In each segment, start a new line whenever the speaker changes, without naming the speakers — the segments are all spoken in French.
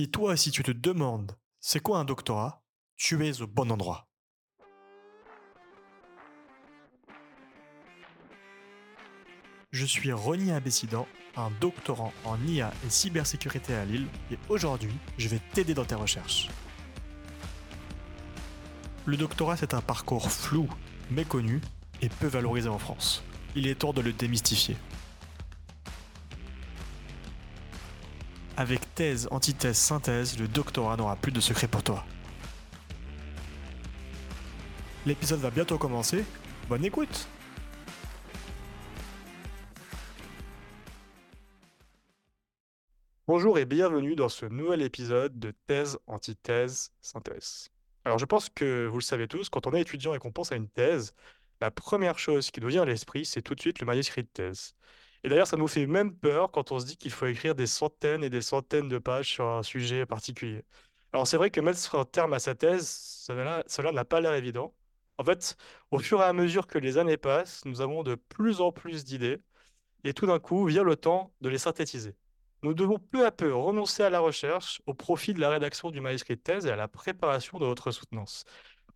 Si toi aussi tu te demandes c'est quoi un doctorat, tu es au bon endroit. Je suis Rony Abessidan, un doctorant en IA et cybersécurité à Lille, et aujourd'hui, je vais t'aider dans tes recherches. Le doctorat, c'est un parcours flou, méconnu et peu valorisé en France. Il est temps de le démystifier. Avec thèse, antithèse, synthèse, le doctorat n'aura plus de secret pour toi. L'épisode va bientôt commencer. Bonne écoute Bonjour et bienvenue dans ce nouvel épisode de Thèse, Antithèse, Synthèse. Alors je pense que vous le savez tous, quand on est étudiant et qu'on pense à une thèse, la première chose qui nous vient à l'esprit, c'est tout de suite le manuscrit de thèse. Et d'ailleurs, ça nous fait même peur quand on se dit qu'il faut écrire des centaines et des centaines de pages sur un sujet particulier. Alors c'est vrai que mettre un terme à sa thèse, cela, n'a pas l'air évident. En fait, au fur et à mesure que les années passent, nous avons de plus en plus d'idées, et tout d'un coup vient le temps de les synthétiser. Nous devons peu à peu renoncer à la recherche au profit de la rédaction du manuscrit de thèse et à la préparation de votre soutenance.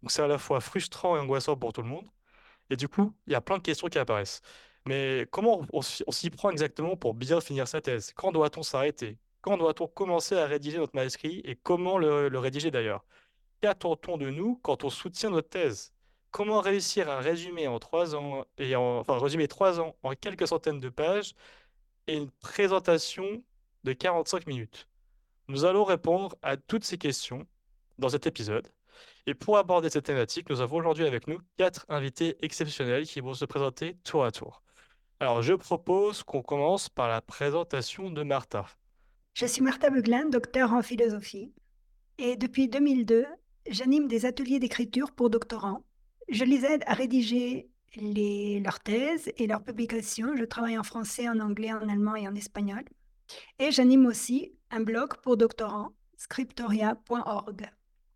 Donc c'est à la fois frustrant et angoissant pour tout le monde, et du coup, il y a plein de questions qui apparaissent. Mais comment on s'y prend exactement pour bien finir sa thèse? Quand doit-on s'arrêter? Quand doit-on commencer à rédiger notre manuscrit? Et comment le, rédiger d'ailleurs? Qu'attend-on de nous quand on soutient notre thèse? Comment réussir à résumer en trois ans et enfin résumer trois ans en quelques centaines de pages et une présentation de 45 minutes? Nous allons répondre à toutes ces questions dans cet épisode. Et pour aborder cette thématique, nous avons aujourd'hui avec nous quatre invités exceptionnels qui vont se présenter tour à tour. Alors, je propose qu'on commence par la présentation de Martha.
Je suis Martha Beuglin, docteur en philosophie. Et depuis 2002, j'anime des ateliers d'écriture pour doctorants. Je les aide à rédiger les, leurs thèses et leurs publications. Je travaille en français, en anglais, en allemand et en espagnol. Et j'anime aussi un blog pour doctorants, scriptoria.org.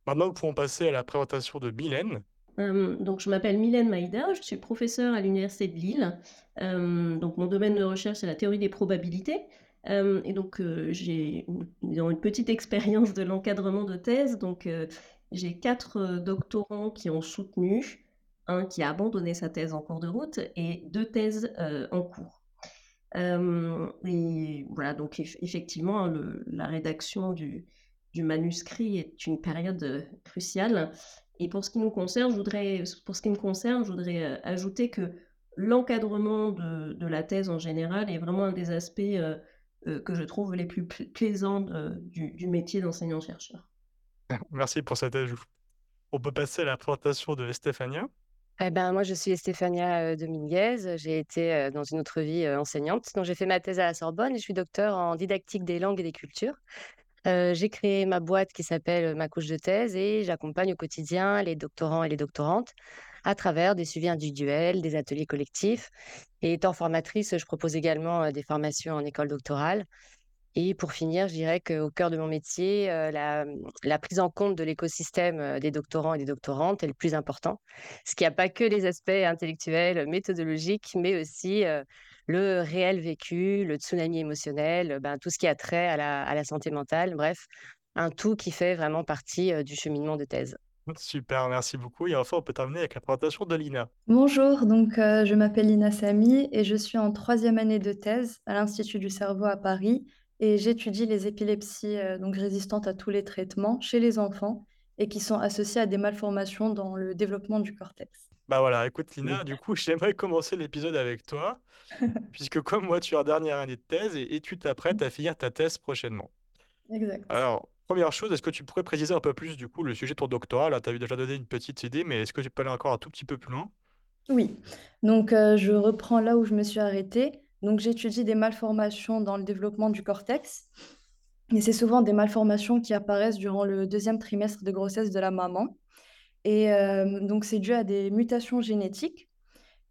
Maintenant, nous pouvons passer à la présentation de Mylène.
Euh, donc, je m'appelle Mylène Maïda, je suis professeure à l'Université de Lille. Euh, donc, mon domaine de recherche, c'est la théorie des probabilités. Euh, et donc, j'ai une, petite expérience de l'encadrement de thèse. Donc, j'ai quatre doctorants qui ont soutenu, un qui a abandonné sa thèse en cours de route et deux thèses en cours. et voilà, donc effectivement, la rédaction du manuscrit est une période cruciale et pour ce qui nous concerne, je voudrais, pour ce qui me concerne, je voudrais euh, ajouter que l'encadrement de, de, la thèse en général est vraiment un des aspects euh, euh, que je trouve les plus plaisants du, du, métier d'enseignant-chercheur.
Merci pour cet ajout. On peut passer à la présentation de Stéphania.
Eh ben, moi, je suis Stéphania Dominguez. J'ai été dans une autre vie enseignante. Donc, j'ai fait ma thèse à la Sorbonne et je suis docteur en didactique des langues et des cultures j'ai créé ma boîte qui s'appelle Ma couche de thèse et j'accompagne au quotidien les doctorants et les doctorantes à travers des suivis individuels, des ateliers collectifs. Et étant formatrice, je propose également des formations en école doctorale. Et pour finir, je dirais qu'au cœur de mon métier, la, la, prise en compte de l'écosystème des doctorants et des doctorantes est le plus important. Ce qui n'a pas que les aspects intellectuels, méthodologiques, mais aussi le réel vécu, le tsunami émotionnel, ben, tout ce qui a trait à la, santé mentale, bref, un tout qui fait vraiment partie du cheminement de thèse.
Super, merci beaucoup. Et enfin, on peut terminer avec la présentation de Lina.
Bonjour, donc je m'appelle Lina Samy et je suis en troisième année de thèse à l'Institut du cerveau à Paris et j'étudie les épilepsies donc résistantes à tous les traitements chez les enfants et qui sont associées à des malformations dans le développement du cortex.
Bah voilà, écoute Lina, du coup, j'aimerais commencer l'épisode avec toi, puisque comme moi, tu es en dernière année de thèse et, tu t'apprêtes à finir ta thèse prochainement.
Exact.
Alors, première chose, est-ce que tu pourrais préciser un peu plus du coup le sujet de ton doctorat? Là, tu as déjà donné une petite idée, mais est-ce que tu peux aller encore un tout petit peu plus loin?
Oui, donc euh, je reprends là où je me suis arrêtée. Donc j'étudie des malformations dans le développement du cortex. Et c'est souvent des malformations qui apparaissent durant le deuxième trimestre de grossesse de la maman. Et donc c'est dû à des mutations génétiques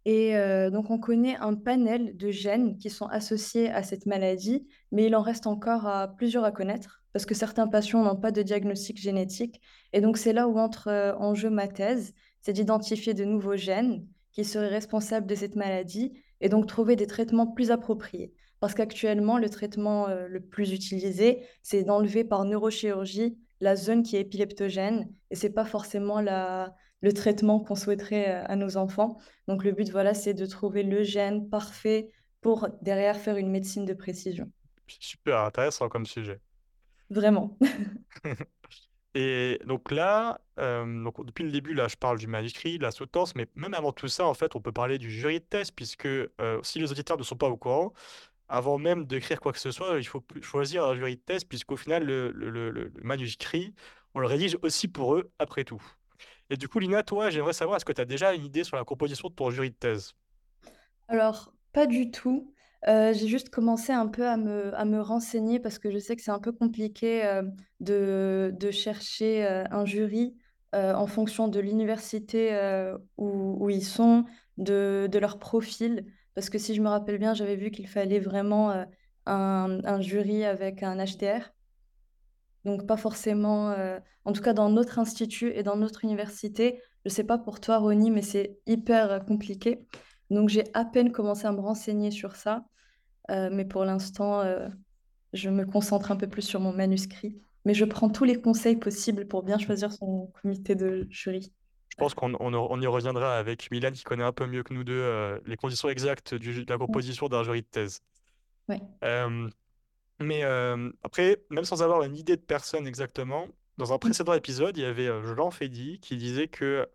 et donc on connaît un panel de gènes qui sont associés à cette maladie, mais il en reste encore plusieurs à connaître parce que certains patients n'ont pas de diagnostic génétique et donc c'est là où entre, en jeu ma thèse, c'est d'identifier de nouveaux gènes qui seraient responsables de cette maladie et donc trouver des traitements plus appropriés. Parce qu'actuellement, le traitement euh, le plus utilisé, c'est d'enlever par neurochirurgie la zone qui est épileptogène et c'est pas forcément la, le traitement qu'on souhaiterait euh, à nos enfants. Donc le but, voilà, c'est de trouver le gène parfait pour derrière faire une médecine de précision.
Super intéressant comme sujet.
Vraiment.
Et donc là, euh, donc depuis le début, là, je parle du manuscrit, de la soutenance, mais même avant tout ça, en fait, on peut parler du jury de thèse, puisque euh, si les auditeurs ne sont pas au courant, avant même d'écrire quoi que ce soit, il faut choisir un jury de thèse, puisqu'au final, le, manuscrit, on le rédige aussi pour eux, après tout. Et du coup, Lina, toi, j'aimerais savoir, est-ce que tu as déjà une idée sur la composition de ton jury de thèse?
Alors, pas du tout. Euh, j'ai juste commencé un peu à me, renseigner parce que je sais que c'est un peu compliqué euh, de, chercher euh, un jury en fonction de l'université où, ils sont, de leur profil. Parce que si je me rappelle bien, j'avais vu qu'il fallait vraiment euh, un, jury avec un HDR. Donc pas forcément, euh, en tout cas dans notre institut et dans notre université, je sais pas pour toi Ronnie, mais c'est hyper euh, compliqué. Donc j'ai à peine commencé à me renseigner sur ça, mais pour l'instant, je me concentre un peu plus sur mon manuscrit. Mais je prends tous les conseils possibles pour bien choisir son comité de jury.
Je pense qu'on on, on y reviendra avec Milan, qui connaît un peu mieux que nous deux euh, les conditions exactes du, de la composition d'un jury de thèse.
Ouais.
Euh, Mais euh, après, même sans avoir une idée de personne exactement, dans un précédent épisode, il y avait Jean Fédy qui disait que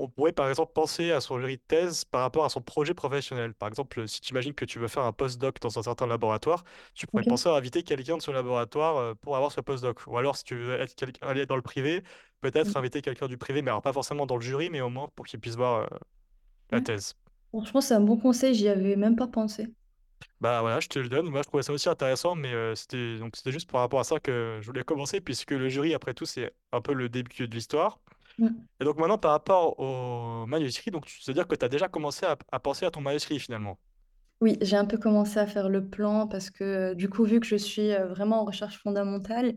on pourrait par exemple penser à son jury de thèse par rapport à son projet professionnel. Par exemple, si tu imagines que tu veux faire un postdoc dans un certain laboratoire, tu pourrais penser à inviter quelqu'un de ce laboratoire euh, pour avoir ce postdoc. Ou alors, si tu veux être aller dans le privé, peut-être inviter quelqu'un du privé, mais alors pas forcément dans le jury, mais au moins pour qu'il puisse voir euh, la thèse.
Franchement, c'est un bon conseil, j'y avais même pas pensé.
Bah voilà, je te le donne. Moi, je trouvais ça aussi intéressant, mais euh, c'était donc c'était juste par rapport à ça que je voulais commencer, puisque le jury, après tout, c'est un peu le début de l'histoire.
Mm.
Et donc maintenant, par rapport au manuscrit, donc tu veux dire que tu as déjà commencé à, à penser à ton manuscrit finalement?
Oui, j'ai un peu commencé à faire le plan parce que euh, du coup, vu que je suis euh, vraiment en recherche fondamentale,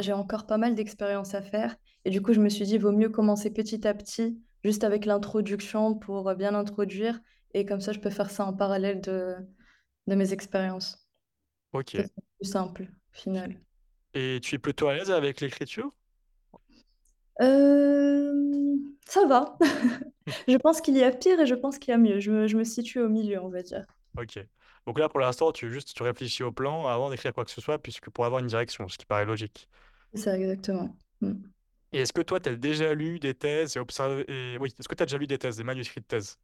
j'ai encore pas mal d'expériences à faire. Et du coup, je me suis dit, vaut mieux commencer petit à petit, juste avec l'introduction pour euh, bien introduire. Et comme ça, je peux faire ça en parallèle de, de mes expériences.
Ok.
C'est plus simple, au final.
Et tu es plutôt à l'aise avec l'écriture?
Euh, ça va. Je pense qu'il y a pire et je pense qu'il y a mieux. Je me, je me situe au milieu, on va dire.
Ok. Donc là, pour l'instant, tu juste tu réfléchis au plan avant d'écrire quoi que ce soit, puisque pour avoir une direction, ce qui paraît logique.
C'est ça, exactement. Mm.
Et est-ce que toi, tu as déjà lu des thèses et observé... et- Oui, est-ce que tu as déjà lu des thèses, des manuscrits de thèse?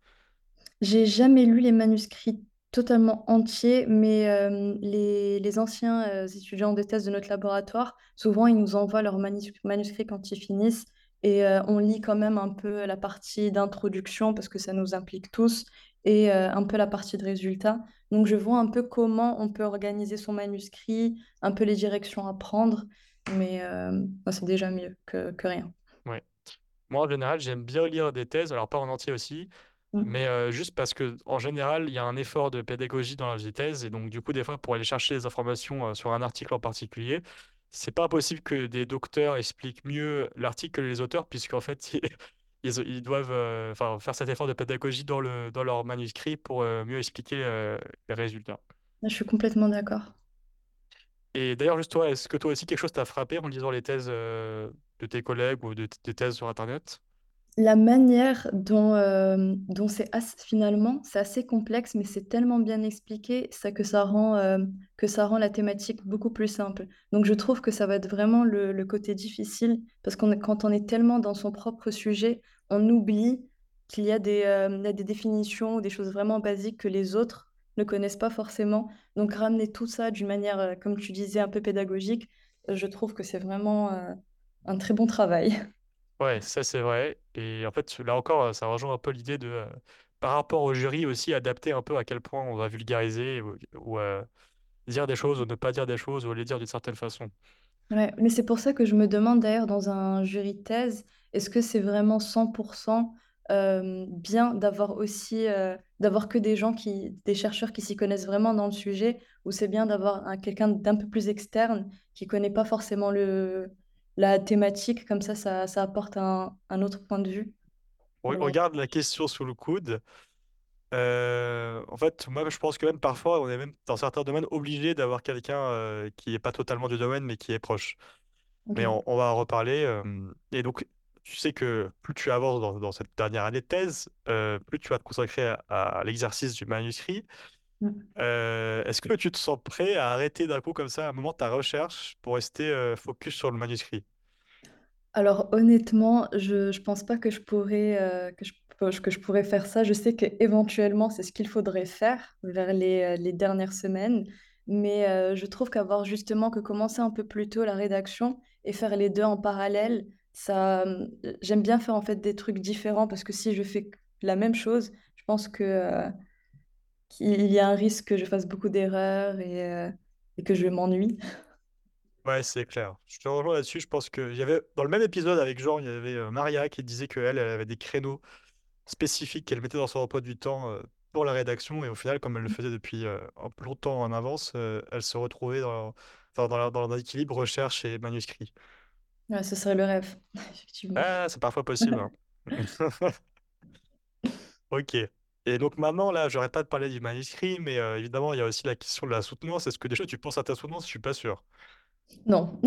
J'ai jamais lu les manuscrits totalement entiers, mais euh, les, anciens euh, étudiants de thèse de notre laboratoire, souvent, ils nous envoient leurs manus- manuscrits quand ils finissent et euh, on lit quand même un peu la partie d'introduction parce que ça nous implique tous et un peu la partie de résultat. Donc, je vois un peu comment on peut organiser son manuscrit, un peu les directions à prendre, mais c'est déjà mieux que, que rien.
Ouais. Moi, en général, j'aime bien lire des thèses, alors pas en entier aussi,
Mm.
mais euh, juste parce que en général, il y a un effort de pédagogie dans la thèse, et donc du coup, des fois, pour aller chercher les informations euh, sur un article en particulier, c'est pas impossible que des docteurs expliquent mieux l'article que les auteurs, puisqu'en fait, ils, ils doivent euh, faire cet effort de pédagogie dans le, dans leur manuscrit pour mieux expliquer les résultats.
Je suis complètement d'accord.
Et d'ailleurs, juste toi, est-ce que toi aussi quelque chose t'a frappé en lisant les thèses de tes collègues ou de, des thèses sur Internet?
La manière dont, euh, c'est finalement, c'est assez complexe, mais c'est tellement bien expliqué ça, que ça rend, euh, que ça rend la thématique beaucoup plus simple. Donc je trouve que ça va être vraiment le, côté difficile, parce qu'on quand on est tellement dans son propre sujet, on oublie qu'il y a des, euh, y a des définitions ou des choses vraiment basiques que les autres ne connaissent pas forcément. Donc ramener tout ça d'une manière, comme tu disais, un peu pédagogique, je trouve que c'est vraiment, un très bon travail.
Ouais, ça c'est vrai. Et en fait, là encore, ça rejoint un peu l'idée de, par rapport au jury aussi, adapter un peu à quel point on va vulgariser ou, dire des choses ou ne pas dire des choses ou les dire d'une certaine façon.
Ouais, mais c'est pour ça que je me demande d'ailleurs dans un jury thèse, est-ce que c'est vraiment 100% euh, bien d'avoir aussi d'avoir que des gens qui, des chercheurs qui s'y connaissent vraiment dans le sujet, ou c'est bien d'avoir un- quelqu'un d'un peu plus externe qui connaît pas forcément le, la thématique, comme ça, ça, ça apporte un, un autre point de vue.
Re-
Mais
Regarde la question sous le coude. Euh, en fait, moi, je pense que même parfois, on est même dans certains domaines obligé d'avoir quelqu'un euh, qui est pas totalement du domaine, mais qui est proche. Mais on, on va en reparler. euh, et donc, tu sais que plus tu avances dans, dans cette dernière année de thèse, plus tu vas te consacrer à, à l'exercice du manuscrit.
Mm.
Euh, est-ce que tu te sens prêt à arrêter d'un coup comme ça à un moment ta recherche pour rester euh, focus sur le manuscrit?
Alors honnêtement, je je pense pas que je pourrais, heu, que je que je pourrais faire ça. Je sais qu'éventuellement, c'est ce qu'il faudrait faire vers les, heu, les dernières semaines, mais heu, je trouve qu'avoir justement que commencer un peu plus tôt la rédaction et faire les 2 en parallèle, ça, mmh, j'aime bien faire en fait des trucs différents parce que si je fais q la même chose, je pense que, heu, qu'il y a un risque que je fasse beaucoup d'erreurs et heu et que je m'ennuie.
Ouais, c'est clair. Je te rejoins là-dessus. Je pense y avait, dans le même épisode avec Jean, il y avait euh, Maria qui disait qu'elle, elle avait des créneaux spécifiques qu'elle mettait dans son emploi du temps euh, pour la rédaction. Et au final, comme elle le faisait depuis euh, un longtemps en avance, euh, elle se retrouvait dans, enfin, dans, la- dans l'équilibre recherche et manuscrit.
Ouais, ce serait le rêve, effectivement.
Ah, c'est parfois possible, hein. Ok. Et donc maintenant, là, j'arrête pas de parler du manuscrit, mais euh, évidemment, il y a aussi la question de la soutenance. Est-ce que déjà tu penses à ta soutenance? Je suis pas sûr.
Non.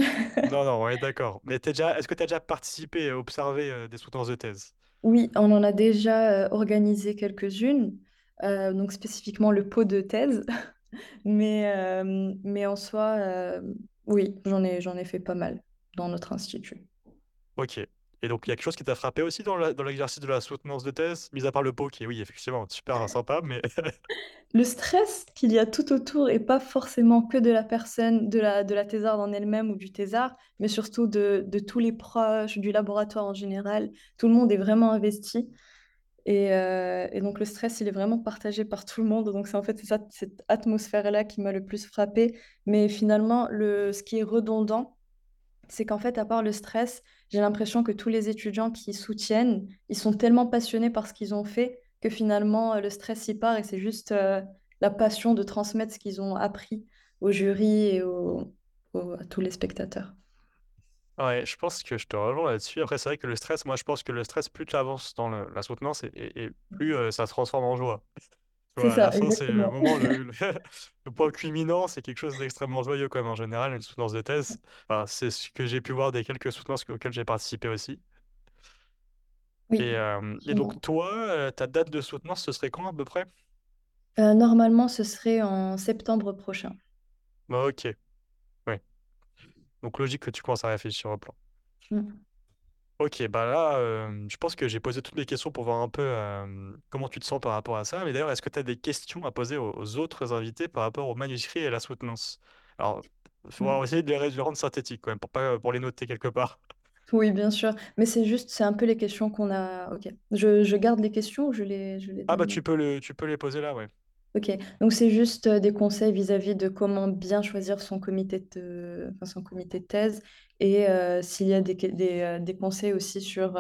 Non, non, on est d'accord. Mais t'es déjà, est-ce que tu as déjà participé et observé euh, des soutenances de thèse?
Oui, on en a déjà, heu, organisé quelques-unes, donc spécifiquement le pot de thèse, mais mais en soi, oui, j'en ai j'en ai fait pas mal dans notre institut.
Ok. Et donc, il y a quelque chose qui t'a frappé aussi dans l'exercice de la soutenance de thèse, mis à part le pot, qui est, oui, effectivement, super sympa, mais
Le stress qu'il y a tout autour et pas forcément que de la personne, de la de la thésarde en elle-même ou du thésard, mais surtout de de tous les proches, du laboratoire en général. Tout le monde est vraiment investi Et, heu et donc le stress, il est vraiment partagé par tout le monde. Donc c'est en fait, ça, cette atmosphère-là qui m'a le plus frappée. Mais finalement, le ce qui est redondant, c'est qu'en fait, à part le stress, j'ai l'impression que tous les étudiants qui soutiennent, ils sont tellement passionnés par ce qu'ils ont fait que finalement, heu, le stress, il part et c'est juste, heu, la passion de transmettre ce qu'ils ont appris au jury et à tous les spectateurs.
ouais, je pense que je te rejoins là-dessus. Après, c'est vrai que le stress, moi, je pense que le stress, plus tu avances dans la soutenance, et plus euh, ça se transforme en joie.
Ça,
c'est le
exactement.
moment, le, le, le point culminant, c'est quelque chose d'extrêmement joyeux, quand même, en général, une soutenance de thèse. Enfin, c'est ce que j'ai pu voir des quelques soutenances auxquelles j'ai participé aussi.
Oui,
Et, euh, et donc, toi, euh, ta date de soutenance, ce serait quand à peu près?
Heu, normalement, ce serait en septembre prochain.
Bah, ok, ouais. Donc, logique que tu commences à réfléchir au plan.
Mmh.
Ok, bah là, euh, je pense que j'ai posé toutes les questions pour voir un peu euh, comment tu te sens par rapport à ça. Mais d'ailleurs, est-ce que tu as des questions à poser aux, aux autres invités par rapport au manuscrit et à la soutenance? Alors, il faut
Mmh.
essayer de les ré- rendre synthétiques quand même, pour pas, pour les noter quelque part.
Oui, bien sûr, mais c'est juste, c'est un peu les questions qu'on a OK. Je je garde les questions ou je les je les
Ah bah
donne?
tu peux le, tu peux les poser là, ouais.
OK, donc c'est juste, des conseils vis-à-vis de comment bien choisir son comité de enfin son comité thèse et s'il y a des des, des conseils aussi sur,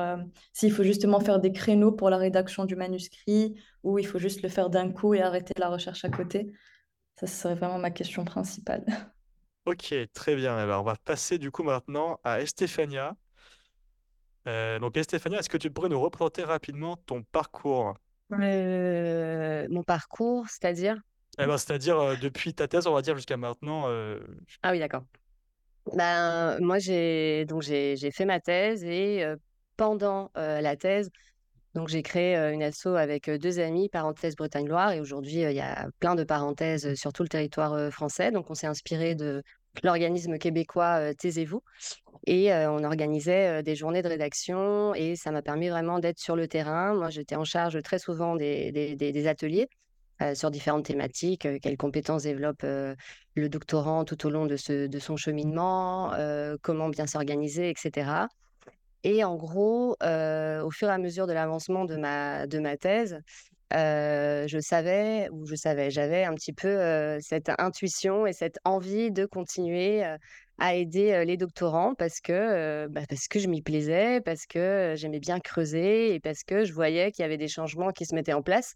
s'il faut justement faire des créneaux pour la rédaction du manuscrit ou il faut juste le faire d'un coup et arrêter la recherche à côté. Ça, serait vraiment ma question principale.
Ok, très bien. Eh ben, on va passer du coup maintenant à Estefania. Euh, donc Estefania, est-ce que tu pourrais nous représenter rapidement ton parcours?
Mon parcours, c'est-à-dire?
Eh ben, c'est-à-dire euh, depuis ta thèse, on va dire, jusqu'à maintenant. euh,
Ah oui, d'accord. Ben, moi, j'ai donc j'ai j'ai fait ma thèse et pendant, la thèse, donc j'ai créé, une asso avec, heu, 2 amis, Parenthèses Bretagne-Loire et aujourd'hui, il y a plein de parenthèses, sur tout le territoire, français. Donc on s'est inspiré de l'organisme québécois, Taisez-vous et on organisait, des journées de rédaction et ça m'a permis vraiment d'être sur le terrain. Moi, j'étais en charge très souvent des des ateliers, sur différentes thématiques, quelles compétences développe, le doctorant tout au long de ce de son cheminement, comment bien s'organiser et cetera et en gros, au fur et à mesure de l'avancement de ma de ma thèse, je savais ou je savais, j'avais un petit peu, cette intuition et cette envie de continuer, à aider, les doctorants parce que, bah, parce que je m'y plaisais, parce que, j'aimais bien creuser et parce que je voyais qu'il y avait des changements qui se mettaient en place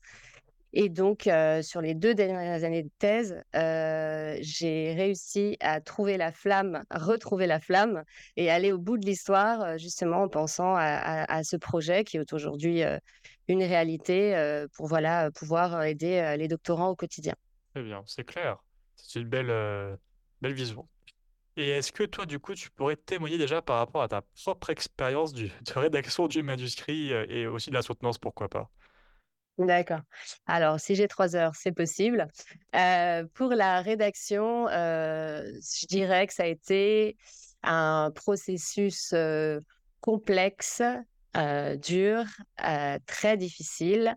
et donc, sur les 2 dernières années de thèse, j'ai réussi à trouver la flamme, retrouver la flamme et aller au bout de l'histoire, justement en pensant à ce projet qui est aujourd'hui, une réalité pour voilà, pouvoir aider les doctorants au quotidien.
Très bien, c'est clair. C'est une belle, belle vision. Et est-ce que toi, du coup, tu pourrais témoigner déjà par rapport à ta propre expérience de rédaction du manuscrit et aussi de la soutenance, pourquoi pas?
D'accord. Alors, si j'ai trois heures, c'est possible. pour la rédaction, je dirais que ça a été un processus complexe, dur, très difficile,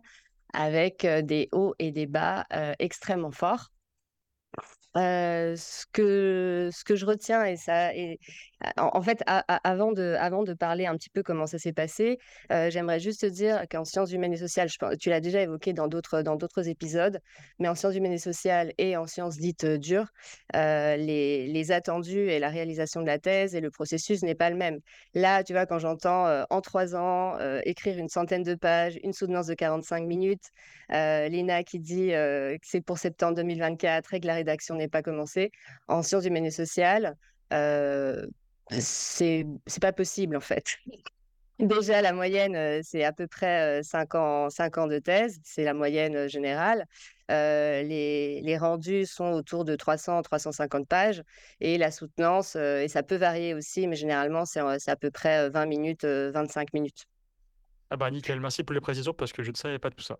avec des hauts et des bas extrêmement forts. ce que, ce que je retiens, et ça, et en, fait, avant, de, parler un petit peu comment ça s'est passé, euh, j'aimerais juste te dire qu'en sciences humaines et sociales, tu l'as déjà évoqué dans d'autres, épisodes, mais en sciences humaines et sociales et en sciences dites euh, dures, euh, les, attendus et la réalisation de la thèse et le processus n'est pas le même. Là, tu vois, quand j'entends en trois ans écrire une centaine de pages, une soutenance de 45 minutes, Lina qui dit que c'est pour septembre 2024 et que la rédaction n'est pas commencée, en sciences humaines et sociales, c'est pas possible en fait. Déjà, la moyenne, c'est à peu près 5 ans, 5 ans de thèse, c'est la moyenne générale. les, les, rendus sont autour de 300-350 pages et la soutenance, et ça peut varier aussi, mais généralement, c'est à peu près 20 minutes, 25 minutes.
Ah bah nickel, merci pour les précisions parce que je ne savais pas tout ça.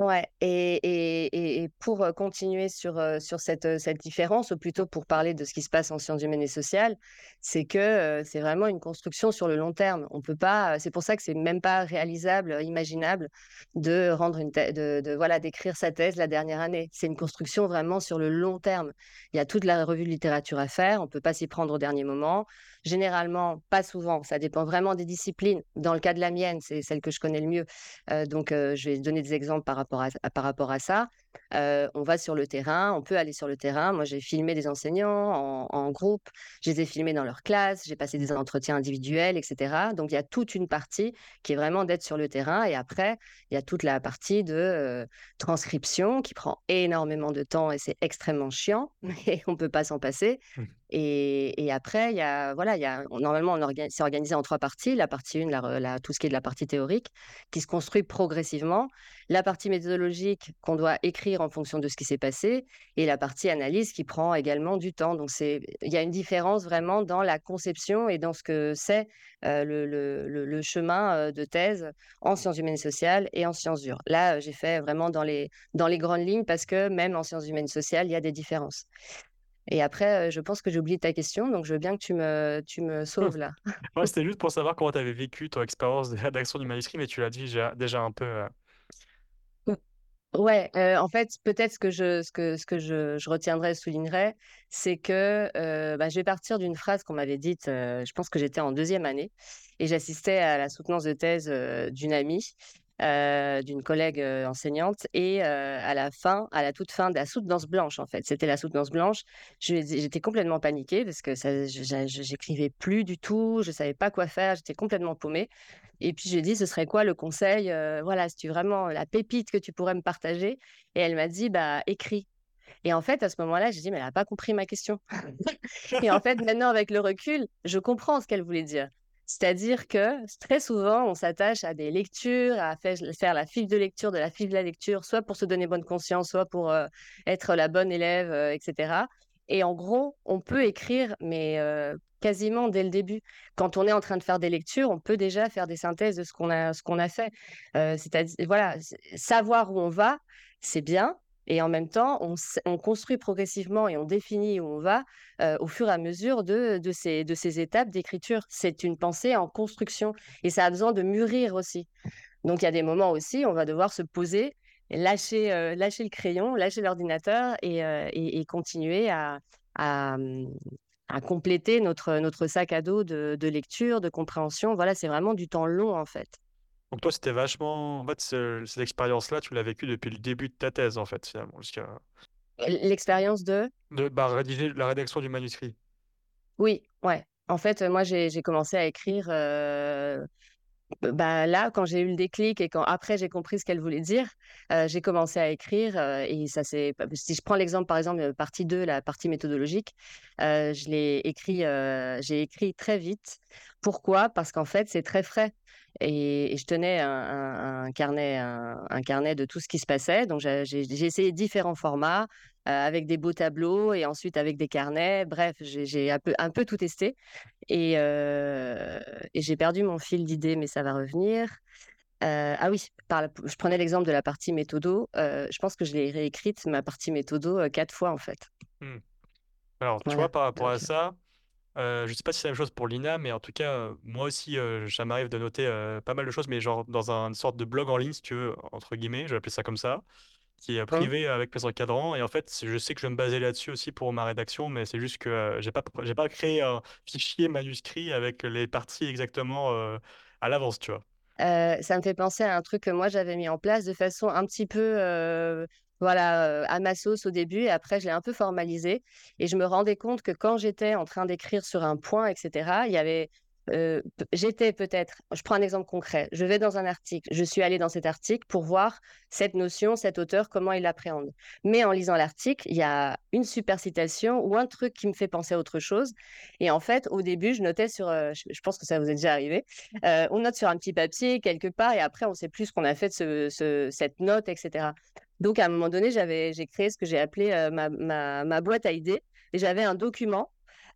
Ouais, et, et, et pour continuer sur, sur cette, cette différence, ou plutôt pour parler de ce qui se passe en sciences humaines et sociales, c'est que c'est vraiment une construction sur le long terme. On peut pas, c'est pour ça que c'est même pas réalisable, imaginable de rendre une de, de, voilà d'écrire sa thèse la dernière année. C'est une construction vraiment sur le long terme. Il y a toute la revue de littérature à faire, on peut pas s'y prendre au dernier moment. Généralement, pas souvent. Ça dépend vraiment des disciplines. Dans le cas de la mienne, c'est celle que je connais le mieux. Euh, donc, euh, je vais donner des exemples par rapport à, par rapport à ça. Euh, on va sur le terrain, on peut aller sur le terrain. Moi, j'ai filmé des enseignants en, groupe, je les ai filmés dans leur classe, j'ai passé des entretiens individuels, etc. Donc, il y a toute une partie qui est vraiment d'être sur le terrain. Et après, il y a toute la partie de transcription qui prend énormément de temps et c'est extrêmement chiant, mais on ne peut pas s'en passer. Mmh. Et, après, il y a, voilà, il y a, normalement, c'est organisé en trois parties. La partie 1, la, tout ce qui est de la partie théorique, qui se construit progressivement. La partie méthodologique qu'on doit écrire en fonction de ce qui s'est passé. Et la partie analyse qui prend également du temps. Donc, il y a une différence vraiment dans la conception et dans ce que c'est euh, le, chemin euh, de thèse en sciences humaines et sociales et en sciences dures. Là, j'ai fait vraiment dans les, dans les grandes lignes parce que même en sciences humaines et sociales, il y a des différences. Et après, je pense que j'ai oublié ta question, donc je veux bien que tu me, tu me sauves là.
C'était juste pour savoir comment tu avais vécu ton expérience de rédaction du manuscrit, mais tu l'as dit déjà, déjà un peu.
Ouais, en fait, peut-être ce que je, ce que, ce que je, je retiendrai, soulignerai, c'est que bah, je vais partir d'une phrase qu'on m'avait dite, je pense que j'étais en deuxième année, et j'assistais à la soutenance de thèse d'une amie, euh, d'une collègue enseignante. Et à la fin, à la toute fin de la soutenance blanche, en fait, c'était la soutenance blanche. J'étais complètement paniquée parce que j'écrivais plus du tout, je savais pas quoi faire, j'étais complètement paumée. Et puis je lui ai dit, ce serait quoi le conseil Voilà, c'est vraiment la pépite que tu pourrais me partager? Et elle m'a dit, bah écris. Et en fait, à ce moment-là, j'ai dit, mais elle n'a pas compris ma question. et en fait, maintenant, avec le recul, je comprends ce qu'elle voulait dire. C'est-à-dire que très souvent, on s'attache à des lectures, à faire la file de lecture de la file de la lecture, soit pour se donner bonne conscience, soit pour être la bonne élève, etc. Et en gros, on peut écrire, mais quasiment dès le début. Quand on est en train de faire des lectures, on peut déjà faire des synthèses de ce qu'on a, ce qu'on a fait. C'est-à-dire, voilà, savoir où on va, c'est bien, et en même temps, on, construit progressivement et on définit où on va au fur et à mesure de, ces, étapes d'écriture. C'est une pensée en construction et ça a besoin de mûrir aussi. Donc il y a des moments aussi, on va devoir se poser, lâcher, le crayon, lâcher l'ordinateur et, continuer à, compléter notre, sac à dos de lecture, de compréhension. Voilà, c'est vraiment du temps long en fait.
Donc toi, c'était vachement... En fait, cette expérience-là, tu l'as vécue depuis le début de ta thèse, en fait, finalement, jusqu'à...
L'expérience de?
De bah, rédiger la rédaction du manuscrit.
Oui, ouais. En fait, moi, j'ai commencé à écrire euh, bah, là, quand j'ai eu le déclic et quand après j'ai compris ce qu'elle voulait dire, euh, j'ai commencé à écrire euh, et ça c'est si je prends l'exemple par exemple partie 2, la partie méthodologique, je l'ai écrit j'ai écrit très vite. Pourquoi? Parce qu'en fait, c'est très frais. Et, je tenais un, carnet, un, carnet de tout ce qui se passait. Donc, j'ai essayé différents formats avec des beaux tableaux et ensuite avec des carnets. Bref, j'ai un peu, un peu tout testé. Et, et j'ai perdu mon fil d'idées, mais ça va revenir. ah oui, je prenais l'exemple de la partie méthodo. je pense que je l'ai réécrite, ma partie méthodo, quatre fois en fait. Mmh.
Alors, tu vois, par rapport à ça, je ne sais pas si c'est la même chose pour Lina, mais en tout cas, moi aussi, ça m'arrive de noter pas mal de choses, mais genre dans un- une sorte de blog en ligne, si tu veux, entre guillemets, je vais appeler ça comme ça, qui est mmh. privé avec mes encadrants. Et en fait, je sais que je vais me baser là-dessus aussi pour ma rédaction, mais c'est juste que j'ai pas, j'ai pas créé un fichier manuscrit avec les parties exactement à l'avance, tu vois.
ça me fait penser à un truc que moi j'avais mis en place de façon un petit peu voilà, à ma sauce au début et après je l'ai un peu formalisé et je me rendais compte que quand j'étais en train d'écrire sur un point, etc., il y avait j'étais peut-être, je prends un exemple concret, je vais dans un article, je suis allée dans cet article pour voir cette notion, cet auteur, comment il l'appréhende. Mais en lisant l'article, il y a une super citation ou un truc qui me fait penser à autre chose. Et en fait, au début, je notais sur, je, pense que ça vous est déjà arrivé, on note sur un petit papier quelque part et après, on ne sait plus ce qu'on a fait de ce, cette note, etc. Donc, à un moment donné, j'ai créé ce que j'ai appelé ma, ma boîte à idées et j'avais un document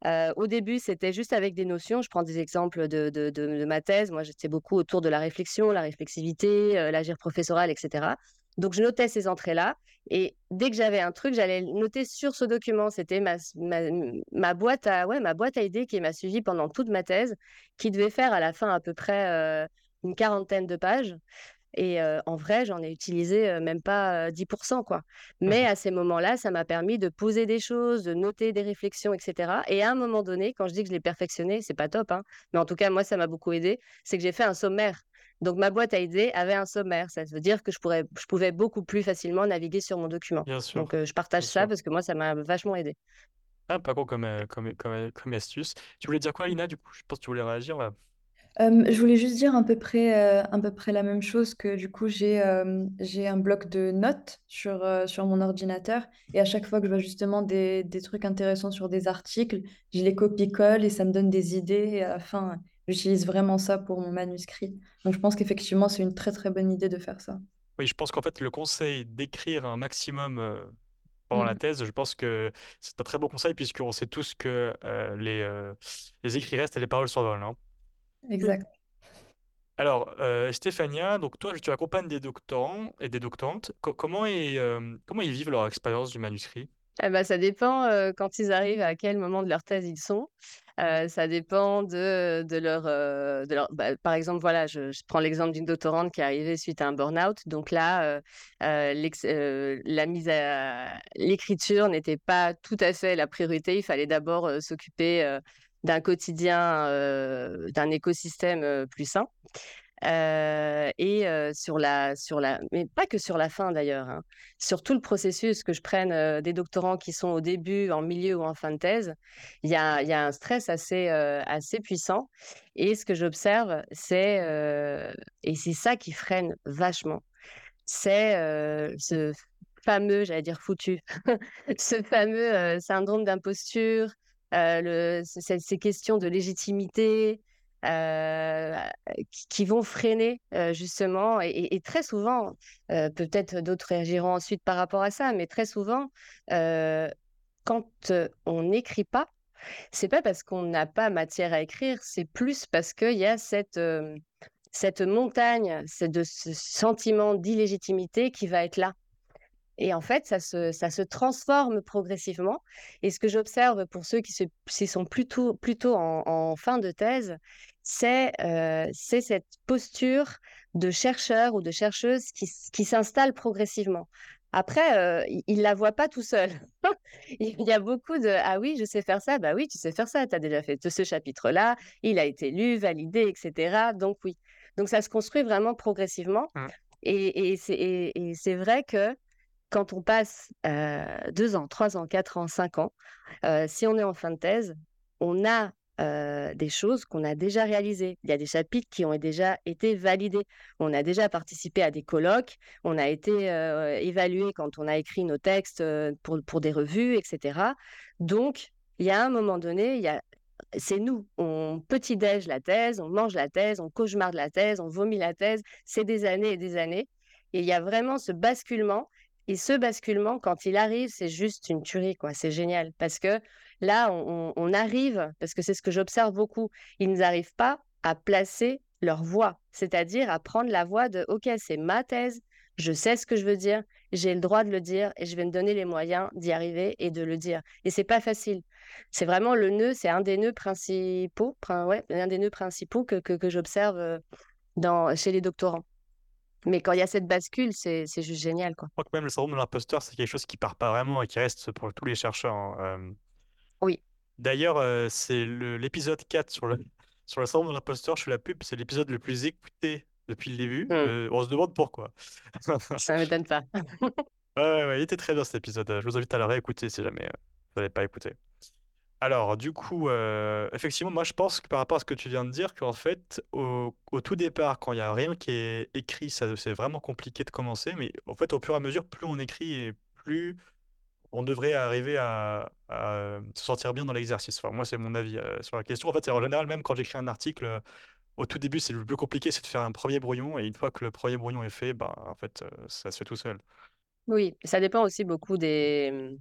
au début, c'était juste avec des notions. Je prends des exemples de, de, ma thèse. Moi, j'étais beaucoup autour de la réflexion, la réflexivité, l'agir professoral, etc. Donc, je notais ces entrées-là. Et dès que j'avais un truc, j'allais noter sur ce document. C'était ma, ma, boîte à, ouais, ma boîte à idées qui m'a suivi pendant toute ma thèse, qui devait faire à la fin à peu près une quarantaine de pages. Et en vrai, j'en ai utilisé même pas 10%, quoi. Mmh Mais à ces moments-là, ça m'a permis de poser des choses, de noter des réflexions, etc. Et à un moment donné, quand je dis que je l'ai perfectionné, c'est pas top, hein, mais en tout cas, moi, ça m'a beaucoup aidé, c'est que j'ai fait un sommaire. Donc ma boîte à idées avait un sommaire. Ça veut dire que je, pourrais, je pouvais beaucoup plus facilement naviguer sur mon document.
Bien sûr,
Donc je partage ça parce que moi, ça m'a vachement aidé.
Ah, pas con comme, comme, comme, comme astuce. Tu voulais dire quoi, Lina, du coup? Je pense que tu voulais réagir là
je voulais juste dire à peu près, à peu près la même chose que du coup j'ai, j'ai un bloc de notes sur, sur mon ordinateur et à chaque fois que je vois justement des des trucs intéressants sur des articles, je les copie-colle et ça me donne des idées et à la fin, j'utilise vraiment ça pour mon manuscrit. Donc je pense qu'effectivement, c'est une très, très bonne idée de faire ça.
Oui, je pense qu'en fait, le conseil d'écrire un maximum pendant la mmh. thèse, je pense que c'est un très bon conseil puisqu'on sait tous que les, les écrits restent et les paroles s'envolent. Hein.
Exact.
Alors, euh, Stéphania, donc toi, tu accompagnes des doctorants et des doctorantes. comment, euh, comment ils vivent leur expérience du manuscrit?
Eh ben, ça dépend euh, quand ils arrivent, à quel moment de leur thèse ils sont. ça dépend de, de leur... de leur bah, par exemple, voilà, je, prends l'exemple d'une doctorante qui est arrivée suite à un burn-out. Donc là, la mise à l'écriture n'était pas tout à fait la priorité. Il fallait d'abord s'occuper d'un quotidien, d'un écosystème plus sain. et sur la, sur la, mais pas que sur la fin d'ailleurs, hein, sur tout le processus, que je prenne des doctorants qui sont au début, en milieu ou en fin de thèse, il y a, y a, un stress assez, assez puissant. Et ce que j'observe, c'est, et c'est ça qui freine vachement, c'est ce fameux, j'allais dire foutu, ce fameux syndrome d'imposture, le, ces questions de légitimité qui, vont freiner justement, et, très souvent, peut-être d'autres réagiront ensuite par rapport à ça, mais très souvent, quand on n'écrit pas, c'est pas parce qu'on n'a pas matière à écrire, c'est plus parce qu'il y a cette, cette montagne, de ce sentiment d'illégitimité qui va être là. Et en fait, ça se, ça se transforme progressivement. Et ce que j'observe pour ceux qui, se, sont plutôt, plutôt en, fin de thèse, c'est euh, cette posture de chercheur ou de chercheuse qui, qui s'installe progressivement. Après, euh, il ne la voit pas tout seul. il y a beaucoup de Ah oui, je sais faire ça. Bah oui, tu sais faire ça. Tu as déjà fait ce chapitre-là. Il a été lu, validé, etc. Donc oui. Donc ça se construit vraiment progressivement. Mmh. Et, et c'est vrai que quand on passe deux ans, trois ans, quatre ans, cinq ans, si on est en fin de thèse, on a des choses qu'on a déjà réalisées. Il y a des chapitres qui ont déjà été validés. On a déjà participé à des colloques, on a été évalué quand on a écrit nos textes pour, pour des revues, etc. Donc, il y a un moment donné, c'est nous. On petit-déj la thèse, on mange la thèse, on cauchemarde la thèse, on vomit la thèse. C'est des années et des années. Et il y a vraiment ce basculement. Et ce basculement, quand il arrive, c'est juste une tuerie, quoi. C'est génial. Parce que là, on, arrive, parce que c'est ce que j'observe beaucoup, ils n'arrivent pas à placer leur voix, c'est-à-dire à prendre la voix de OK, c'est ma thèse, je sais ce que je veux dire, j'ai le droit de le dire et je vais me donner les moyens d'y arriver et de le dire. Et c'est pas facile. C'est vraiment le nœud, c'est un des nœuds principaux, ouais, un des nœuds principaux que, que, j'observe chez les doctorants. Mais quand il y a cette bascule, c'est juste génial. Quoi.
Je crois que même le syndrome de l'imposteur, c'est quelque chose qui part pas vraiment et qui reste pour tous les chercheurs. Hein,
oui.
D'ailleurs, c'est l'épisode 4 sur le, sur le syndrome de l'imposteur. Je suis la pub, c'est l'épisode le plus écouté depuis le début. Mmh. on se demande pourquoi.
Ça ne m'étonne pas.
ouais, ouais, il était très bien cet épisode. Je vous invite à le réécouter si jamais vous n'avez pas écouté. Alors, du coup, effectivement, moi je pense que par rapport à ce que tu viens de dire, qu'en fait, au, tout départ, quand il n'y a rien qui est écrit, c'est vraiment compliqué de commencer. Mais en fait, au fur et à mesure, plus on écrit et plus on devrait arriver à, se sentir bien dans l'exercice. Enfin, moi, c'est mon avis sur la question. En fait, en général, même quand j'écris un article, au tout début, c'est le plus compliqué, c'est de faire un premier brouillon. Et une fois que le premier brouillon est fait, bah, en fait, ça se fait tout seul.
Oui, ça dépend aussi beaucoup des,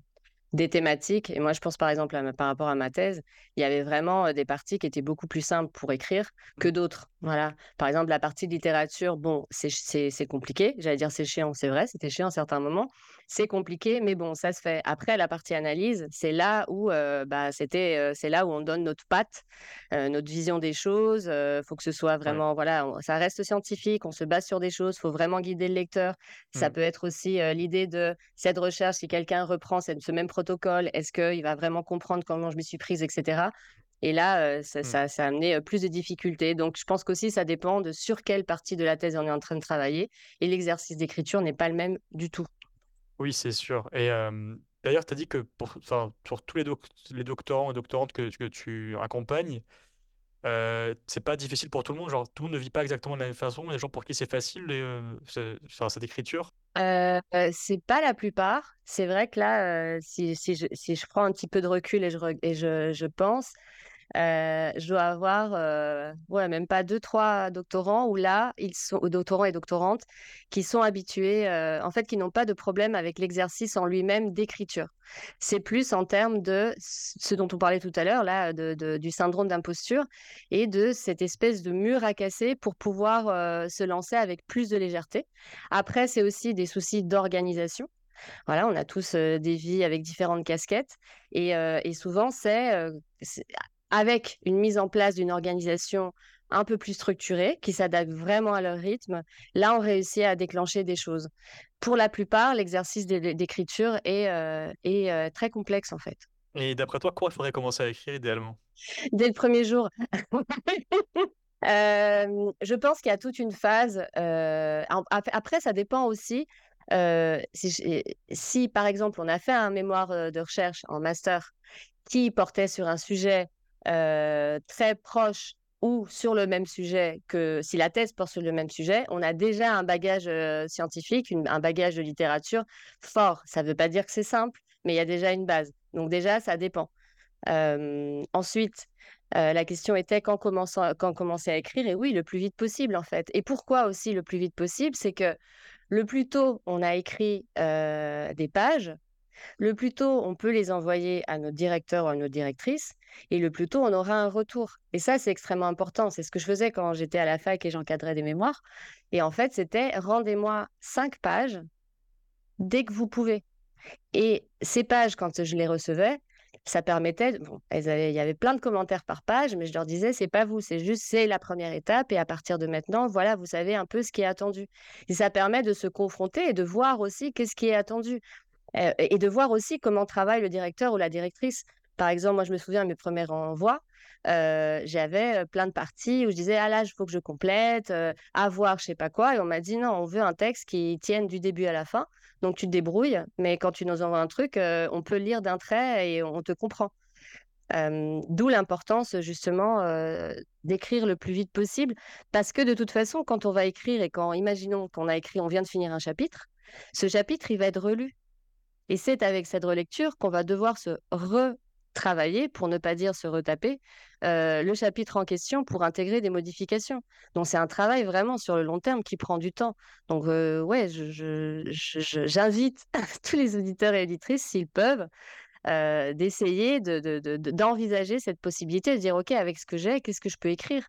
des thématiques. Et moi, je pense par exemple par rapport à ma thèse, il y avait vraiment des parties qui étaient beaucoup plus simples pour écrire que mmh. d'autres. Voilà. Par exemple, la partie littérature, bon, c'est compliqué. J'allais dire c'est chiant, c'est vrai, c'était chiant à certains moments. C'est compliqué, mais bon, ça se fait. Après, la partie analyse, c'est là où bah, c'était, c'est là où on donne notre patte, notre vision des choses. Il faut que ce soit vraiment, voilà, ça reste scientifique, on se base sur des choses, il faut vraiment guider le lecteur. Ça mmh. peut être aussi l'idée de cette recherche, si quelqu'un reprend ce même protocole, est-ce qu'il va vraiment comprendre comment je me suis prise, etc. Et là, ça, mmh. ça, a amené plus de difficultés. Donc, je pense qu'aussi, ça dépend de sur quelle partie de la thèse on est en train de travailler. Et l'exercice d'écriture n'est pas le même du tout.
Oui, c'est sûr. Et d'ailleurs, tu as dit que pour, pour tous les, les doctorants et doctorantes que, que tu accompagnes, euh, c'est pas difficile pour tout le monde. Genre, tout le monde ne vit pas exactement de la même façon. Il y a des gens pour qui c'est facile, cette écriture.
C'est pas la plupart. C'est vrai que là, si, si, je, si, je, prends un petit peu de recul et je, et je pense, euh, je dois avoir, euh, même pas deux, trois doctorants où là, ils sont, doctorants et doctorantes, qui sont habitués, euh, en fait, qui n'ont pas de problème avec l'exercice en lui-même d'écriture. C'est plus en termes de ce dont on parlait tout à l'heure, là, de, du syndrome d'imposture et de cette espèce de mur à casser pour pouvoir se lancer avec plus de légèreté. Après, c'est aussi des soucis d'organisation. Voilà, on a tous des vies avec différentes casquettes et, et souvent c'est avec une mise en place d'une organisation un peu plus structurée, qui s'adapte vraiment à leur rythme, là, on réussit à déclencher des choses. Pour la plupart, l'exercice d'écriture est, euh, est euh, très complexe, en fait.
Et d'après toi, quoi il faudrait commencer à écrire idéalement?
Dès le premier jour. Euh, je pense qu'il y a toute une phase. après, ça dépend aussi. Si, si, par exemple, on a fait un mémoire de recherche en master qui portait sur un sujet euh, très proche ou sur le même sujet que si la thèse porte sur le même sujet, on a déjà un bagage euh, scientifique, un bagage de littérature fort. Ça ne veut pas dire que c'est simple, mais il y a déjà une base. Donc déjà, ça dépend. Euh, ensuite, la question était quand, quand commencer à écrire, et oui, le plus vite possible en fait. Et pourquoi aussi le plus vite possible? C'est que le plus tôt on a écrit des pages, le plus tôt on peut les envoyer à notre directeur ou à notre directrice, et le plus tôt on aura un retour. Et ça, c'est extrêmement important. C'est ce que je faisais quand j'étais à la fac et j'encadrais des mémoires. Et en fait, c'était rendez-moi cinq pages dès que vous pouvez. Et ces pages, quand je les recevais, ça permettait, bon, il y avait plein de commentaires par page, mais je leur disais, c'est pas vous, c'est juste, c'est la première étape, et à partir de maintenant, voilà, vous savez un peu ce qui est attendu. Et ça permet de se confronter et de voir aussi qu'est-ce qui est attendu et de voir aussi comment travaille le directeur ou la directrice. Par exemple, moi, je me souviens de mes premiers renvois, j'avais plein de parties où je disais ah là il faut que je complète à voir je sais pas quoi et on m'a dit non on veut un texte qui tienne du début à la fin. Donc tu te débrouilles mais quand tu nous envoies un truc on peut lire d'un trait et on te comprend. D'où l'importance justement d'écrire le plus vite possible. Parce que de toute façon quand on va écrire et quand imaginons qu'on a écrit on vient de finir un chapitre ce chapitre il va être relu et c'est avec cette relecture qu'on va devoir se travailler, pour ne pas dire se retaper, le chapitre en question pour intégrer des modifications. Donc c'est un travail vraiment sur le long terme qui prend du temps. Donc ouais, j'invite tous les auditeurs et auditrices, s'ils peuvent, d'essayer d'envisager cette possibilité de dire, OK, avec ce que j'ai, qu'est-ce que je peux écrire?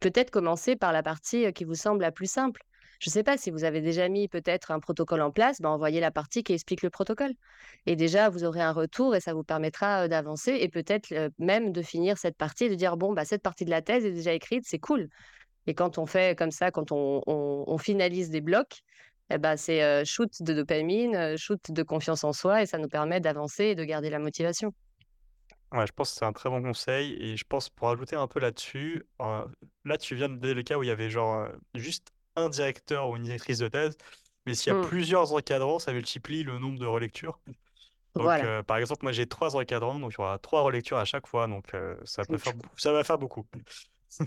Peut-être commencer par la partie qui vous semble la plus simple. Je ne sais pas si vous avez déjà mis peut-être un protocole en place, ben envoyez la partie qui explique le protocole. Et déjà, vous aurez un retour et ça vous permettra d'avancer et peut-être même de finir cette partie et de dire, bon, bah, cette partie de la thèse est déjà écrite, c'est cool. Et quand on fait comme ça, quand on, finalise des blocs, ben, c'est shoot de dopamine, shoot de confiance en soi et ça nous permet d'avancer et de garder la motivation.
Ouais, je pense que c'est un très bon conseil et je pense pour ajouter un peu là-dessus, là tu viens de donner le cas où il y avait genre juste un directeur ou une directrice de thèse, mais s'il y a mmh. plusieurs encadrants, ça multiplie le nombre de relectures. Donc, euh, par exemple, moi j'ai trois encadrants, donc il y aura trois relectures à chaque fois, donc euh, ça peut faire, ça va faire beaucoup.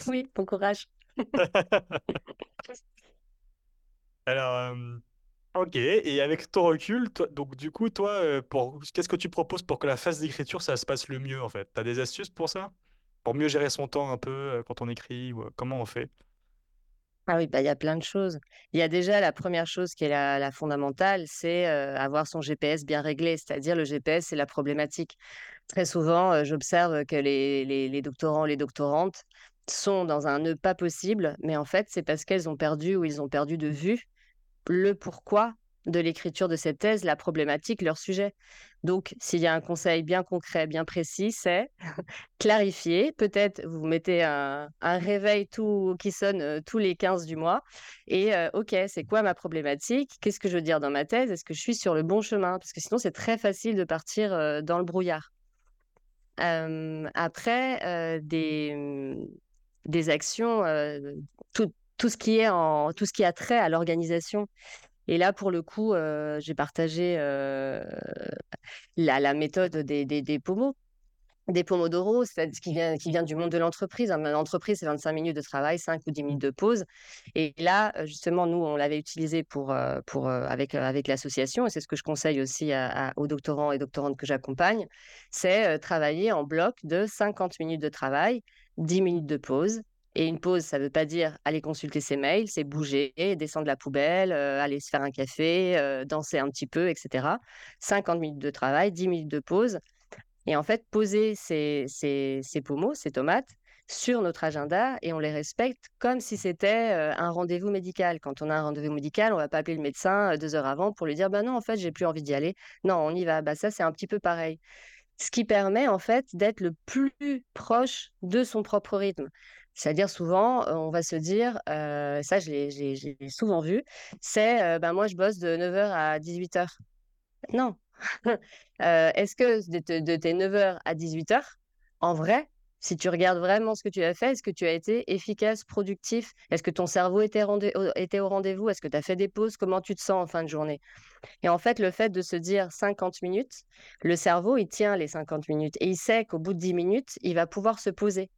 Oui, bon courage.
Alors, euh, ok, et avec ton recul, donc du coup, toi, pour qu'est-ce que tu proposes pour que la phase d'écriture, ça se passe le mieux en fait? Tu as des astuces pour ça? Pour mieux gérer son temps un peu quand on écrit, ou comment on fait?
Ah oui, bah, il y a plein de choses. Il y a déjà la première chose qui est la, fondamentale, c'est avoir son GPS bien réglé, c'est-à-dire le GPS, c'est la problématique. Très souvent, j'observe que les, les, les doctorants, les doctorantes sont dans un nœud pas possible, mais en fait, c'est parce qu'elles ont perdu ou ils ont perdu de vue le pourquoi de l'écriture de cette thèse, la problématique, leur sujet. Donc, s'il y a un conseil bien concret, bien précis, c'est clarifier. Peut-être vous mettez un, réveil tout, qui sonne euh, tous les 15 du mois. Et euh, OK, c'est quoi ma problématique? Qu'est-ce que je veux dire dans ma thèse? Est-ce que je suis sur le bon chemin? Parce que sinon, c'est très facile de partir euh, dans le brouillard. après, des, actions, tout, tout, ce qui est en, tout ce qui a trait à l'organisation. Et là, pour le coup, j'ai partagé la, méthode des, pomos des pomodoro, qui vient, qui vient du monde de l'entreprise. L'entreprise, c'est 25 minutes de travail, 5 ou 10 minutes de pause. Et là, justement, nous, on l'avait utilisé pour, avec, avec l'association, et c'est ce que je conseille aussi aux doctorants et doctorantes que j'accompagne, c'est travailler en bloc de 50 minutes de travail, 10 minutes de pause, et une pause, ça ne veut pas dire aller consulter ses mails, c'est bouger, descendre la poubelle, euh, aller se faire un café, euh, danser un petit peu, etc. 50 minutes de travail, 10 minutes de pause. Et en fait, poser ces, ces, ces pommeaux, ces tomates, sur notre agenda et on les respecte comme si c'était euh, un rendez-vous médical. Quand on a un rendez-vous médical, on va pas appeler le médecin deux heures avant pour lui dire bah non en fait j'ai plus envie d'y aller. Non, on y va. Bah ça c'est un petit peu pareil. Ce qui permet en fait d'être le plus proche de son propre rythme. C'est-à-dire souvent, on va se dire, ça je l'ai souvent vu, c'est ben moi je bosse de 9h à 18h. Non. Est-ce que de, tes 9h à 18h, en vrai, si tu regardes vraiment ce que tu as fait, est-ce que tu as été efficace, productif? Est-ce que ton cerveau était, était au rendez-vous? Est-ce que tu as fait des pauses? Comment tu te sens en fin de journée? Et en fait, le fait de se dire 50 minutes, le cerveau, il tient les 50 minutes et il sait qu'au bout de 10 minutes, il va pouvoir se poser.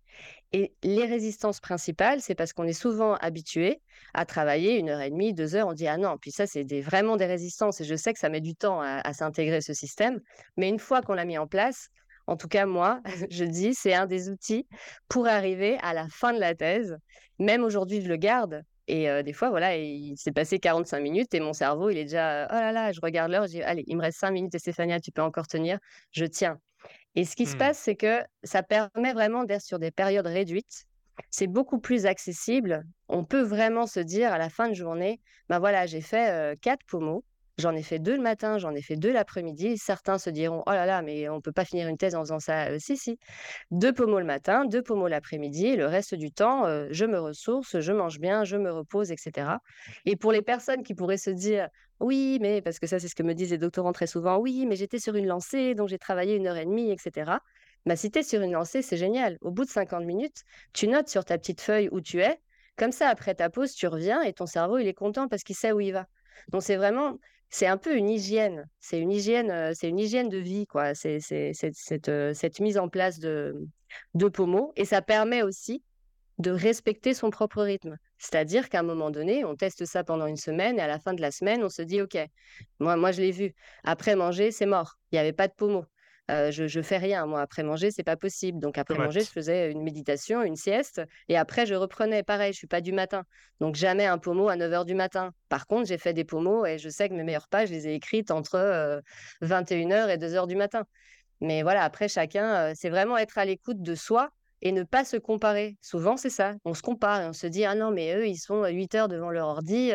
Et les résistances principales, c'est parce qu'on est souvent habitué à travailler une heure et demie, deux heures. On dit ah non, puis ça c'est vraiment des résistances. Et je sais que ça met du temps à s'intégrer ce système, mais une fois qu'on l'a mis en place, en tout cas moi, je dis c'est un des outils pour arriver à la fin de la thèse. Même aujourd'hui, je le garde. Et des fois, voilà, il s'est passé 45 minutes et mon cerveau, il est déjà, oh là là, je regarde l'heure, je dis, allez, il me reste 5 minutes, Stéphania, tu peux encore tenir, je tiens. Et ce qui se mmh. passe, c'est que ça permet vraiment d'être sur des périodes réduites. C'est beaucoup plus accessible. On peut vraiment se dire à la fin de journée, ben voilà, j'ai fait quatre pommeaux. J'en ai fait deux le matin, j'en ai fait deux l'après-midi. Certains se diront, oh là là, mais on ne peut pas finir une thèse en faisant ça. si, si. Deux pommeaux le matin, deux pommeaux l'après-midi. Le reste du temps, je me ressource, je mange bien, je me repose, etc. Et pour les personnes qui pourraient se dire, oui, mais parce que ça, c'est ce que me disent les doctorants très souvent. Oui, mais j'étais sur une lancée, donc j'ai travaillé une heure et demie, etc. Ma si tu es sur une lancée, c'est génial. Au bout de 50 minutes, tu notes sur ta petite feuille où tu es. Comme ça, après ta pause, tu reviens et ton cerveau, il est content parce qu'il sait où il va. Donc, c'est vraiment, c'est un peu une hygiène. C'est une hygiène, c'est une hygiène de vie, quoi. C'est cette, mise en place de, de. Et ça permet aussi de respecter son propre rythme. C'est-à-dire qu'à un moment donné, on teste ça pendant une semaine et à la fin de la semaine, on se dit, OK, moi, moi je l'ai vu. Après manger, c'est mort. Il n'y avait pas de pommeau. Je, je fais rien, moi, après manger, c'est pas possible. Donc, après manger, je faisais une méditation, une sieste, et après, je reprenais. Pareil, je suis pas du matin. Donc, jamais un pommeau à 9 heures du matin. Par contre, j'ai fait des pommeaux et je sais que mes meilleures pages, je les ai écrites entre 21 heures et 2 heures du matin. Mais voilà, après, chacun, c'est vraiment être à l'écoute de soi et ne pas se comparer. Souvent, c'est ça. On se compare et on se dit: «Ah non, mais eux, ils sont 8 heures devant leur ordi,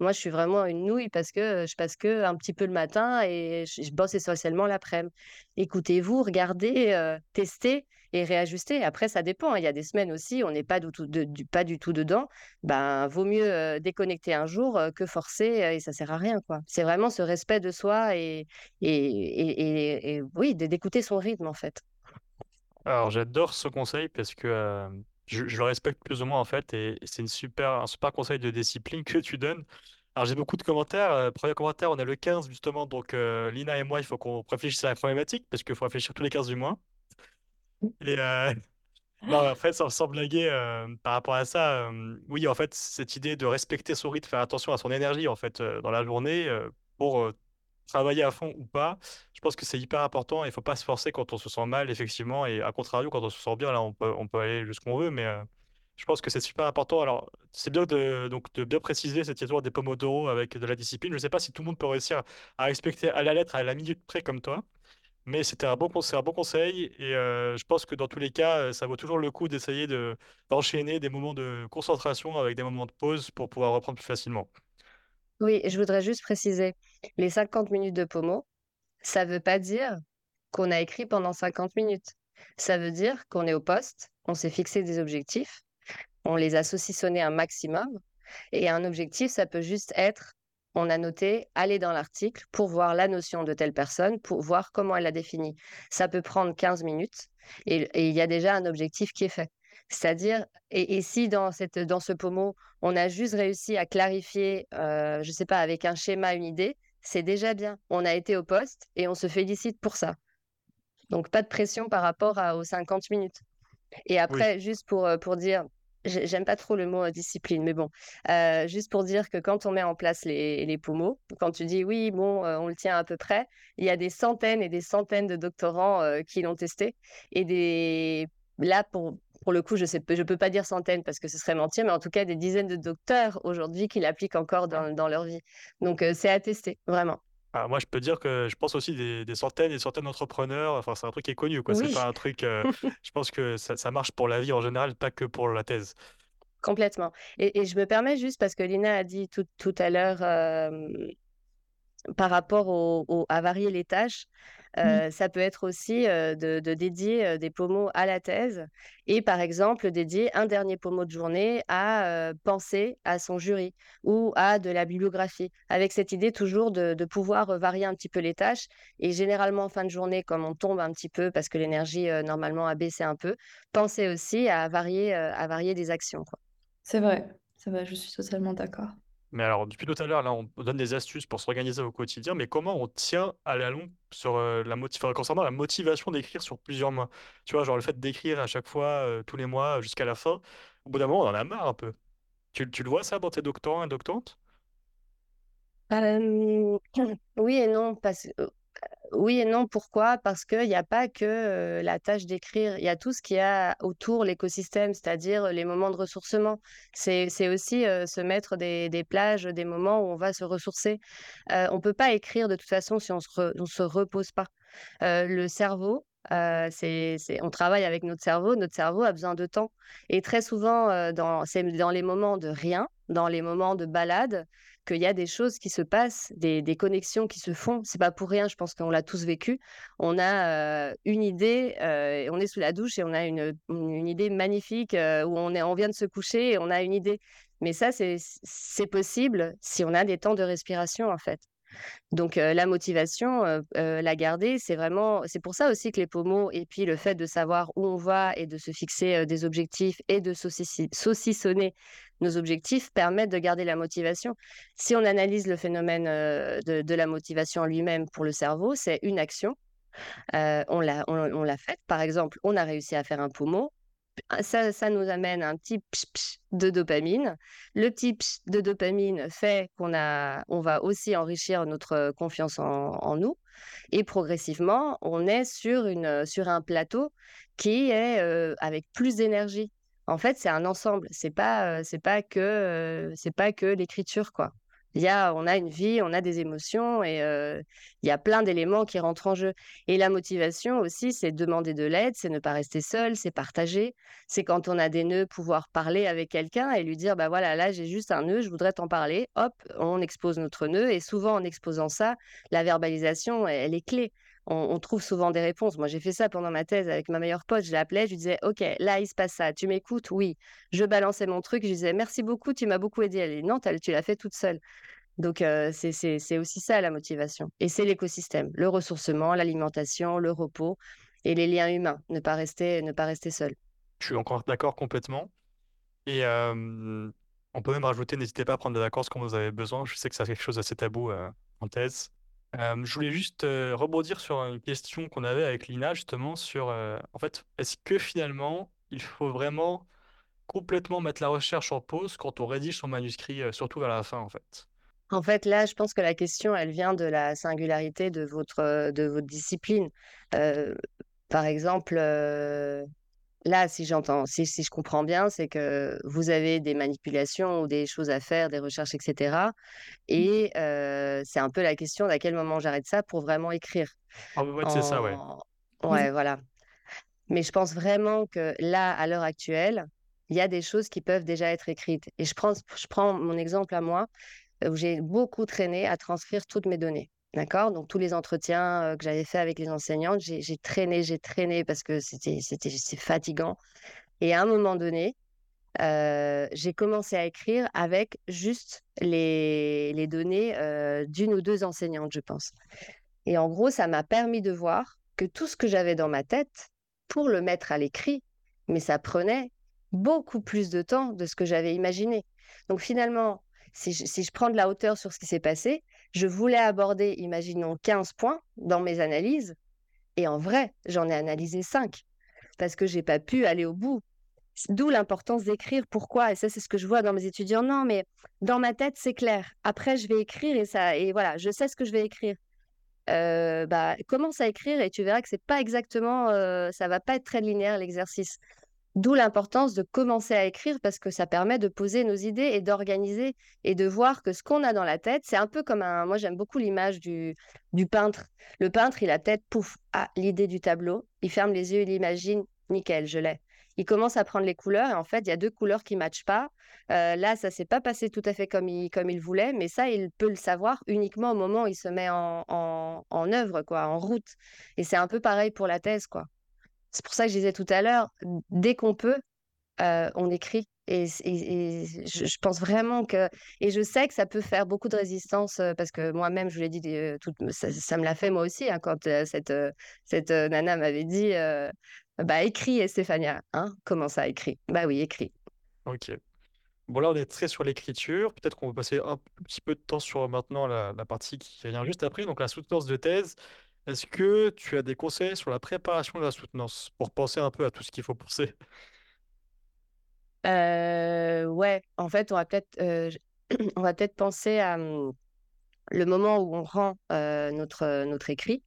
moi, je suis vraiment une nouille parce que je passe que un petit peu le matin et je bosse essentiellement l'après-midi». Écoutez-vous, regardez, testez et réajustez. Après, ça dépend, hein. Il y a des semaines aussi, on n'est pas du tout pas du tout dedans. Ben, vaut mieux, déconnecter un jour, que forcer, et ça sert à rien, quoi. C'est vraiment ce respect de soi et et et et oui, d'écouter son rythme, en fait.
Alors, j'adore ce conseil parce que euh, je, je le respecte plus ou moins en fait, et c'est une super, un super conseil de discipline que tu donnes. Alors, j'ai beaucoup de commentaires. Euh, premier commentaire, on a le 15 justement. Donc, euh, Lina et moi, il faut qu'on réfléchisse à la problématique parce qu'il faut réfléchir tous les 15 du mois. Et non, en fait, sans, sans blaguer par rapport à ça, oui, en fait, cette idée de respecter son rythme, faire attention à son énergie en fait dans la journée pour travailler à fond ou pas, je pense que c'est hyper important. Il faut pas se forcer quand on se sent mal, effectivement, et à contrario, quand on se sent bien, là, on peut, on peut aller jusqu'où on veut, mais euh, je pense que c'est super important. Alors, c'est bien de, bien préciser cette histoire des pomodoro avec de la discipline. Je ne sais pas si tout le monde peut réussir à respecter à la lettre, à la minute près comme toi. Mais c'était un bon conseil, et euh, je pense que dans tous les cas, euh, ça vaut toujours le coup d'essayer de d'enchaîner des moments de concentration avec des moments de pause pour pouvoir reprendre plus facilement.
Oui, je voudrais juste préciser, les 50 minutes de pommeau, ça veut pas dire qu'on a écrit pendant 50 minutes. Ça veut dire qu'on est au poste, on s'est fixé des objectifs, on les a saucissonnés un maximum. Et un objectif, ça peut juste être, on a noté, aller dans l'article pour voir la notion de telle personne, pour voir comment elle l'a définie. Ça peut prendre 15 minutes et, il y a déjà un objectif qui est fait. C'est-à-dire, et, si dans, cette, dans ce pommeau, on a juste réussi à clarifier, euh, je sais pas, avec un schéma, une idée, c'est déjà bien. On a été au poste et on se félicite pour ça. Donc, pas de pression par rapport à, aux 50 minutes. Et
Oui.
après, juste pour, euh, pour dire, j'ai- j'aime pas trop le mot euh, discipline, mais bon, euh, juste pour dire que quand on met en place les, les pommeaux, quand tu dis oui, bon, euh, on le tient à peu près, il y a des centaines et des centaines de doctorants euh, qui l'ont testé. Et des... là, pour, pour le coup, je je peux pas dire centaines parce que ce serait mentir, mais en tout cas, des dizaines de docteurs aujourd'hui qui l'appliquent encore dans, dans leur vie. Donc, euh, c'est à tester, vraiment.
Ah, moi, je peux dire que je pense aussi des, des centaines et des centaines d'entrepreneurs. Enfin, c'est un truc qui est connu, quoi. C'est
Oui.
pas un truc. euh, je pense que ça, ça marche pour la vie en général, pas que pour la thèse.
Complètement. Et, et je me permets juste parce que Lina a dit tout, tout à l'heure euh, par rapport au, au- à varier les tâches, Euh, ça peut être aussi de, de dédier des pommeaux à la thèse et par exemple dédier un dernier pommeau de journée à penser à son jury ou à de la bibliographie, avec cette idée toujours de, de pouvoir varier un petit peu les tâches. Et généralement en fin de journée, comme on tombe un petit peu parce que l'énergie normalement a baissé un peu, penser aussi à varier, à varier des actions, quoi.
C'est vrai, c'est vrai, je suis totalement d'accord.
Mais alors, depuis tout à l'heure, là, on donne des astuces pour s'organiser au quotidien, mais comment on tient à la longue sur la concernant la motivation d'écrire sur plusieurs mois? Tu vois, genre le fait d'écrire à chaque fois, tous les mois, jusqu'à la fin, au bout d'un moment, on en a marre un peu. Tu, tu le vois ça dans tes doctorants et doctorantes?
Oui et non, parce oui et non, pourquoi? Parce qu'il n'y a pas que la tâche d'écrire, il y a tout ce qu'il y a autour l'écosystème, c'est-à-dire les moments de ressourcement. C'est, aussi se mettre des, des plages, des moments où on va se ressourcer. On peut pas écrire de toute façon si on se, re- on se repose pas. Le cerveau, on travaille avec notre cerveau, notre cerveau a besoin de temps. Et très souvent, dans, c'est dans les moments de rien, dans les moments de balade, qu'il y a des choses qui se passent, des, connexions qui se font. C'est pas pour rien, je pense qu'on l'a tous vécu. On a une idée, on est sous la douche et on a une, idée magnifique où on, est, on vient de se coucher et on a une idée. Mais ça, c'est possible si on a des temps de respiration, en fait. Donc euh, la motivation, euh, euh, la garder, c'est vraiment, c'est pour ça aussi que les pommeaux et puis le fait de savoir où on va et de se fixer des objectifs et de saucissonner nos objectifs permettent de garder la motivation. Si on analyse le phénomène de, la motivation lui-même pour le cerveau, c'est une action. On l'a faite. Par exemple, on a réussi à faire un pommeau. Ça, ça nous amène un petit psh psh de dopamine. Le petit psh de dopamine fait qu'on a, on va aussi enrichir notre confiance en, nous. Et progressivement, on est sur, une, sur un plateau qui est avec plus d'énergie. En fait, c'est un ensemble. C'est pas, c'est pas que, c'est pas que l'écriture, quoi. Il y a, on a une vie, on a des émotions et il y a plein d'éléments qui rentrent en jeu. Et la motivation aussi, c'est demander de l'aide, c'est ne pas rester seul, c'est partager. C'est quand on a des nœuds, pouvoir parler avec quelqu'un et lui dire, bah voilà, là j'ai juste un nœud, je voudrais t'en parler. Hop, on expose notre nœud et souvent en exposant ça, la verbalisation, elle est clé on, trouve souvent des réponses. Moi, j'ai fait ça pendant ma thèse avec ma meilleure pote. Je l'appelais, je lui disais, OK, là, il se passe ça. Tu m'écoutes? Oui. Je balançais mon truc. Je disais, merci beaucoup, tu m'as beaucoup aidé. Elle dit, non, tu l'as fait toute seule. Donc, euh, c'est aussi ça la motivation. Et c'est l'écosystème, le ressourcement, l'alimentation, le repos et les liens humains. Ne pas rester, ne pas rester seul.
Je suis encore d'accord complètement. Et on peut même rajouter, n'hésitez pas à prendre des vacances quand vous avez besoin. Je sais que c'est quelque chose d'assez tabou euh, en thèse je voulais juste, rebondir sur une question qu'on avait avec Lina justement sur, en fait, est-ce que finalement, il faut vraiment complètement mettre la recherche en pause quand on rédige son manuscrit, surtout vers la fin, en fait?
En fait, là, je pense que la question, elle vient de la singularité de votre, de votre discipline. par exemple, là, si j'entends si si je comprends bien, c'est que vous avez des manipulations ou des choses à faire, des recherches etc. Mmh. et c'est un peu la question d'à quel moment j'arrête ça pour vraiment écrire.
Ah ouais, c'est ça, ouais.
ouais, voilà. Mais je pense vraiment que là, à l'heure actuelle, il y a des choses qui peuvent déjà être écrites et je prends je prends mon exemple à moi, où j'ai beaucoup traîné à transcrire toutes mes données. D'accord? Donc, tous les entretiens que j'avais fait avec les enseignantes, j'ai traîné, j'ai traîné parce que c'était fatigant. Et à un moment donné, j'ai commencé à écrire avec juste les, les données d'une ou deux enseignantes, je pense. Et en gros, ça m'a permis de voir que tout ce que j'avais dans ma tête, pour le mettre à l'écrit, mais ça prenait beaucoup plus de temps de ce que j'avais imaginé. Donc finalement, si si je prends de la hauteur sur ce qui s'est passé, je voulais aborder, imaginons, 15 points dans mes analyses, et en vrai, j'en ai analysé 5, parce que j'ai pas pu aller au bout. D'où l'importance d'écrire. Pourquoi Et ça, c'est ce que je vois dans mes étudiants. Non, mais dans ma tête, c'est clair. Après, je vais écrire et ça, et voilà, je sais ce que je vais écrire. Euh, bah, commence à écrire et tu verras que c'est pas exactement, euh, ça va pas être très linéaire l'exercice. D'où l'importance de commencer à écrire parce que ça permet de poser nos idées et d'organiser et de voir que ce qu'on a dans la tête, c'est un peu comme un. Moi, j'aime beaucoup l'image du, peintre. Le peintre, il a peut-être, pouf, ah, l'idée du tableau. Il ferme les yeux, il imagine, nickel, je l'ai. Il commence à prendre les couleurs et en fait, il y a deux couleurs qui ne matchent pas. Euh, là, ça s'est pas passé tout à fait comme il, comme il voulait, mais ça, il peut le savoir uniquement au moment où il se met en, en, en œuvre, quoi, en route. Et c'est un peu pareil pour la thèse, quoi. C'est pour ça que je disais tout à l'heure, dès qu'on peut, euh, on écrit. Et, je, pense vraiment que. Et je sais que ça peut faire beaucoup de résistance euh, parce que moi-même, je vous l'ai dit, euh, ça, me l'a fait moi aussi hein, quand cette, cette nana m'avait dit Bah, écris, Stéphania. Hein, comment ça, écrit? Bah oui, écrit.
Ok. Bon, là, on est très sur l'écriture. Peut-être qu'on va passer un petit peu de temps sur maintenant la, la partie qui vient juste après, donc la soutenance de thèse. Est-ce que tu as des conseils sur la préparation de la soutenance pour penser un peu à tout ce qu'il faut penser?
Euh, ouais, en fait, on va peut-être euh, on va peut-être penser à mmh, le moment où on rend euh, notre, notre écrit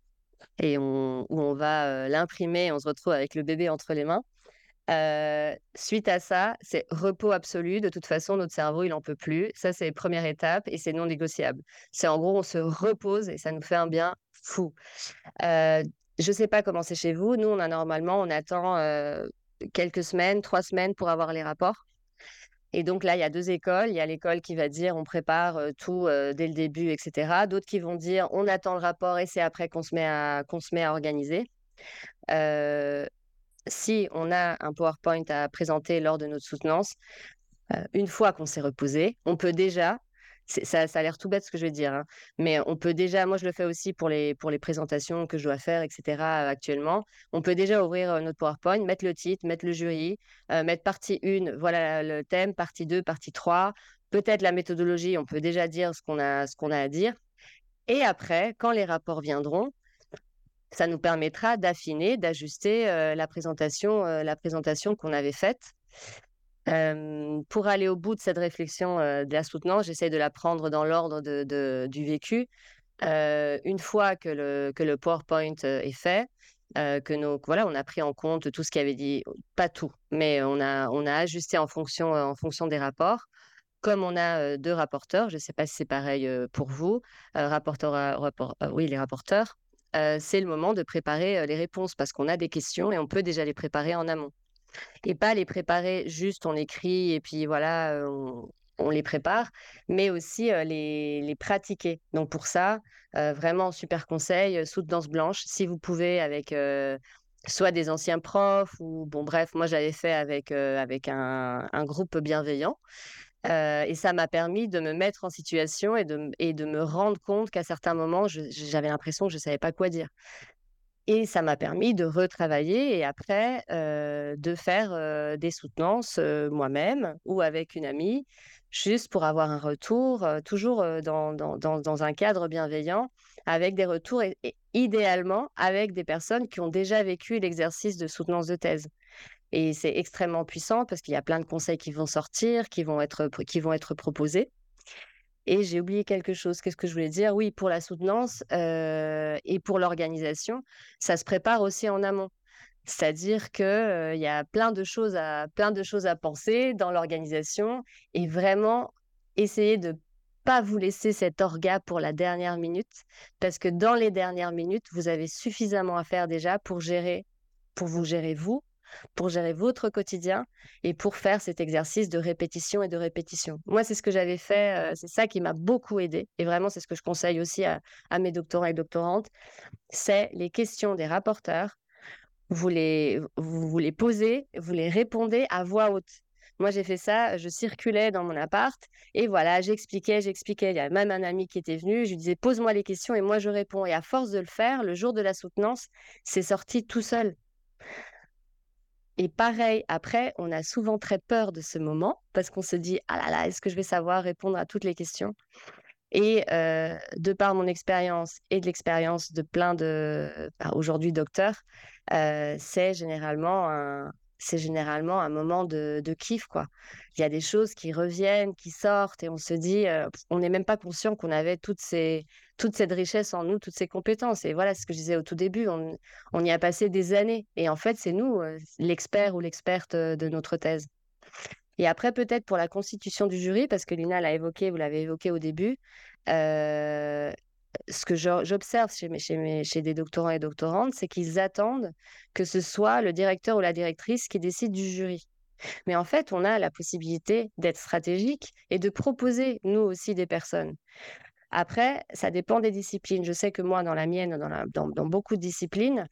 et où on va l'imprimer, on se retrouve avec le bébé entre les mains. suite à ça, c'est repos absolu. De toute façon, notre cerveau, il n'en peut plus. Ça, c'est la première étape et c'est non négociable. C'est en gros, on se repose et ça nous fait un bien fou. je ne sais pas comment c'est chez vous. Nous, on a normalement, on attend quelques semaines, trois semaines pour avoir les rapports. Et donc là, il y a deux écoles. Il y a l'école qui va dire on prépare tout dès le début, etc. D'autres qui vont dire on attend le rapport et c'est après qu'on se met à qu'on se met à organiser. si on a un PowerPoint à présenter lors de notre soutenance, une fois qu'on s'est reposé, on peut déjà ça, ça a l'air tout bête ce que je vais dire, hein, mais on peut déjà, moi je le fais aussi pour les, pour les présentations que je dois faire, etc. actuellement. On peut déjà ouvrir notre PowerPoint, mettre le titre, mettre le jury, mettre partie 1, voilà le thème, partie 2, partie 3, peut-être la méthodologie, on peut déjà dire ce qu'on a, ce qu'on a à dire. Et après, quand les rapports viendront, ça nous permettra d'affiner, d'ajuster la présentation, la présentation qu'on avait faite pour aller au bout de cette réflexion de la soutenance, j'essaie de la prendre dans l'ordre de, du vécu. une fois que le, que le PowerPoint est fait, que nos, voilà, on a pris en compte tout ce qu'il avait dit, pas tout, mais on a, on a ajusté en fonction, en fonction des rapports. Comme on a deux rapporteurs, je ne sais pas si c'est pareil pour vous, rapporteur, rapport, oui, les rapporteurs, c'est le moment de préparer les réponses parce qu'on a des questions et on peut déjà les préparer en amont. Et pas les préparer juste, on écrit et puis voilà, on, les prépare, mais aussi les, les, pratiquer. Donc pour ça, vraiment super conseil, soutenance blanche, si vous pouvez avec soit des anciens profs ou bon bref, moi j'avais fait avec, avec un, un, groupe bienveillant. et ça m'a permis de me mettre en situation et de, et de me rendre compte qu'à certains moments, j'avais l'impression que je ne savais pas quoi dire. Et ça m'a permis de retravailler et après de faire des soutenances moi-même ou avec une amie, juste pour avoir un retour, toujours dans, dans, dans, un cadre bienveillant, avec des retours et, idéalement avec des personnes qui ont déjà vécu l'exercice de soutenance de thèse. Et c'est extrêmement puissant parce qu'il y a plein de conseils qui vont sortir, qui vont être, qui vont être proposés. Et j'ai oublié quelque chose. Qu'est-ce que je voulais dire? Oui, pour la soutenance et pour l'organisation, ça se prépare aussi en amont. C'est-à-dire qu'il y a plein de, choses à, plein de choses à penser dans l'organisation et vraiment essayer de pas vous laisser cet orga pour la dernière minute parce que dans les dernières minutes, vous avez suffisamment à faire déjà pour gérer, pour vous gérer vous, pour gérer votre quotidien et pour faire cet exercice de répétition et de répétition. Moi, c'est ce que j'avais fait, euh, c'est ça qui m'a beaucoup aidé et vraiment, c'est ce que je conseille aussi à, mes doctorants et doctorantes, c'est les questions des rapporteurs. Vous les, vous, les posez, vous les répondez à voix haute. Moi, j'ai fait ça, je circulais dans mon appart et voilà, j'expliquais, j'expliquais. Il y a même un ami qui était venu, je lui disais pose-moi les questions et moi je réponds. Et à force de le faire, le jour de la soutenance, c'est sorti tout seul. Et pareil, après, on a souvent très peur de ce moment parce qu'on se dit ah là là, est-ce que je vais savoir répondre à toutes les questions? Et de par mon expérience et de l'expérience de plein de bah, aujourd'hui docteurs, c'est généralement un, c'est généralement un moment de, kiff, quoi. Il y a des choses qui reviennent, qui sortent, et on se dit, on n'est même pas conscient qu'on avait toute cette richesse en nous, toutes ces compétences. Et voilà ce que je disais au tout début, on, on y a passé des années. Et en fait, c'est nous, l'expert ou l'experte de notre thèse. Et après, peut-être pour la constitution du jury, parce que Lina l'a évoqué, vous l'avez évoqué au début, ce que j'observe chez, chez, chez des doctorants et doctorantes, c'est qu'ils attendent que ce soit le directeur ou la directrice qui décide du jury. Mais en fait, on a la possibilité d'être stratégique et de proposer, nous aussi, des personnes. Après, ça dépend des disciplines. Je sais que moi, dans la mienne, dans, dans beaucoup de disciplines,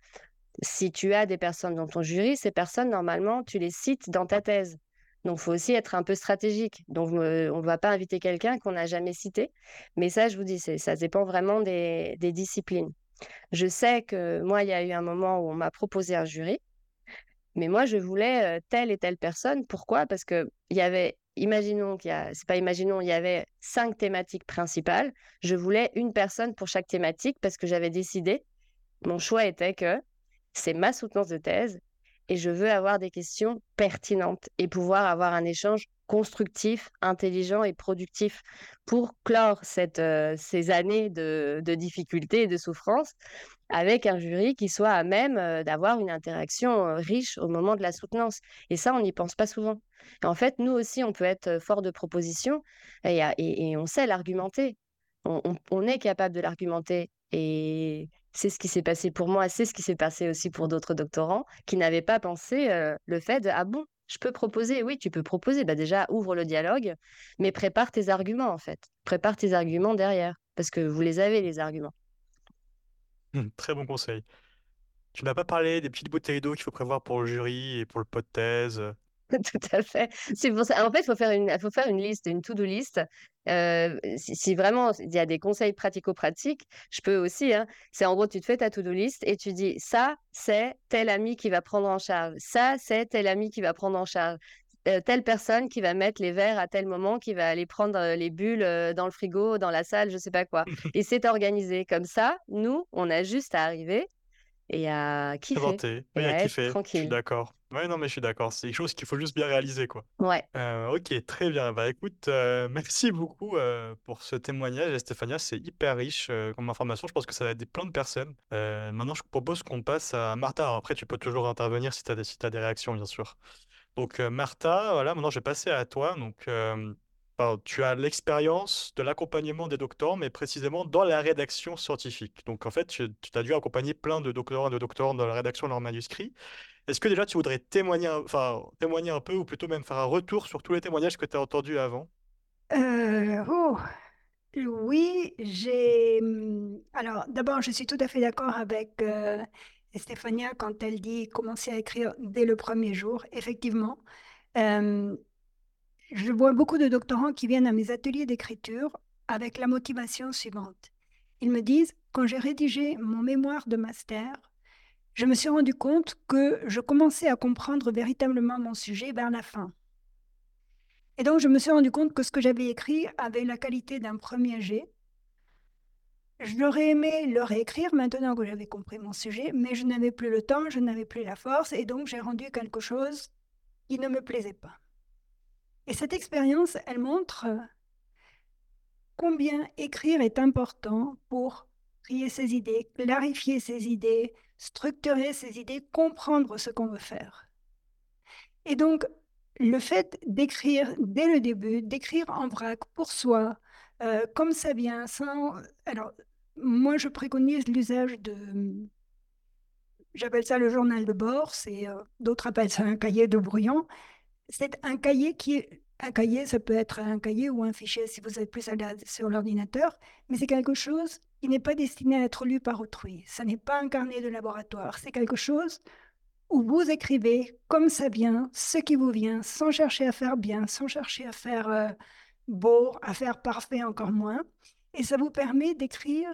si tu as des personnes dans ton jury, ces personnes, normalement, tu les cites dans ta thèse. Donc, il faut aussi être un peu stratégique. Donc, on ne va pas inviter quelqu'un qu'on n'a jamais cité. Mais ça, je vous dis, ça dépend vraiment des, disciplines. Je sais que moi, il y a eu un moment où on m'a proposé un jury. Mais moi, je voulais telle et telle personne. Pourquoi? Parce qu'il y avait, imaginons qu'il y a, c'est pas imaginons, il y avait cinq thématiques principales. Je voulais une personne pour chaque thématique parce que j'avais décidé, mon choix était que c'est ma soutenance de thèse et je veux avoir des questions pertinentes et pouvoir avoir un échange constructif, intelligent et productif pour clore euh, ces années de, difficultés et de souffrance avec un jury qui soit à même euh, d'avoir une interaction euh, riche au moment de la soutenance. Et ça, on n'y pense pas souvent. en fait, nous aussi, on peut être fort de propositions et, on sait l'argumenter. On, on, est capable de l'argumenter. Et c'est ce qui s'est passé pour moi, c'est ce qui s'est passé aussi pour d'autres doctorants qui n'avaient pas pensé le fait de ah bon, je peux proposer, oui, tu peux proposer. Bah déjà, ouvre le dialogue, mais prépare tes arguments en fait. Prépare tes arguments derrière, parce que vous les avez les arguments.
Mmh, très bon conseil. Tu n'as pas parlé des petites bouteilles d'eau qu'il faut prévoir pour le jury et pour le pot de thèse.
Tout à fait. C'est pour ça. En fait, il faut faire une, faut faire une liste, une to-do list. Euh, si, vraiment il y a des conseils pratico-pratiques, je peux aussi. Hein. c'est en gros, tu te fais ta to-do list et tu dis ça, c'est tel ami qui va prendre en charge. Ça, c'est tel ami qui va prendre en charge. Euh, telle personne qui va mettre les verres à tel moment, qui va aller prendre euh, les bulles dans le frigo, dans la salle, je sais pas quoi. et c'est organisé comme ça. Nous, on a juste à arriver et à kiffer.
et à kiffer. Je suis d'accord. Ouais, non, mais je suis d'accord. C'est quelque chose qu'il faut juste bien réaliser, quoi.
Ouais.
Heu, OK, très bien. Bah, écoute, heu, merci beaucoup, heu, pour ce témoignage, Stéphania. C'est hyper riche, comme information. Je pense que ça va aider plein de personnes. Maintenant, je propose qu'on passe à Martha. Alors après, tu peux toujours intervenir si tu as des si tu des réactions, bien sûr. Donc, Martha, voilà, maintenant je vais passer à toi. Donc, tu as l'expérience de l'accompagnement des doctorants, mais précisément dans la rédaction scientifique. Donc, en fait, tu as dû accompagner plein de doctorants et de doctorantes dans la rédaction de leurs manuscrits. Est-ce que déjà tu voudrais témoigner enfin, témoigner un peu ou plutôt même faire un retour sur tous les témoignages que tu as entendus avant?
Heu, oh! Oui, j'ai, mmh, alors d'abord, je suis tout à fait d'accord avec, heu, Stéphania quand elle dit commencer à écrire dès le premier jour. Effectivement, hem, je vois beaucoup de doctorants qui viennent à mes ateliers d'écriture avec la motivation suivante. Ils me disent: «Quand j'ai rédigé mon mémoire de master, je me suis rendu compte que je commençais à comprendre véritablement mon sujet vers la fin». Et donc je me suis rendu compte que ce que j'avais écrit avait la qualité d'un premier jet. J'aurais aimé le réécrire maintenant que j'avais compris mon sujet, mais je n'avais plus le temps, je n'avais plus la force et donc j'ai rendu quelque chose qui ne me plaisait pas. Et cette expérience, elle montre, combien écrire est important pour trier ses idées, clarifier ses idées, structurer ses idées, comprendre ce qu'on veut faire. Et donc le fait d'écrire dès le début, d'écrire en vrac pour soi, heu, comme ça vient, sans alors moi je préconise l'usage de, j'appelle ça le journal de bord, c'est, heu, d'autres appellent ça un cahier de brouillon. C'est un cahier qui est un cahier, ça peut être un cahier ou un fichier si vous êtes plus sur l'ordinateur, mais c'est quelque chose qui n'est pas destiné à être lu par autrui. Ça n'est pas un carnet de laboratoire, c'est quelque chose où vous écrivez comme ça vient, ce qui vous vient, sans chercher à faire bien, sans chercher à faire, heu, beau, à faire parfait encore moins et ça vous permet d'écrire,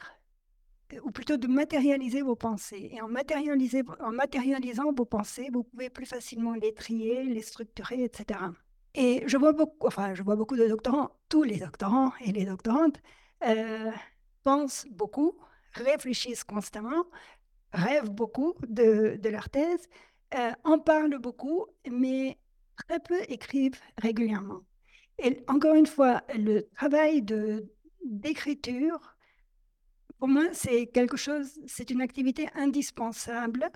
ou plutôt de matérialiser vos pensées et en matérialisant vos pensées, vous pouvez plus facilement les trier, les structurer et cetera et je vois beaucoup enfin, je vois beaucoup de doctorants, tous les doctorants et les doctorantes, heu, pensent beaucoup, réfléchissent constamment, rêvent beaucoup de de leur thèse, heu, en parlent beaucoup, mais très peu écrivent régulièrement. Et encore une fois, le travail d'écriture, pour moi, c'est quelque chose c'est une activité indispensable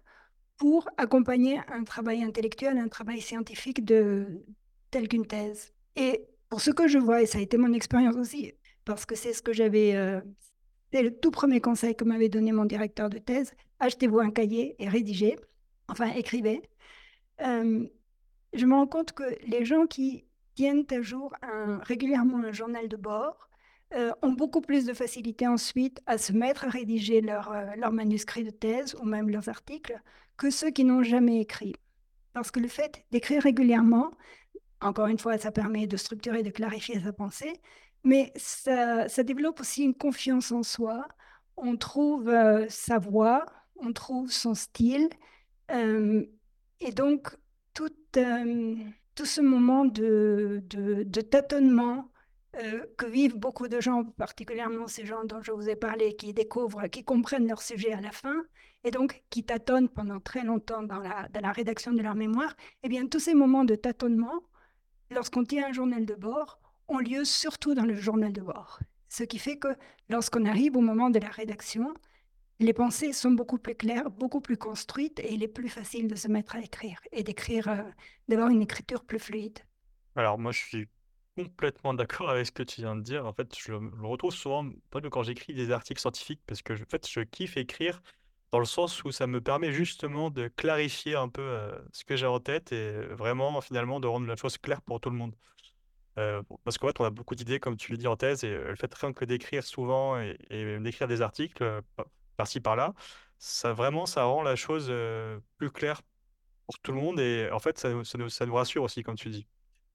pour accompagner un travail intellectuel, un travail scientifique de tel qu'une thèse. Et pour ce que je vois, et ça a été mon expérience aussi, parce que c'est ce que j'avais, heu, c'est le tout premier conseil que m'avait donné mon directeur de thèse: «Achetez-vous un cahier et rédigez, enfin écrivez». Hem, je me rends compte que les gens qui tiennent à jour régulièrement un journal de bord, heu, ont beaucoup plus de facilité ensuite à se mettre à rédiger leur, heu, leur manuscrit de thèse ou même leurs articles, que ceux qui n'ont jamais écrit. Parce que le fait d'écrire régulièrement, encore une fois, ça permet de structurer, de clarifier sa pensée, mais ça développe aussi une confiance en soi. On trouve, heu, sa voix, on trouve son style, et donc tout, tout ce moment de de de tâtonnement, heu, que vivent beaucoup de gens, particulièrement ces gens dont je vous ai parlé, qui découvrent, qui comprennent leur sujet à la fin et donc qui tâtonnent pendant très longtemps dans la rédaction de leur mémoire et bien tous ces moments de tâtonnement, lorsqu'on tient un journal de bord, ont lieu surtout dans le journal de bord. Ce qui fait que lorsqu'on arrive au moment de la rédaction, les pensées sont beaucoup plus claires, beaucoup plus construites et il est plus facile de se mettre à écrire et d'écrire, heu, d'avoir une écriture plus fluide.
Alors moi, je suis complètement d'accord avec ce que tu viens de dire. En fait, je me retrouve souvent, pas que quand j'écris des articles scientifiques, parce que en fait, je kiffe écrire dans le sens où ça me permet justement de clarifier un peu, heu, ce que j'ai en tête et vraiment finalement de rendre la chose claire pour tout le monde. Heu, parce qu'en fait, on a beaucoup d'idées comme tu le dis en thèse et heu, le fait rien que d'écrire souvent et d'écrire des articles, par-ci par-là, ça vraiment ça rend la chose, plus claire pour tout le monde et en fait ça nous ça nous rassure aussi comme tu dis.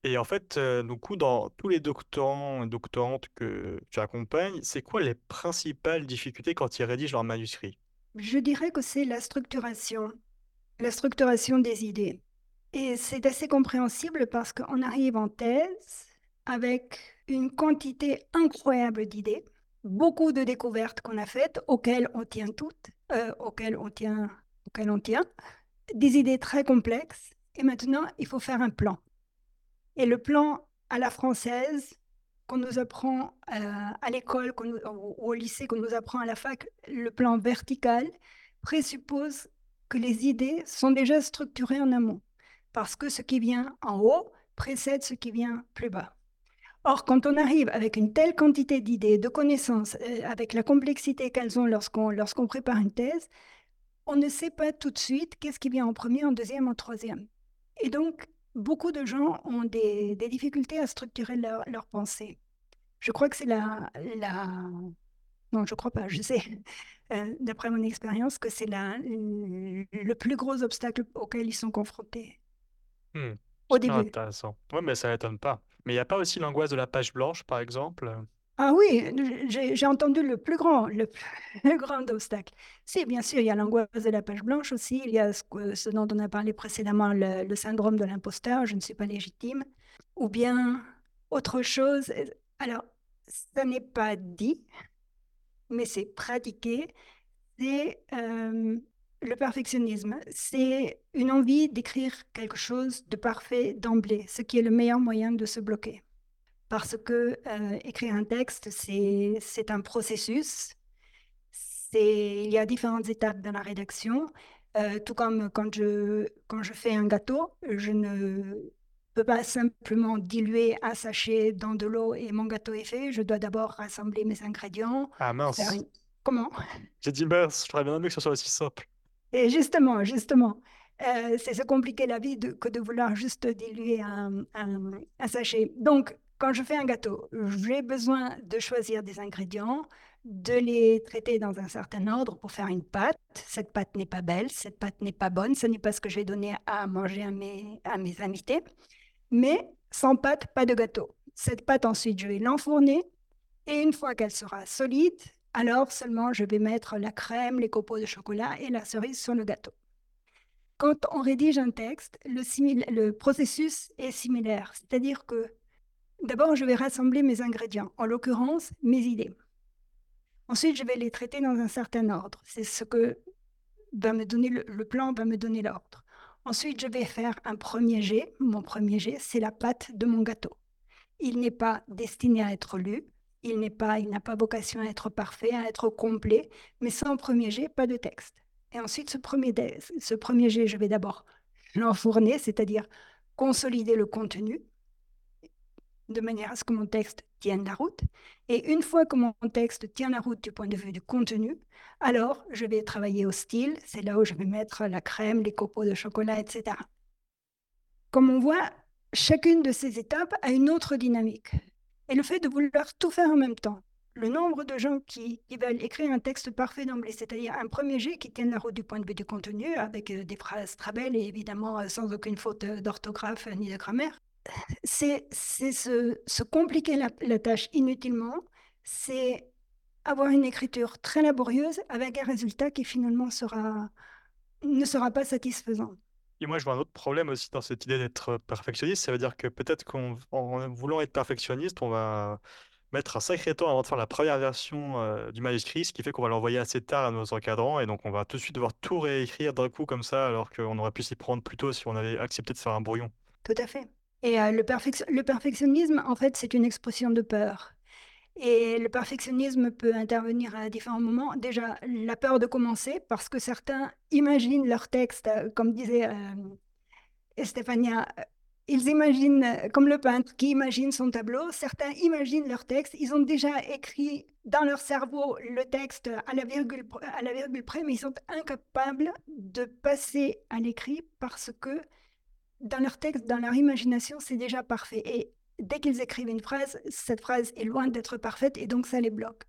Et en fait, heu, du coup dans tous les doctorants et doctorantes que tu accompagnes, c'est quoi les principales difficultés quand ils rédigent leur manuscrit?
Je dirais que c'est la structuration, la structuration des idées et c'est assez compréhensible parce qu'on arrive en thèse avec une quantité incroyable d'idées, beaucoup de découvertes qu'on a faites, auxquelles on tient toutes, heu, auxquelles on tient auxquelles on tient, des idées très complexes Et maintenant, il faut faire un plan. Et le plan à la française, qu'on nous apprend euh, à l'école ou au lycée, qu'on nous apprend à la fac, le plan vertical présuppose que les idées sont déjà structurées en amont, parce que ce qui vient en haut précède ce qui vient plus bas. Or, quand on arrive avec une telle quantité d'idées, de connaissances, euh, avec la complexité qu'elles ont lorsqu'on lorsqu'on prépare une thèse, on ne sait pas tout de suite qu'est-ce qui vient en premier, en deuxième, en troisième. Et donc, beaucoup de gens ont des, difficultés à structurer leur, leur, pensée. Je crois que c'est la, la... Non, je crois pas, je sais, euh, d'après mon expérience, que c'est le plus gros obstacle auquel ils sont confrontés.
Hmm. Au début. Intéressant. Oui, mais ça n'étonne pas. Mais il n'y a pas aussi l'angoisse de la page blanche, par exemple?
Ah oui, j'ai entendu le plus grand, le plus grand obstacle. Si, bien sûr, il y a l'angoisse de la page blanche aussi, il y a ce, dont on a parlé précédemment, le, syndrome de l'imposteur, je ne suis pas légitime, ou bien autre chose. Alors, ça n'est pas dit, mais c'est pratiqué, c'est euh, le perfectionnisme. C'est une envie d'écrire quelque chose de parfait d'emblée, ce qui est le meilleur moyen de se bloquer parce que euh, écrire un texte, c'est un processus. Il y a différentes étapes dans la rédaction. Euh, tout comme quand je, quand je fais un gâteau, je ne peux pas simplement diluer un sachet dans de l'eau et mon gâteau est fait. Je dois d'abord rassembler mes ingrédients.
Ah mince.
Comment?
J'ai dit mince, je ferais bien aimé que ce soit aussi simple.
Et justement, justement, euh, c'est se compliquer la vie que de vouloir juste diluer un, un, un sachet. Donc, quand je fais un gâteau, j'ai besoin de choisir des ingrédients, de les traiter dans un certain ordre pour faire une pâte. Cette pâte n'est pas belle, cette pâte n'est pas bonne, ce n'est pas ce que je vais donner à manger à mes, à mes invités. Mais sans pâte, pas de gâteau. Cette pâte, ensuite, je vais l'enfourner. Et une fois qu'elle sera solide, alors seulement je vais mettre la crème, les copeaux de chocolat et la cerise sur le gâteau. Quand on rédige un texte, le, le processus est similaire. C'est-à-dire que D'abord, je vais rassembler mes ingrédients, en l'occurrence mes idées. Ensuite, je vais les traiter dans un certain ordre. C'est ce que va me donner le, plan, va me donner l'ordre. Ensuite, je vais faire un premier jet. Mon premier jet, c'est la pâte de mon gâteau. Il n'est pas destiné à être lu. Il n'est pas, il n'a pas vocation à être parfait, à être complet. Mais sans premier jet, pas de texte. Et ensuite, ce premier, ce premier jet, je vais d'abord l'enfourner, c'est-à-dire consolider le contenu de manière à ce que mon texte tienne la route. Et une fois que mon texte tient la route du point de vue du contenu, alors je vais travailler au style. C'est là où je vais mettre la crème, les copeaux de chocolat, etc. Comme on voit, chacune de ces étapes a une autre dynamique. Et le fait de vouloir tout faire en même temps, le nombre de gens qui, veulent écrire un texte parfait d'emblée, c'est-à-dire un premier jet qui tienne la route du point de vue du contenu, avec euh, des phrases très belles et évidemment euh, sans aucune faute d'orthographe ni de grammaire, c'est se, compliquer la, tâche inutilement, c'est avoir une écriture très laborieuse avec un résultat qui finalement sera, ne sera pas satisfaisant.
Et moi, je vois un autre problème aussi dans cette idée d'être perfectionniste. Ça veut dire que peut-être qu'en voulant être perfectionniste, on va mettre un sacré temps avant de faire la première version euh, du manuscrit, ce qui fait qu'on va l'envoyer assez tard à nos encadrants et donc on va tout de suite devoir tout réécrire d'un coup comme ça, alors qu'on aurait pu s'y prendre plus tôt si on avait accepté de faire un brouillon.
Tout à fait. Et euh, le, perfectionnisme, en fait, c'est une expression de peur. Et le perfectionnisme peut intervenir à différents moments. Déjà, la peur de commencer, parce que certains imaginent leur texte, euh, comme disait euh, Stéphania, ils imaginent, comme le peintre qui imagine son tableau, certains imaginent leur texte, ils ont déjà écrit dans leur cerveau le texte à la virgule, à la virgule près, mais ils sont incapables de passer à l'écrit parce que dans leur texte, dans leur imagination, c'est déjà parfait. Et dès qu'ils écrivent une phrase, cette phrase est loin d'être parfaite et donc ça les bloque.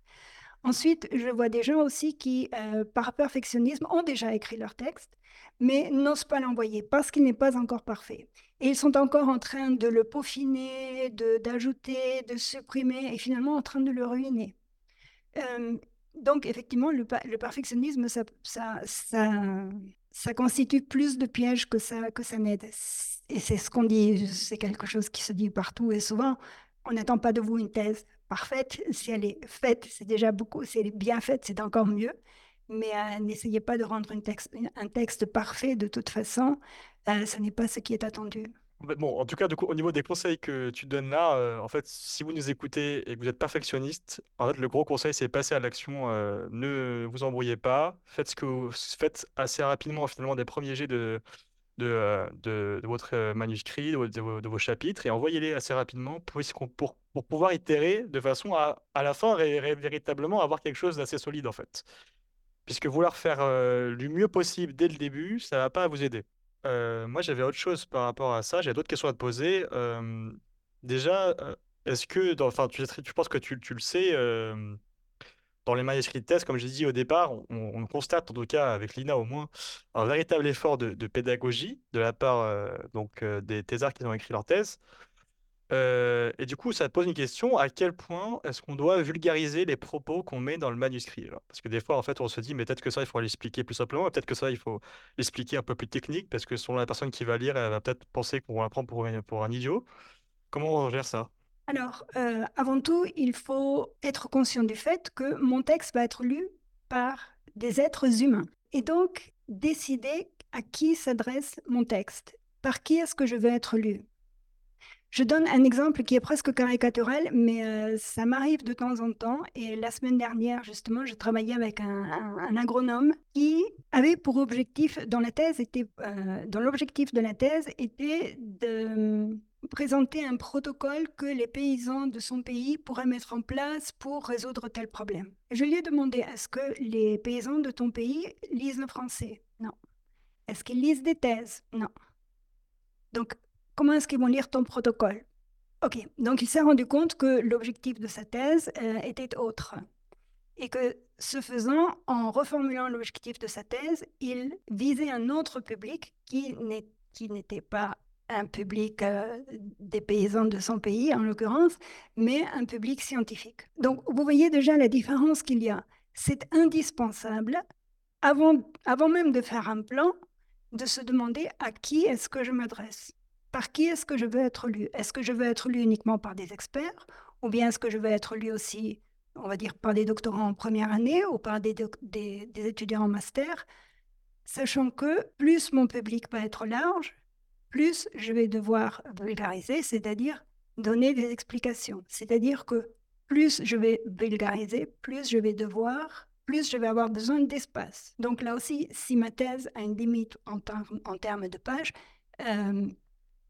Ensuite, je vois des gens aussi qui, euh, par perfectionnisme, ont déjà écrit leur texte, mais n'osent pas l'envoyer parce qu'il n'est pas encore parfait. Et ils sont encore en train de le peaufiner, d'ajouter, de, supprimer, et finalement en train de le ruiner. Euh, donc, effectivement, le, le perfectionnisme, ça, ça, ça, ça constitue plus de pièges que ça, que ça n'aide. Et c'est ce qu'on dit, c'est quelque chose qui se dit partout et souvent. On n'attend pas de vous une thèse parfaite. Si elle est faite, c'est déjà beaucoup. Si elle est bien faite, c'est encore mieux. mais euh, n'essayez pas de rendre un texte parfait de toute façon. Euh, ce n'est pas ce qui est attendu.
Bon, en tout cas, du coup, au niveau des conseils que tu donnes là, euh, en fait, si vous nous écoutez et que vous êtes perfectionniste, en fait, le gros conseil, c'est passer à l'action. euh, ne vous embrouillez pas. Faites ce que vous faites assez rapidement, finalement, des premiers jets de, de, euh, de, votre manuscrit, de, vos- chapitres, et envoyez-les assez rapidement pour, pour, pour pouvoir itérer de façon à, à la fin, véritablement avoir quelque chose d'assez solide, en fait. Puisque vouloir faire euh, du mieux possible dès le début, ça va pas vous aider. Euh, moi, j'avais autre chose par rapport à ça. J'ai d'autres questions à te poser. Euh, déjà, euh, est-ce que, enfin, tu, penses que tu, le sais, dans les manuscrits de thèse, comme j'ai dit au départ, on, on constate, en tout cas avec Lina au moins, un véritable effort de, pédagogie de la part donc, des thésards qui ont écrit leur thèse. Et du coup, ça pose une question, à quel point est-ce qu'on doit vulgariser les propos qu'on met dans le manuscrit? Parce que des fois, en fait, on se dit, mais peut-être que ça, il faut l'expliquer plus simplement, peut-être que ça, il faut l'expliquer un peu plus technique, parce que selon la personne qui va lire, elle va peut-être penser qu'on la prend pour, un- pour un idiot. Comment on gère ça?
Alors, avant tout, il faut être conscient du fait que mon texte va être lu par des êtres humains. Et donc, décider à qui s'adresse mon texte. Par qui est-ce que je veux être lu? Je donne un exemple qui est presque caricatural, mais euh, ça m'arrive de temps en temps. Et la semaine dernière, justement, je travaillais avec un, agronome qui avait pour objectif, dans la thèse, était, euh, dans l'objectif de la thèse, était de présenter un protocole que les paysans de son pays pourraient mettre en place pour résoudre tel problème. Je lui ai demandé, est-ce que les paysans de ton pays lisent le français? Non. Est-ce qu'ils lisent des thèses? Non. Donc, comment est-ce qu'ils vont lire ton protocole? Ok, donc il s'est rendu compte que l'objectif de sa thèse euh, était autre. Et que ce faisant, en reformulant l'objectif de sa thèse, il visait un autre public qui n'était pas un public euh, des paysans de son pays, en l'occurrence, mais un public scientifique. Donc, vous voyez déjà la différence qu'il y a. C'est indispensable, avant, avant même de faire un plan, de se demander à qui est-ce que je m'adresse par qui est-ce que je veux être lu? Est-ce que je veux être lu uniquement par des experts? Ou bien est-ce que je veux être lu aussi, on va dire, par des doctorants en première année ou par des, étudiants en master? Sachant que plus mon public va être large, plus je vais devoir vulgariser, c'est-à-dire donner des explications. C'est-à-dire que plus je vais vulgariser, plus je vais devoir, plus je vais avoir besoin d'espace. Donc là aussi, si ma thèse a une limite en, termes- en termes de pages, euh,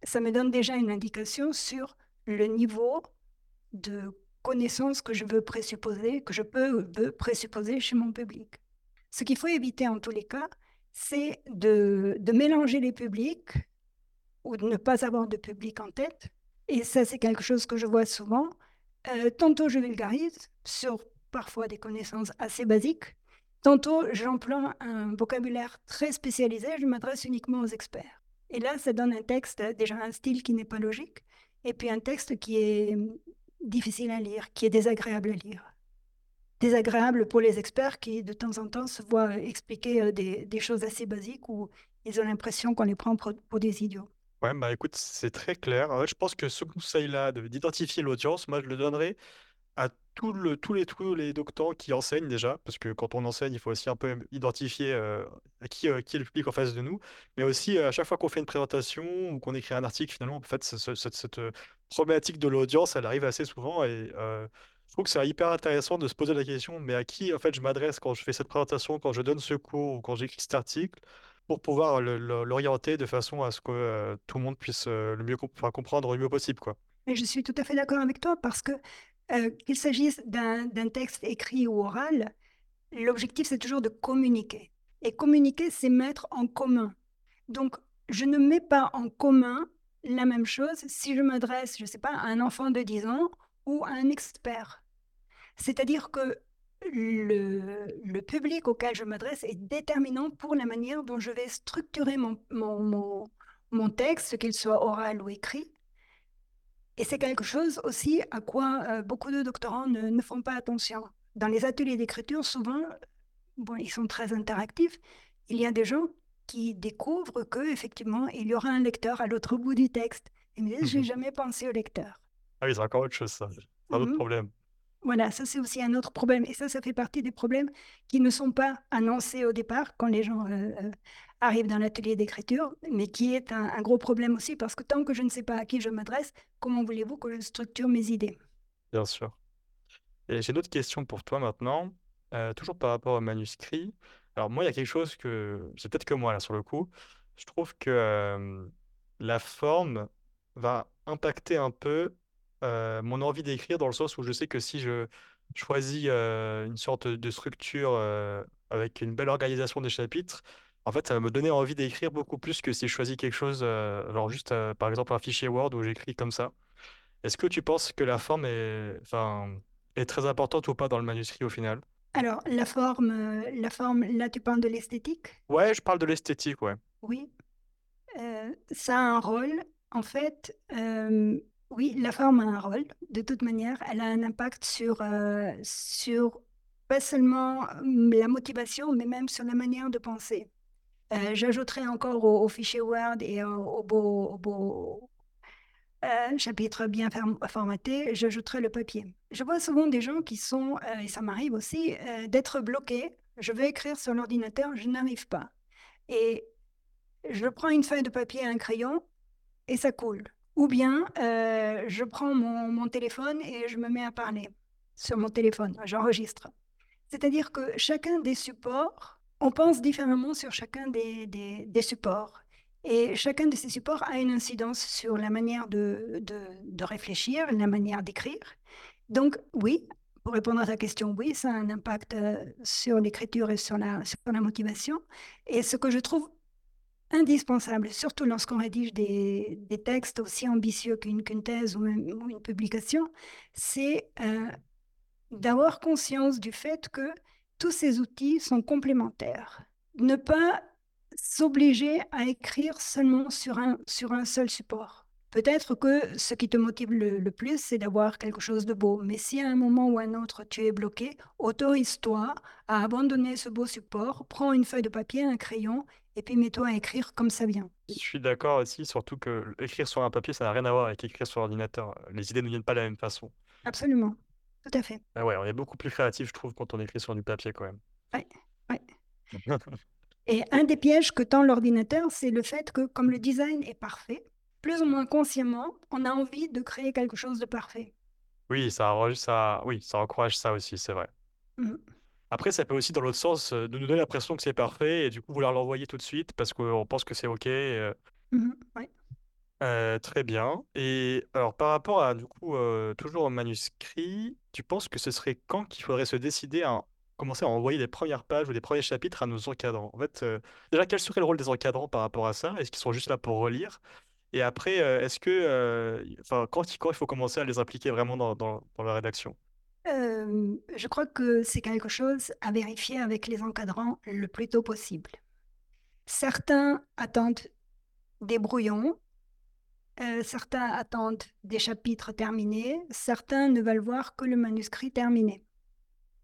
ça me donne déjà une indication sur le niveau de connaissance que je veux présupposer, que je peux présupposer chez mon public. Ce qu'il faut éviter en tous les cas, c'est de, de mélanger les publics ou de ne pas avoir de public en tête. Et ça, c'est quelque chose que je vois souvent. Euh, tantôt, je vulgarise sur parfois des connaissances assez basiques. Tantôt, j'emploie un vocabulaire très spécialisé, je m'adresse uniquement aux experts. Et là, ça donne un texte, euh, déjà un style qui n'est pas logique, et puis un texte qui est hum, difficile à lire, qui est désagréable à lire. Désagréable pour les experts qui, de temps en temps, se voient expliquer euh, des, choses assez basiques où ils ont l'impression qu'on les prend pour, des idiots.
Ouais, bah écoute, c'est très clair. Je pense que ce conseil-là de- d'identifier l'audience, moi, je le donnerais à tous les, tous qui enseignent déjà, parce que quand on enseigne, il faut aussi un peu identifier euh, qui, euh, est le public en face de nous, mais aussi euh, à chaque fois qu'on fait une présentation ou qu'on écrit un article, finalement, en fait, ce- ce- cette, euh, problématique de l'audience, elle arrive assez souvent et je trouve que c'est hyper intéressant de se poser la question, mais à qui, en fait, je m'adresse quand je fais cette présentation, quand je donne ce cours ou quand j'écris cet article, pour pouvoir l'orienter de façon à ce que tout le monde puisse le mieux comprendre le mieux possible, quoi.
Mais je suis tout à fait d'accord avec toi parce que euh, qu'il s'agisse d'un texte écrit ou oral, l'objectif c'est toujours de communiquer. Et communiquer, c'est mettre en commun. Donc, je ne mets pas en commun la même chose si je m'adresse, je ne sais pas, à un enfant de 10 ans ou à un expert. C'est-à-dire que le, le public auquel je m'adresse est déterminant pour la manière dont je vais structurer mon, mon, mon, mon texte, qu'il soit oral ou écrit. Et c'est quelque chose aussi à quoi euh, beaucoup de doctorants ne, ne font pas attention. Dans les ateliers d'écriture, souvent, bon, ils sont très interactifs. Il y a des gens qui découvrent que effectivement, il y aura un lecteur à l'autre bout du texte. Ils me disent, j'ai
Mhm.
jamais pensé au lecteur.
Ah oui, c'est encore autre chose, ça. C'est un autre
Mhm.
problème.
Voilà, ça c'est aussi un autre problème. Et ça, ça fait partie des problèmes qui ne sont pas annoncés au départ quand les gens euh, arrivent dans l'atelier d'écriture, mais qui est un, gros problème aussi parce que tant que je ne sais pas à qui je m'adresse, comment voulez-vous que je structure mes idées?
Bien sûr. Et j'ai une autre question pour toi maintenant, euh, toujours par rapport au manuscrit. Alors moi, il y a quelque chose que, c'est peut-être que moi là sur le coup, je trouve que la forme va impacter un peu euh, mon envie d'écrire dans le sens où je sais que si je choisis euh, une sorte de structure avec une belle organisation des chapitres, en fait, ça va me donner envie d'écrire beaucoup plus que si je choisis quelque chose, euh, genre juste euh, par exemple un fichier Word où j'écris comme ça. Est-ce que tu penses que la forme est, enfin, est très importante ou pas dans le manuscrit au final?
Alors, la forme, euh, la forme, là tu parles de l'esthétique?
Ouais, je parle de l'esthétique, ouais.
Oui. Euh, ça a un rôle. En fait, euh, oui, la forme a un rôle. De toute manière, elle a un impact sur, euh, sur pas seulement la motivation, mais même sur la manière de penser. Euh, j'ajouterai encore au, fichier Word et au, au beau, au beau euh, chapitre bien formaté, j'ajouterai le papier. Je vois souvent des gens qui sont, euh, et ça m'arrive aussi, d'être bloqués. Je vais écrire sur l'ordinateur, je n'arrive pas. Et je prends une feuille de papier et un crayon et ça coule. Ou bien je prends mon téléphone et je me mets à parler sur mon téléphone, j'enregistre. C'est-à-dire que chacun des supports, on pense différemment sur chacun des, supports. Et chacun de ces supports a une incidence sur la manière de, de, réfléchir, la manière d'écrire. Donc oui, pour répondre à ta question, oui, ça a un impact euh, sur l'écriture et sur la, sur la motivation. Et ce que je trouve indispensable, surtout lorsqu'on rédige des, des textes aussi ambitieux qu'une thèse ou, une une publication, c'est euh, d'avoir conscience du fait que tous ces outils sont complémentaires. Ne pas s'obliger à écrire seulement sur un, sur un seul support. Peut-être que ce qui te motive le, le plus, c'est d'avoir quelque chose de beau. Mais si à un moment ou à un autre tu es bloqué, autorise-toi à abandonner ce beau support, prends une feuille de papier, un crayon, et puis mets-toi à écrire comme ça vient.
Je suis d'accord aussi, surtout que écrire sur un papier, ça n'a rien à voir avec écrire sur ordinateur. Les idées ne viennent pas de la même façon.
Absolument. Tout à fait.
Ah ouais, on est beaucoup plus créatif, je trouve, quand on écrit sur du papier quand même.
Ouais, ouais. Et un des pièges que tend l'ordinateur, c'est le fait que, comme le design est parfait, plus ou moins consciemment, on a envie de créer quelque chose de parfait.
Oui, ça, encourage- ça, oui, ça encourage ça aussi, c'est vrai.
Mhm.
Après, ça peut aussi, dans l'autre sens, euh, de nous donner l'impression que c'est parfait et du coup vouloir l'envoyer tout de suite parce qu'on pense que c'est OK. euh.
Ouais.
Euh, très bien. Et alors, par rapport à, du coup, euh, toujours au manuscrit, tu penses que ce serait quand qu'il faudrait se décider à commencer à envoyer les premières pages ou les premiers chapitres à nos encadrants? En fait, euh, déjà, quel serait le rôle des encadrants par rapport à ça? Est-ce qu'ils sont juste là pour relire? Et après, est-ce que, enfin, quand, il- quand il faut commencer à les impliquer vraiment dans, la rédaction?
Je crois que c'est quelque chose à vérifier avec les encadrants le plus tôt possible. Certains attendent des brouillons, euh, certains attendent des chapitres terminés, certains ne veulent voir que le manuscrit terminé.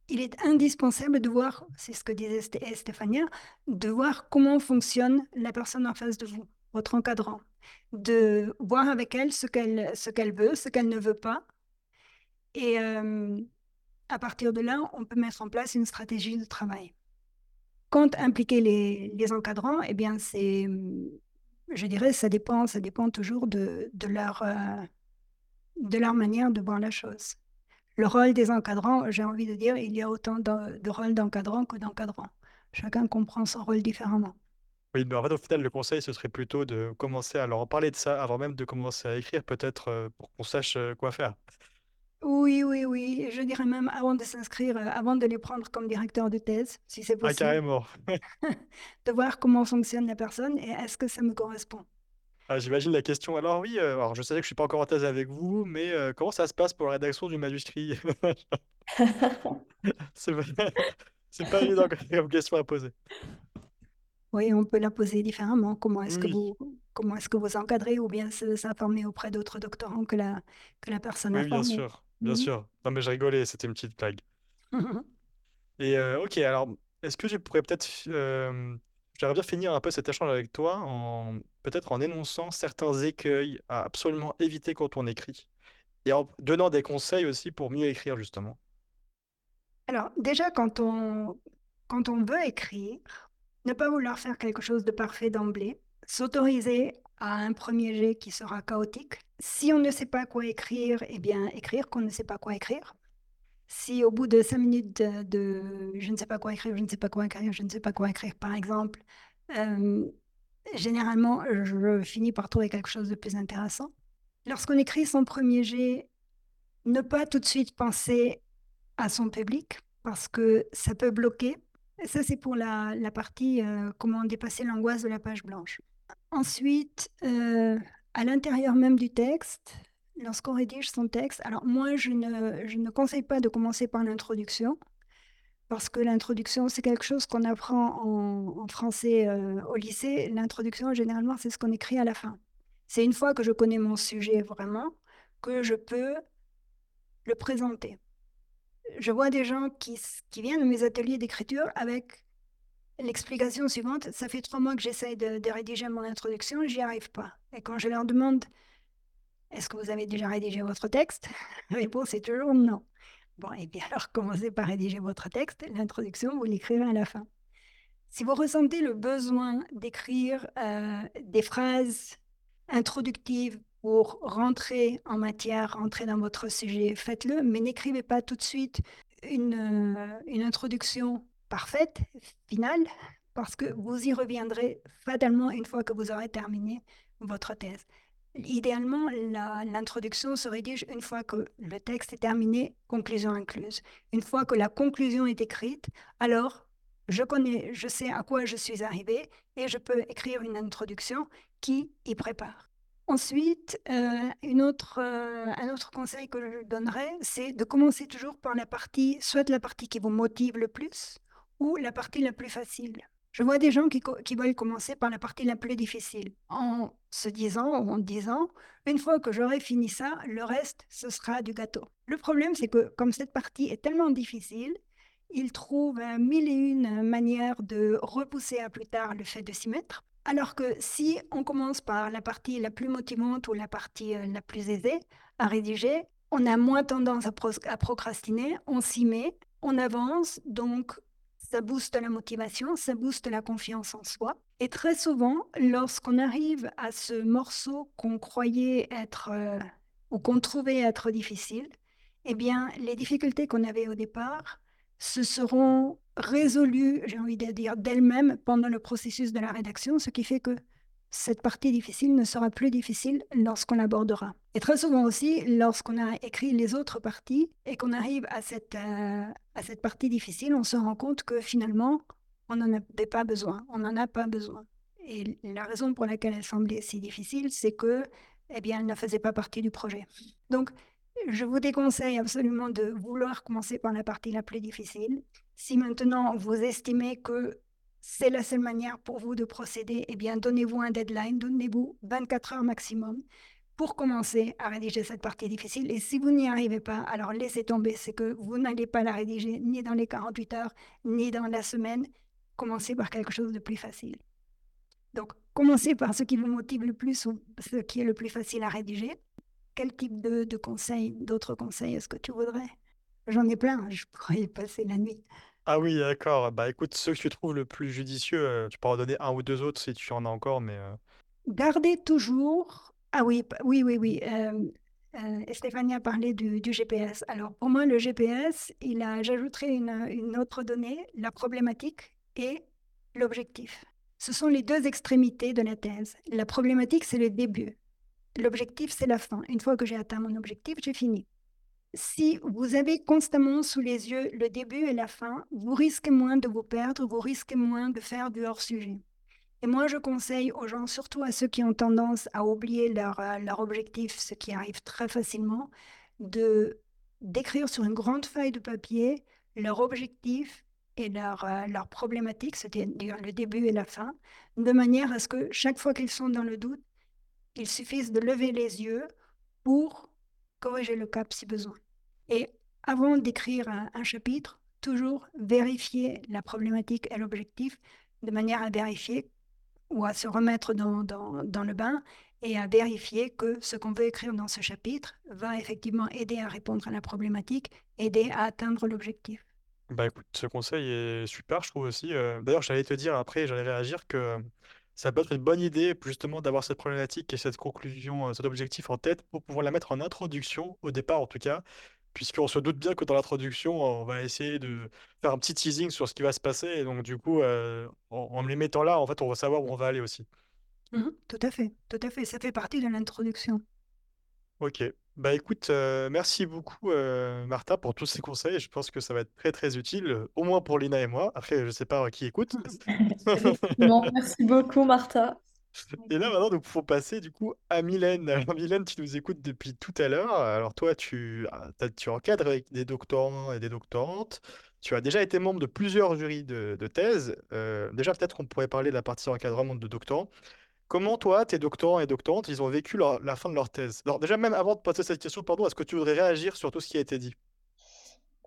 Il est indispensable de voir, c'est ce que disait Sté- Stéphania, de voir comment fonctionne la personne en face de vous, votre encadrant, de voir avec elle ce qu'elle ce qu'elle veut, ce qu'elle ne veut pas. Et euh, à partir de là, on peut mettre en place une stratégie de travail. Quand impliquer les, les encadrants, eh bien, c'est, je dirais, ça dépend, ça dépend toujours de, leur, euh, de leur manière de voir la chose. Le rôle des encadrants, j'ai envie de dire, il y a autant de, de rôles d'encadrant que d'encadrant. Chacun comprend son rôle différemment.
Oui, mais en fait, au final, le conseil, ce serait plutôt de commencer à leur parler de ça avant même de commencer à écrire, peut-être euh, pour qu'on sache euh, quoi faire.
Oui, oui, oui. Je dirais même avant de s'inscrire, euh, avant de les prendre comme directeur de thèse, si c'est
Ah,
possible,
carrément.
de voir comment fonctionne la personne et est-ce que ça me correspond.
Ah, j'imagine la question. Alors oui, euh, alors je sais que je suis pas encore en thèse avec vous, mais euh, comment ça se passe pour la rédaction du manuscrit? C'est pas, c'est pas évident comme question à poser.
Oui, on peut la poser différemment. Comment est-ce que
Oui,
vous, comment est-ce que vous encadrez ou bien se- s'informer auprès d'autres doctorants que la, que la personne a
oui, bien
formée.
sûr, bien
Mhm.
sûr. Non, mais je rigolais, c'était une petite blague. Et euh, ok, alors, est-ce que je pourrais peut-être, euh, j'aimerais bien finir un peu cet échange avec toi en peut-être en énonçant certains écueils à absolument éviter quand on écrit et en donnant des conseils aussi pour mieux écrire justement.
Alors, déjà, quand on, quand on veut écrire, ne pas vouloir faire quelque chose de parfait d'emblée, s'autoriser à un premier jet qui sera chaotique. Si on ne sait pas quoi écrire, eh bien, écrire qu'on ne sait pas quoi écrire. Si au bout de cinq minutes de, je ne sais pas quoi écrire, je ne sais pas quoi écrire, je ne sais pas quoi écrire, par exemple, euh, généralement, je finis par trouver quelque chose de plus intéressant. Lorsqu'on écrit son premier jet, ne pas tout de suite penser à son public parce que ça peut bloquer. Ça, c'est pour la, la partie euh, comment dépasser l'angoisse de la page blanche. Ensuite, euh, à l'intérieur même du texte, lorsqu'on rédige son texte, alors moi, je ne, je ne conseille pas de commencer par l'introduction parce que l'introduction, c'est quelque chose qu'on apprend en, français euh, au lycée. L'introduction, généralement, c'est ce qu'on écrit à la fin. C'est une fois que je connais mon sujet vraiment que je peux le présenter. Je vois des gens qui, qui viennent de mes ateliers d'écriture avec l'explication suivante. Ça fait trois mois que j'essaye de, rédiger mon introduction, j'y arrive pas. Et quand je leur demande, est-ce que vous avez déjà rédigé votre texte? La réponse est toujours non. Bon, et bien alors commencez par rédiger votre texte? L'introduction, vous l'écrivez à la fin. Si vous ressentez le besoin d'écrire euh, des phrases introductives pour rentrer en matière, rentrer dans votre sujet, faites-le, mais n'écrivez pas tout de suite une, euh, une introduction parfaite, finale, parce que vous y reviendrez fatalement une fois que vous aurez terminé votre thèse. Idéalement, l'introduction se rédige une fois que le texte est terminé, conclusion incluse. Une fois que la conclusion est écrite, alors je connais, je sais à quoi je suis arrivé et je peux écrire une introduction qui y prépare. Ensuite, euh, une autre, euh, un autre conseil que je donnerais, c'est de commencer toujours par la partie, soit la partie qui vous motive le plus la partie la plus facile. Je vois des gens qui, veulent commencer par la partie la plus difficile, en se disant ou en disant, une fois que j'aurai fini ça, le reste, ce sera du gâteau. Le problème, c'est que comme cette partie est tellement difficile, ils trouvent mille et une manières de repousser à plus tard le fait de s'y mettre. Alors que si on commence par la partie la plus motivante ou la partie euh, la plus aisée à rédiger, on a moins tendance à, à procrastiner, on s'y met, on avance, donc ça booste la motivation, ça booste la confiance en soi. Et très souvent, lorsqu'on arrive à ce morceau qu'on croyait être euh, ou qu'on trouvait être difficile, eh bien, les difficultés qu'on avait au départ se seront résolues, j'ai envie de dire, d'elles-mêmes pendant le processus de la rédaction, ce qui fait que cette partie difficile ne sera plus difficile lorsqu'on l'abordera. Et très souvent aussi, lorsqu'on a écrit les autres parties et qu'on arrive à cette, euh, à cette partie difficile, on se rend compte que finalement, on n'en avait pas besoin. On n'en a pas besoin. Et la raison pour laquelle elle semblait si difficile, c'est que, eh bien, elle ne faisait pas partie du projet. Donc, je vous déconseille absolument de vouloir commencer par la partie la plus difficile. Si maintenant vous estimez que c'est la seule manière pour vous de procéder, eh bien, donnez-vous un deadline, donnez-vous 24 heures maximum pour commencer à rédiger cette partie difficile. Et si vous n'y arrivez pas, alors laissez tomber, c'est que vous n'allez pas la rédiger ni dans les 48 heures, ni dans la semaine. Commencez par quelque chose de plus facile. Donc, commencez par ce qui vous motive le plus ou ce qui est le plus facile à rédiger. Quel type de, de conseils, d'autres conseils est-ce que tu voudrais? J'en ai plein, je pourrais y passer la nuit.
Ah oui, d'accord. Bah écoute, ceux que tu trouves le plus judicieux, euh, tu peux en donner un ou deux autres si tu en as encore, mais... Euh...
Gardez toujours... Ah oui, oui, oui, oui. Euh, Stéphanie a parlé du, du, GPS. Alors pour moi, le GPS, il a, j'ajouterai une, une autre donnée, la problématique et l'objectif. Ce sont les deux extrémités de la thèse. La problématique, c'est le début. L'objectif, c'est la fin. Une fois que j'ai atteint mon objectif, j'ai fini si vous avez constamment sous les yeux le début et la fin, vous risquez moins de vous perdre, vous risquez moins de faire du hors-sujet. Et moi, je conseille aux gens, surtout à ceux qui ont tendance à oublier leur, euh, leur objectif, ce qui arrive très facilement, de d'écrire sur une grande feuille de papier leur objectif et leur, euh, leur problématique, c'est-à-dire le début et la fin, de manière à ce que chaque fois qu'ils sont dans le doute, il suffise de lever les yeux pour corriger le cap si besoin. Et avant d'écrire un, chapitre, toujours vérifier la problématique et l'objectif de manière à vérifier ou à se remettre dans, dans, dans le bain et à vérifier que ce qu'on veut écrire dans ce chapitre va effectivement aider à répondre à la problématique, aider à atteindre l'objectif.
Bah écoute, ce conseil est super, je trouve aussi. euh. D'ailleurs, j'allais te dire après, j'allais réagir que ça peut être une bonne idée justement d'avoir cette problématique et cette conclusion, euh, cet objectif en tête pour pouvoir la mettre en introduction, au départ en tout cas, puisqu'on se doute bien que dans l'introduction, on va essayer de faire un petit teasing sur ce qui va se passer. Et donc du coup, euh, en, en les mettant là, en fait, on va savoir où on va aller aussi.
Mhm, Tout à fait, tout à fait. Ça fait partie de l'introduction.
Ok. Bah écoute, euh, merci beaucoup euh, Martha pour tous ces conseils. Je pense que ça va être très très utile, euh, au moins pour Lina et moi. Après, je sais pas qui écoute.
Effectivement, merci beaucoup, Martha.
Et là maintenant, nous pouvons passer du coup à Mylène. Alors Mylène, tu nous écoutes depuis tout à l'heure. Alors toi, tu, ah, tu encadres avec des doctorants et des doctorantes. Tu as déjà été membre de plusieurs jurys de, de thèse. Déjà, peut-être qu'on pourrait parler de la partie encadrement de doctorants. Comment toi, tes doctorants et doctorantes, ils ont vécu la fin de leur thèse? Alors déjà, même avant de poser cette question, pardon, est-ce que tu voudrais réagir sur tout ce qui a été dit?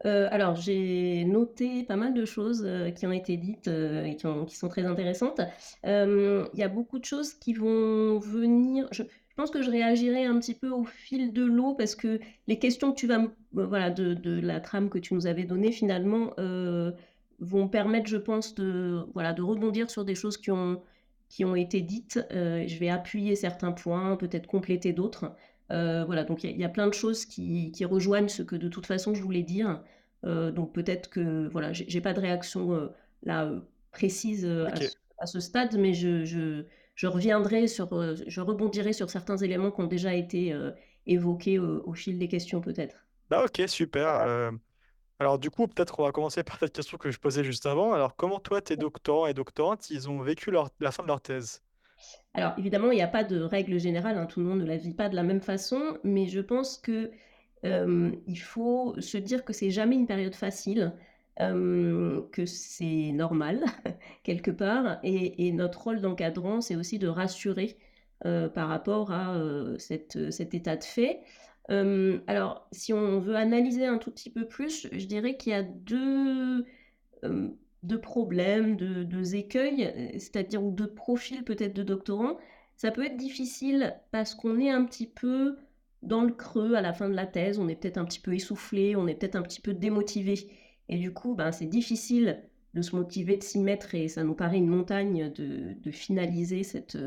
Euh, alors, j'ai noté pas mal de choses euh, qui ont été dites euh, et qui, ont- qui sont très intéressantes. Il y a beaucoup de choses qui vont venir. Je, pense que je réagirai un petit peu au fil de l'eau parce que les questions que tu vas, voilà, de, la trame que tu nous avais donnée finalement vont permettre, je pense, de, voilà, de rebondir sur des choses qui ont, qui ont été dites. Euh, je vais appuyer certains points, peut-être compléter d'autres. Euh, voilà, donc il y, a- il y a plein de choses qui, qui rejoignent ce que de toute façon je voulais dire. Euh, donc peut-être que voilà, j'ai pas de réaction là précise à, ce, à ce stade, mais je, je, je reviendrai sur, je rebondirai sur certains éléments qui ont déjà été évoqués au fil des questions peut-être.
Bah ok, super. Euh, alors du coup, peut-être on va commencer par cette question que je posais juste avant. Alors comment toi, tes doctorants et doctorantes, ils ont vécu la fin de leur thèse?
Alors évidemment, il n'y a pas de règle générale, hein, tout le monde ne la vit pas de la même façon, mais je pense que euh, il faut se dire que c'est jamais une période facile, que c'est normal quelque part, et, notre rôle d'encadrant, c'est aussi de rassurer par rapport à cet état de fait. Euh, alors, si on veut analyser un tout petit peu plus, je dirais qu'il y a deux, euh, deux problèmes, deux, écueils, euh, c'est-à-dire ou deux profils peut-être de doctorants. Ça peut être difficile parce qu'on est un petit peu dans le creux à la fin de la thèse, on est peut-être un petit peu essoufflé, on est peut-être un petit peu démotivé. Et du coup, ben, c'est difficile de se motiver, de s'y mettre, et ça nous paraît une montagne de, de finaliser cette,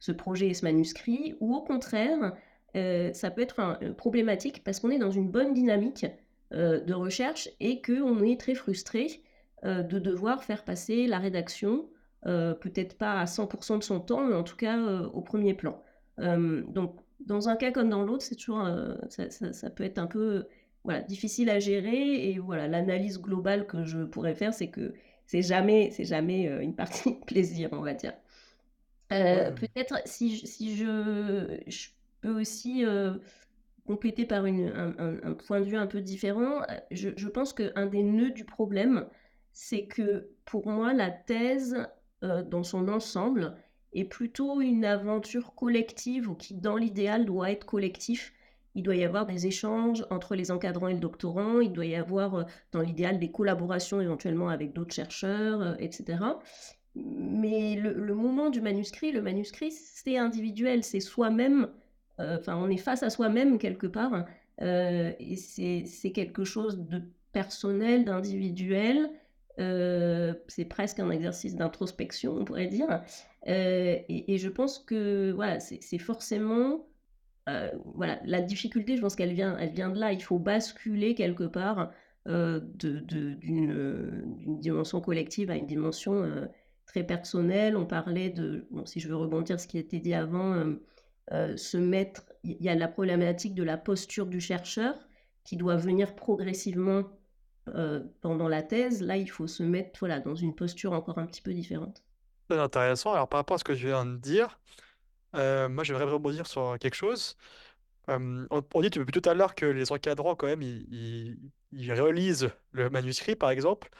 ce projet et ce manuscrit. Ou au contraire, euh, ça peut être un- problématique parce qu'on est dans une bonne dynamique euh, de recherche et qu'on est très frustré euh, de devoir faire passer la rédaction, peut-être pas à 100% de son temps, mais en tout cas au premier plan. Donc, dans un cas comme dans l'autre, c'est toujours, ça, ça- ça peut être un peu voilà, difficile à gérer. Et voilà, l'analyse globale que je pourrais faire, c'est que c'est jamais, c'est jamais une partie de plaisir, on va dire.
Ouais.
peut-être si, je- si je, je peux aussi compléter par une- un, point de vue un peu différent, je, je pense qu'un des nœuds du problème, c'est que pour moi, la thèse, dans son ensemble, est plutôt une aventure collective ou qui, dans l'idéal, doit être collectif. Il doit y avoir des échanges entre les encadrants et le doctorant, il doit y avoir, dans l'idéal, des collaborations éventuellement avec d'autres chercheurs, etc. Mais le, moment du manuscrit, le manuscrit, c'est individuel, c'est soi-même, enfin, on est face à soi-même quelque part, euh, et c'est quelque chose de personnel, d'individuel, euh, c'est presque un exercice d'introspection, on pourrait dire. Euh, et, je pense que voilà, c'est forcément euh, voilà, la difficulté, je pense qu'elle vient, elle vient de là. Il faut basculer quelque part euh, d'une, euh, dimension collective à une dimension euh, très personnelle. On parlait de, bon, si je veux rebondir ce qui a été dit avant, euh, euh, se mettre, il y a la problématique de la posture du chercheur qui doit venir progressivement euh, pendant la thèse. Là, il faut se mettre voilà, dans une posture encore un petit peu différente.
Très intéressant. Alors par rapport à ce que je viens de dire, euh, moi j'aimerais rebondir sur quelque chose. Euh, on, dit depuis tout à l'heure que les encadrants, quand même, ils, ils- ils relisent le manuscrit, par exemple.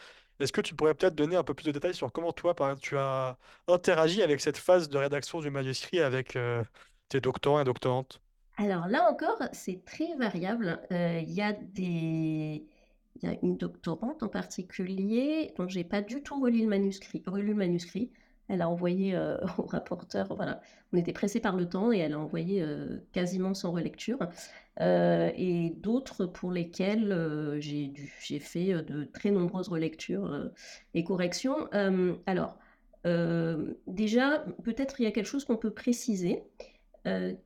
Est-ce que tu pourrais peut-être donner un peu plus de détails sur comment toi, par exemple, tu as interagi avec cette phase de rédaction du manuscrit avec euh, tes doctorants et doctorantes?
Alors là encore, c'est très variable. Euh, Il y a des... Il y a une doctorante en particulier dont j'ai pas du tout relu le manuscrit, relu le manuscrit. elle a envoyé au rapporteur, voilà, on était pressé par le temps et elle a envoyé quasiment sans relecture. et d'autres pour lesquelles j'ai j'ai fait de très nombreuses relectures et corrections. alors, déjà, peut-être il y a quelque chose qu'on peut préciser.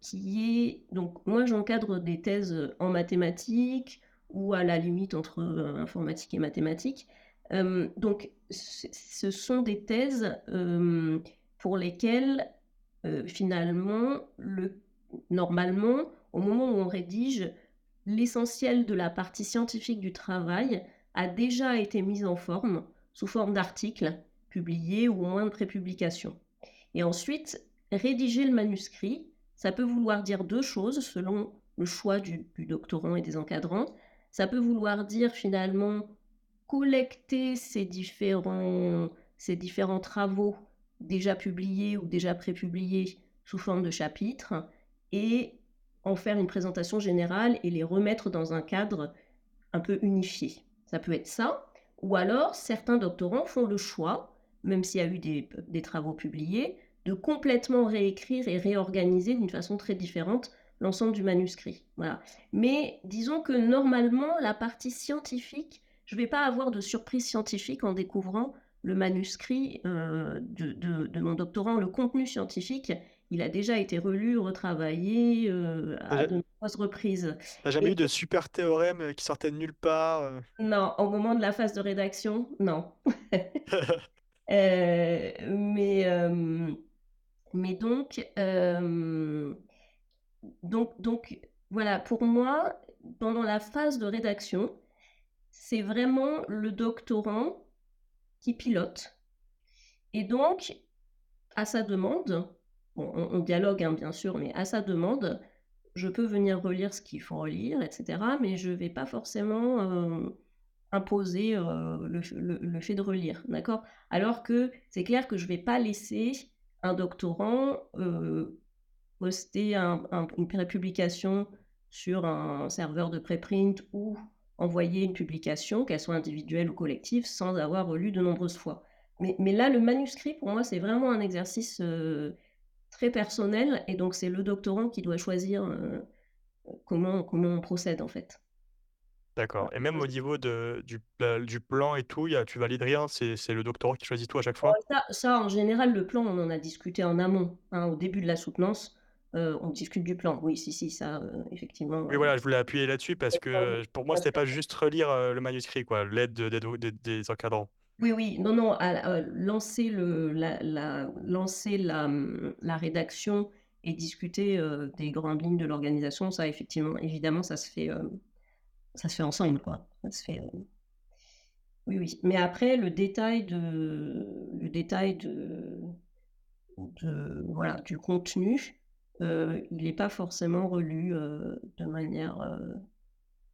Qui est donc moi j'encadre des thèses en mathématiques ou à la limite entre informatique et mathématiques donc, ce sont des thèses pour lesquelles, finalement, le, normalement, au moment où on rédige, l'essentiel de la partie scientifique du travail a déjà été mise en forme, sous forme d'articles publiés ou au moins de prépublications. Et ensuite, rédiger le manuscrit, ça peut vouloir dire deux choses selon le choix du doctorant et des encadrants. Ça peut vouloir dire finalement collecter ces différents, ces différents travaux déjà publiés ou déjà prépubliés sous forme de chapitres et en faire une présentation générale et les remettre dans un cadre un peu unifié. Ça peut être ça. Ou alors, certains doctorants font le choix, même s'il y a eu des, des, travaux publiés, de complètement réécrire et réorganiser d'une façon très différente l'ensemble du manuscrit. Voilà. Mais disons que normalement, la partie scientifique je ne vais pas avoir de surprise scientifique en découvrant le manuscrit euh, de, mon doctorant, le contenu scientifique. Il a déjà été relu, retravaillé euh, à de nombreuses reprises.
T'as jamais eu de super théorème euh, qui sortait de nulle part
Non, au moment de la phase de rédaction, non. mais, mais donc, donc, donc, voilà, pour moi, pendant la phase de rédaction, c'est vraiment le doctorant qui pilote. Et donc, à sa demande, on, dialogue hein, bien sûr, mais à sa demande, je peux venir relire ce qu'il faut relire, etc. Mais je ne vais pas forcément euh, imposer euh, le, fait de relire, d'accord? Alors que c'est clair que je ne vais pas laisser un doctorant euh, poster une prépublication sur un serveur de préprint ou envoyer une publication, qu'elle soit individuelle ou collective, sans avoir relu de nombreuses fois. Mais, là, le manuscrit, pour moi, c'est vraiment un exercice euh, très personnel, et donc c'est le doctorant qui doit choisir euh, comment on procède, en fait.
D'accord. Et même au niveau de, du, du plan et tout, y a, tu valides rien, c'est, le doctorant qui choisit tout à chaque fois?
Ça, ça, en général, le plan, on en a discuté en amont, hein, au début de la soutenance. Euh, on discute du plan. Oui, si, si, ça, euh, effectivement.
Oui, voilà, je voulais appuyer là-dessus parce que pour moi, c'était pas juste relire euh, le manuscrit, quoi, l'aide des, encadrants.
Oui, oui, non, non, lancer, le, la, lancer la, la, rédaction et discuter des grandes lignes de l'organisation, ça, effectivement, évidemment, ça se fait, ça se fait ensemble, quoi. Ça se fait. Oui, oui. Mais après, le détail de, le détail de, de voilà, du contenu, euh, il n'est pas forcément relu euh, de manière euh,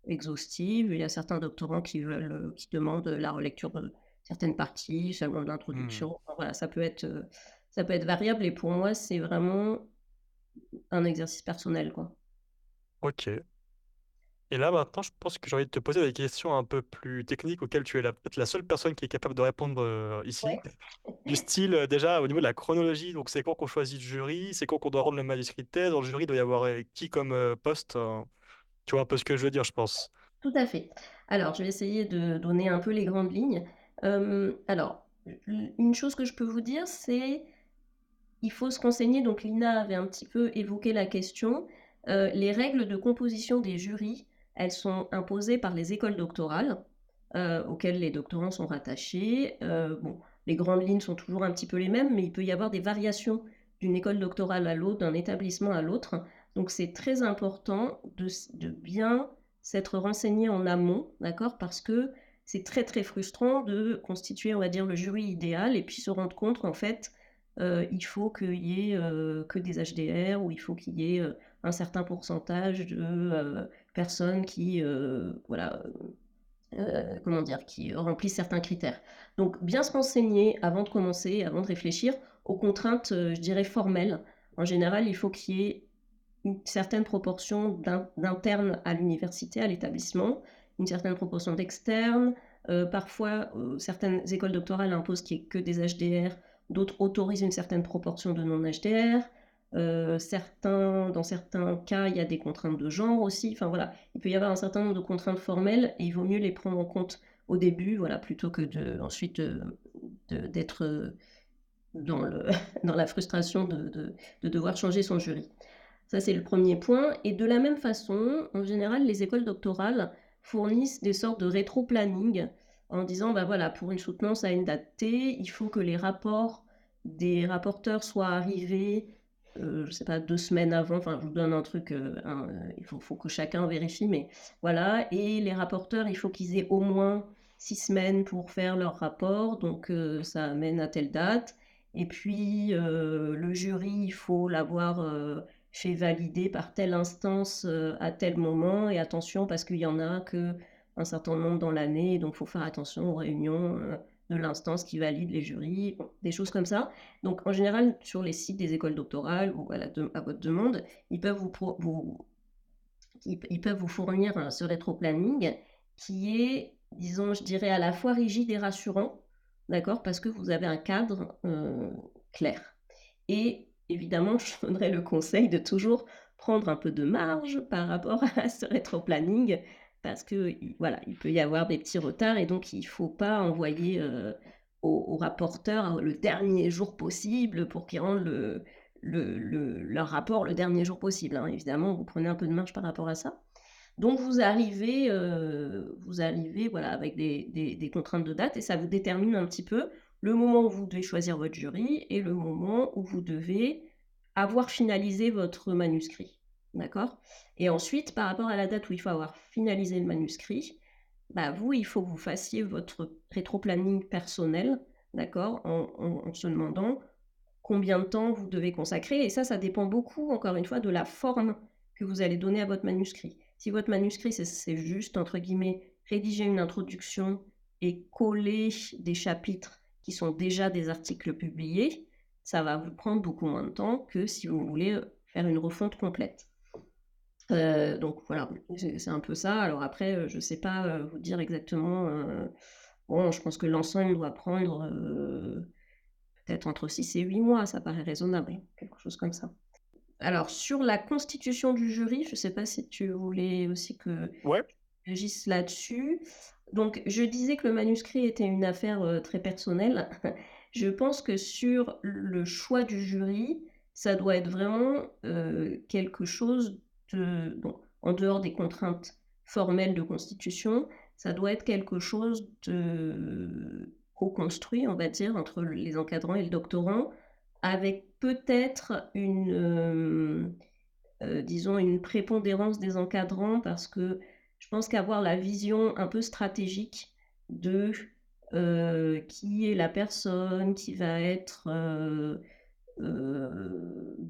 exhaustive. Il y a certains doctorants qui, veulent, qui demandent la relecture de certaines parties, seulement de l'introduction. Mmh. voilà, ça peut, être, ça peut être variable et pour moi, c'est vraiment un exercice personnel. Quoi.
Ok. Et là, maintenant, je pense que j'ai envie de te poser des questions un peu plus techniques auxquelles tu es peut-être la seule personne qui est capable de répondre euh, ici. Du style, euh, déjà, au niveau de la chronologie, donc c'est quand qu'on choisit le jury, c'est quand qu'on doit rendre le manuscrit de thèse, dans le jury, il doit y avoir euh, qui comme poste, tu vois un peu ce que je veux dire, je pense.
Tout à fait. Alors, je vais essayer de donner un peu les grandes lignes. alors, une chose que je peux vous dire, c'est il faut se renseigner. Donc, Lina avait un petit peu évoqué la question. les règles de composition des jurys elles sont imposées par les écoles doctorales euh, auxquelles les doctorants sont rattachés. Euh, bon, les grandes lignes sont toujours un petit peu les mêmes, mais il peut y avoir des variations d'une école doctorale à l'autre, d'un établissement à l'autre. Donc c'est très important de, bien s'être renseigné en amont, d'accord Parce que c'est très très frustrant de constituer, on va dire, le jury idéal et puis se rendre compte qu'en fait, euh, il faut qu'il y ait que des HDR ou il faut qu'il y ait un certain pourcentage de personnes qui, euh, voilà, euh, comment dire, qui remplissent certains critères. Donc, bien se renseigner avant de commencer, avant de réfléchir aux contraintes, euh, je dirais, formelles. En général, il faut qu'il y ait une certaine proportion d'internes à l'université, à l'établissement, une certaine proportion d'externes. parfois, certaines écoles doctorales imposent qu'il n'y ait que des HDR d'autres autorisent une certaine proportion de non-HDR. Certains, dans certains cas, il y a des contraintes de genre aussi. Enfin voilà, il peut y avoir un certain nombre de contraintes formelles et il vaut mieux les prendre en compte au début, voilà, plutôt que de, ensuite d'être dans, le, dans la frustration de, de, devoir changer son jury. Ça, c'est le premier point. Et de la même façon, en général, les écoles doctorales fournissent des sortes de rétro-planning en disant, bah voilà, pour une soutenance à une date T, il faut que les rapports des rapporteurs soient arrivés, euh, je sais pas, deux semaines avant, enfin, je vous donne un truc, euh, il faut, que chacun vérifie, mais voilà, et les rapporteurs, il faut qu'ils aient au moins six semaines pour faire leur rapport, donc euh, ça amène à telle date, et puis le jury, il faut l'avoir fait valider par telle instance à tel moment, et attention, parce qu'il y en a que un certain nombre dans l'année, donc il faut faire attention aux réunions euh, de l'instance qui valide les jurys, des choses comme ça. Donc en général, sur les sites des écoles doctorales ou à, votre demande, ils peuvent vous, fournir ce rétro-planning qui est, disons, je dirais, à la fois rigide et rassurant, d'accord, parce que vous avez un cadre euh, clair. Et évidemment, je donnerais le conseil de toujours prendre un peu de marge par rapport à ce rétro-planning parce que voilà, il peut y avoir des petits retards et donc il ne faut pas envoyer euh, au, rapporteur le dernier jour possible pour qu'ils rendent le, le, leur rapport le dernier jour possible. Hein. Évidemment, vous prenez un peu de marge par rapport à ça. Donc vous arrivez, euh, vous arrivez voilà, avec des, des, contraintes de date et ça vous détermine un petit peu le moment où vous devez choisir votre jury et le moment où vous devez avoir finalisé votre manuscrit. D'accord? Et ensuite, par rapport à la date où il faut avoir finalisé le manuscrit, bah vous, il faut que vous fassiez votre rétro-planning personnel, d'accord? En, se demandant combien de temps vous devez consacrer. Et ça, ça dépend beaucoup, encore une fois, de la forme que vous allez donner à votre manuscrit. Si votre manuscrit, c'est juste, entre guillemets, rédiger une introduction et coller des chapitres qui sont déjà des articles publiés, ça va vous prendre beaucoup moins de temps que si vous voulez faire une refonte complète. Euh, donc voilà, c'est un peu ça. Alors après, euh, je ne sais pas euh, vous dire exactement. bon, je pense que l'ensemble doit prendre peut-être entre 6 et 8 mois, ça paraît raisonnable, quelque chose comme ça. Alors, sur la constitution du jury, je ne sais pas si tu voulais aussi que
ouais.
j'agisse là-dessus. Donc, je disais que le manuscrit était une affaire très personnelle. je pense que sur le choix du jury, ça doit être vraiment quelque chose en dehors des contraintes formelles de constitution, ça doit être quelque chose de co-construit, on va dire, entre les encadrants et le doctorant, avec peut-être une, euh, euh, disons, une prépondérance des encadrants, parce que je pense qu'avoir la vision un peu stratégique de euh, qui est la personne qui va être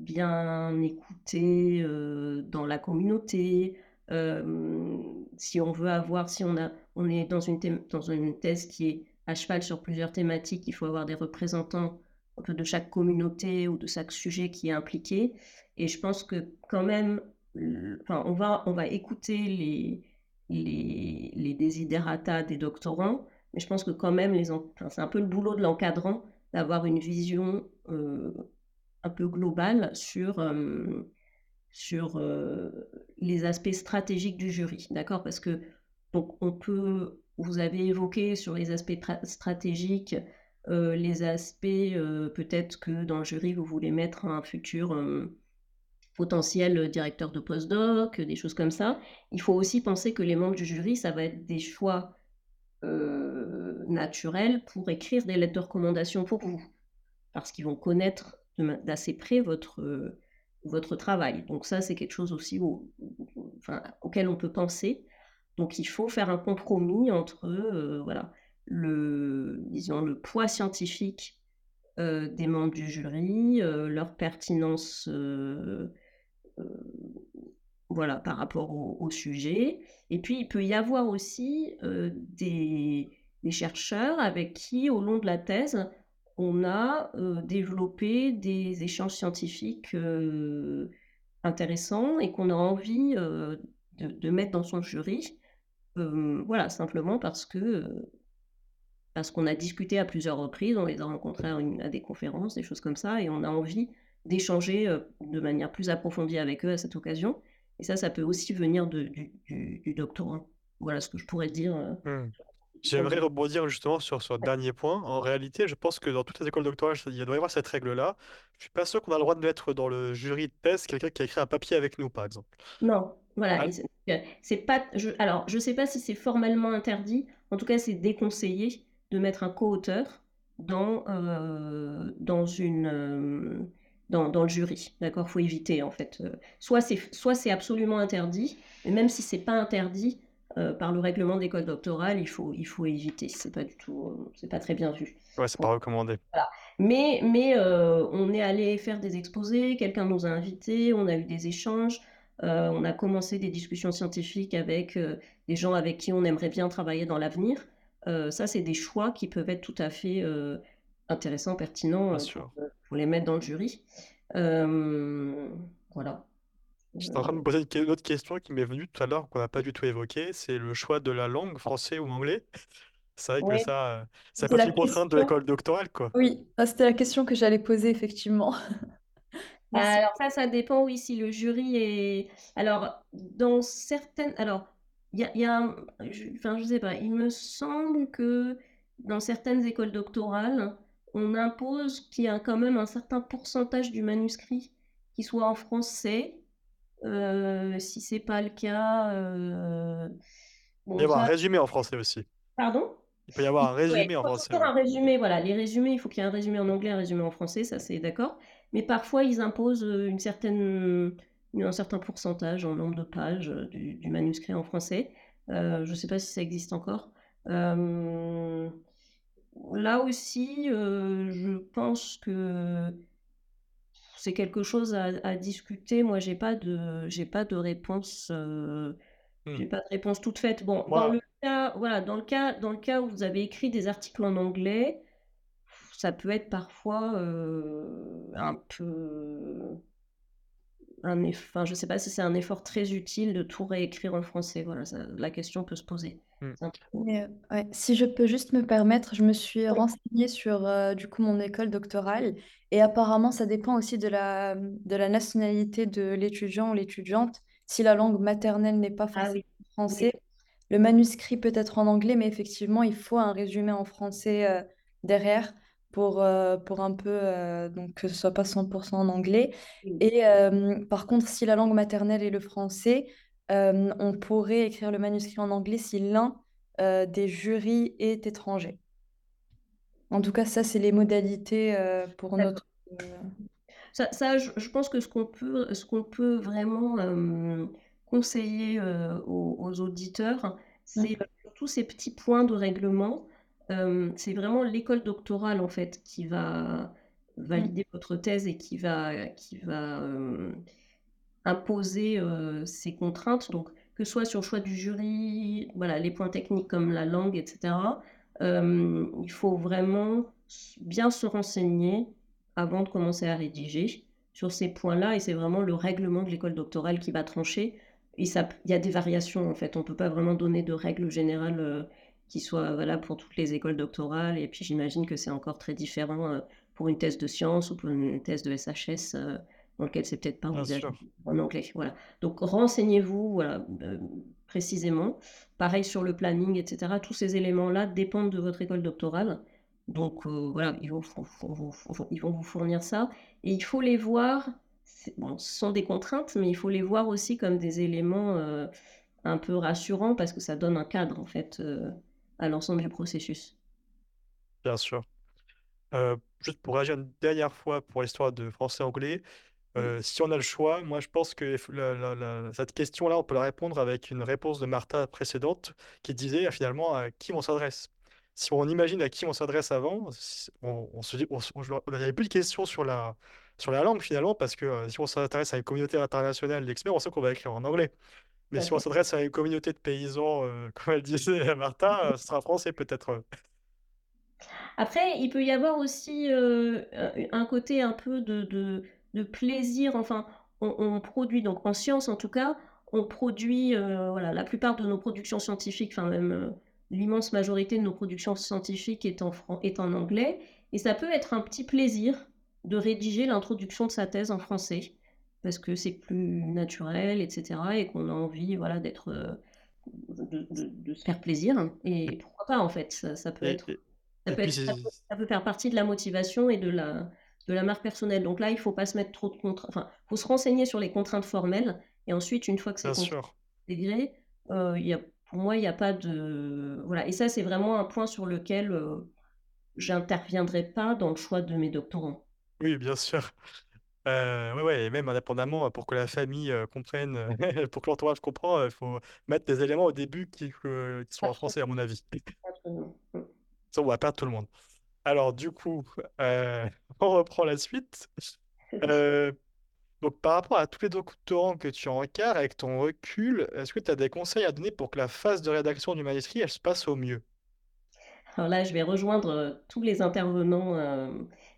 bien écouté euh, dans la communauté. Euh, si on veut avoir, si on, on est dans une, dans une thèse qui est à cheval sur plusieurs thématiques, il faut avoir des représentants de chaque communauté ou de chaque sujet qui est impliqué. Et je pense que quand même, enfin, on, va, on va écouter les, les, les desiderata des doctorants, mais je pense que quand même, enfin, c'est un peu le boulot de l'encadrant d'avoir une vision un peu global sur, sur les aspects stratégiques du jury, d'accord? Parce que donc on peut, vous avez évoqué sur les aspects stratégiques les aspects peut-être que dans le jury vous voulez mettre un futur potentiel directeur de postdoc, des choses comme ça. Il faut aussi penser que les membres du jury, ça va être des choix naturels pour écrire des lettres de recommandation pour vous, parce qu'ils vont connaître d'assez près votre, euh, votre travail. Donc ça, c'est quelque chose aussi enfin, auquel on peut penser. Donc il faut faire un compromis entre euh, voilà, le, disons, le poids scientifique euh, des membres du jury, leur pertinence voilà, par rapport au, sujet. Et puis, il peut y avoir aussi des, des, chercheurs avec qui, au long de la thèse, on a développé des échanges scientifiques intéressants et qu'on a envie de, mettre dans son jury. voilà, simplement parce que parce qu'on a discuté à plusieurs reprises, on les a rencontrés à, des conférences, des choses comme ça, et on a envie d'échanger de manière plus approfondie avec eux à cette occasion. Et ça, ça peut aussi venir du, du. Voilà ce que je pourrais dire.
Mmh. J'aimerais rebondir justement sur ce dernier point. En réalité, je pense que dans toutes les écoles doctorales, il doit y avoir cette règle-là. Je suis pas sûr qu'on a le droit de mettre dans le jury de thèse quelqu'un qui a écrit un papier avec nous, par exemple.
Non, voilà. c'est pas. Je, alors, je sais pas si c'est formellement interdit. En tout cas, c'est déconseillé de mettre un co-auteur dans, euh, dans une. Euh, dans, dans, le jury, d'accord? Faut éviter en fait. Euh, soit c'est soit c'est absolument interdit, mais même si c'est pas interdit, euh, par le règlement d'école doctorale, il faut, il faut éviter. C'est pas du tout, euh, c'est pas très bien vu.
Ouais, c'est pas recommandé.
Mais, mais euh, on est allé faire des exposés, quelqu'un nous a invités, on a eu des échanges, on a commencé des discussions scientifiques avec des gens avec qui on aimerait bien travailler dans l'avenir. ça, c'est des choix qui peuvent être tout à fait intéressants, pertinents. Bien Pour, les mettre dans le jury. voilà.
J'étais en train de me poser une autre question qui m'est venue tout à l'heure, qu'on n'a pas du tout évoqué, c'est le choix de la langue, français ou anglais. C'est vrai que ça, ça peut être une contrainte de l'école doctorale, quoi.
Oui, c'était la question que j'allais poser, effectivement.
Alors ça, ça dépend, oui, si le jury est... Alors, dans certaines... Alors, il y a... y a Enfin, je sais pas, il me semble que dans certaines écoles doctorales, on impose qu'il y a quand même un certain pourcentage du manuscrit qui soit en français euh, si c'est pas le cas, euh,
Il peut y avoir un résumé en français aussi.
Pardon?
Il peut y avoir un résumé en français.
un résumé, voilà. Les résumés, il faut qu'il y ait un résumé en anglais, un résumé en français, ça c'est d'accord. Mais parfois, ils imposent euh, une certaine, un certain pourcentage en nombre de pages du, manuscrit en français. je ne sais pas si ça existe encore. là aussi, je pense que c'est quelque chose à, discuter. Moi, j'ai pas de, j'ai pas de réponse, euh, j'ai mmh. pas de réponse toute faite. Bon, dans le cas, voilà, dans le cas, dans le cas où vous avez écrit des articles en anglais, ça peut être parfois euh, un peu un enfin, je sais pas si c'est un effort très utile de tout réécrire en français. Voilà, la question peut se poser.
Mmh. Euh, si je peux juste me permettre, je me suis renseignée sur euh, du coup mon école doctorale et apparemment ça dépend aussi de la, de la nationalité de l'étudiant ou l'étudiante. Si la langue maternelle n'est pas ah français, le manuscrit peut être en anglais, mais effectivement il faut un résumé en français euh, derrière pour, pour un peu donc que ce soit pas 100% en anglais. Et par contre, si la langue maternelle est le français, on pourrait écrire le manuscrit en anglais si l'un des jurys est étranger. En tout cas, ça, c'est les modalités pour notre.
Ça, ça je, pense que ce qu'on peut, ce qu'on peut vraiment conseiller aux, auditeurs, mmh. c'est tous ces petits points de règlement. C'est vraiment l'école doctorale, en fait, qui va mmh. valider votre thèse et qui va, qui va imposer ces contraintes, donc que ce soit sur le choix du jury, voilà, les points techniques comme la langue, etc. il faut vraiment bien se renseigner avant de commencer à rédiger sur ces points-là, et c'est vraiment le règlement de l'école doctorale qui va trancher. Il y a des variations en fait. On peut pas vraiment donner de règles générales qui soient valables pour toutes les écoles doctorales. Et puis j'imagine que c'est encore très différent pour une thèse de sciences ou pour une thèse de SHS dans lequel c'est peut-être pas en anglais. Voilà. Donc renseignez-vous voilà, euh, précisément. Pareil sur le planning, etc. Tous ces éléments-là dépendent de votre école doctorale. Donc euh, voilà, ils vont, ils vont vous fournir ça. Et il faut les voir, bon, ce sont des contraintes, mais il faut les voir aussi comme des éléments euh, un peu rassurants parce que ça donne un cadre en fait à l'ensemble du processus.
Bien sûr. juste pour réagir une dernière fois pour l'histoire de français-anglais, euh, si on a le choix, moi je pense que cette question-là, on peut la répondre avec une réponse de Martha précédente qui disait euh, finalement à qui on s'adresse. Si on imagine à qui on s'adresse avant, on, se dit, on, il n'y avait plus de questions sur la, sur la langue finalement, parce que euh, si on s'intéresse à une communauté internationale d'experts, on sait qu'on va écrire en anglais. Mais si on s'adresse à une communauté de paysans, comme elle disait Martha, ce sera français peut-être.
Après, il peut y avoir aussi un côté un peu de de plaisir. Enfin, on, produit, donc en science en tout cas, on produit, euh, voilà, la plupart de nos productions scientifiques, enfin même l'immense majorité de nos productions scientifiques est en, est en anglais, et ça peut être un petit plaisir de rédiger l'introduction de sa thèse en français, parce que c'est plus naturel, etc., et qu'on a envie voilà, d'être, euh, de, se faire plaisir, et pourquoi pas, en fait, ça, peut être... Ça peut, ça peut, faire partie de la motivation et de la, de la marque personnelle. Donc là, il ne faut pas se mettre trop de contraintes. Enfin, il faut se renseigner sur les contraintes formelles. Et ensuite, une fois que c'est intégré, euh, y a, pour moi, il n'y a pas de. Voilà. Et ça, c'est vraiment un point sur lequel euh, j'interviendrai pas dans le choix de mes doctorants.
Oui, bien sûr. Euh, ouais, ouais, et même indépendamment, pour que la famille euh, comprenne, pour que l'entourage comprenne, il faut mettre des éléments au début qui, qui sont en français, à mon avis. Ça, on va perdre tout le monde. Alors, du coup, euh, on reprend la suite. Euh, donc, par rapport à tous les doctorants que tu encarres, avec ton recul, est-ce que tu as des conseils à donner pour que la phase de rédaction du manuscrit, elle se passe au mieux?
Alors là, je vais rejoindre euh, tous les intervenants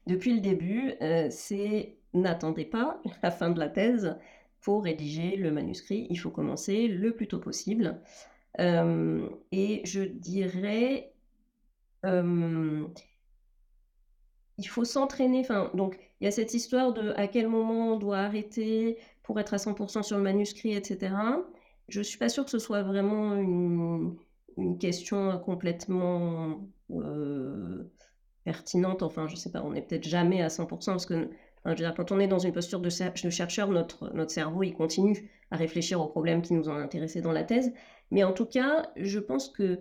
depuis le début. c'est n'attendez pas la fin de la thèse pour rédiger le manuscrit. Il faut commencer le plus tôt possible. et je dirais, il faut s'entraîner. Enfin, donc, il y a cette histoire de à quel moment on doit arrêter pour être à 100% sur le manuscrit, etc. Je ne suis pas sûre que ce soit vraiment une, question complètement euh, pertinente. Enfin, je ne sais pas, on n'est peut-être jamais à 100% parce que quand on est dans une posture de, chercheur, notre, notre cerveau, il continue à réfléchir aux problèmes qui nous ont intéressés dans la thèse. Mais en tout cas, je pense que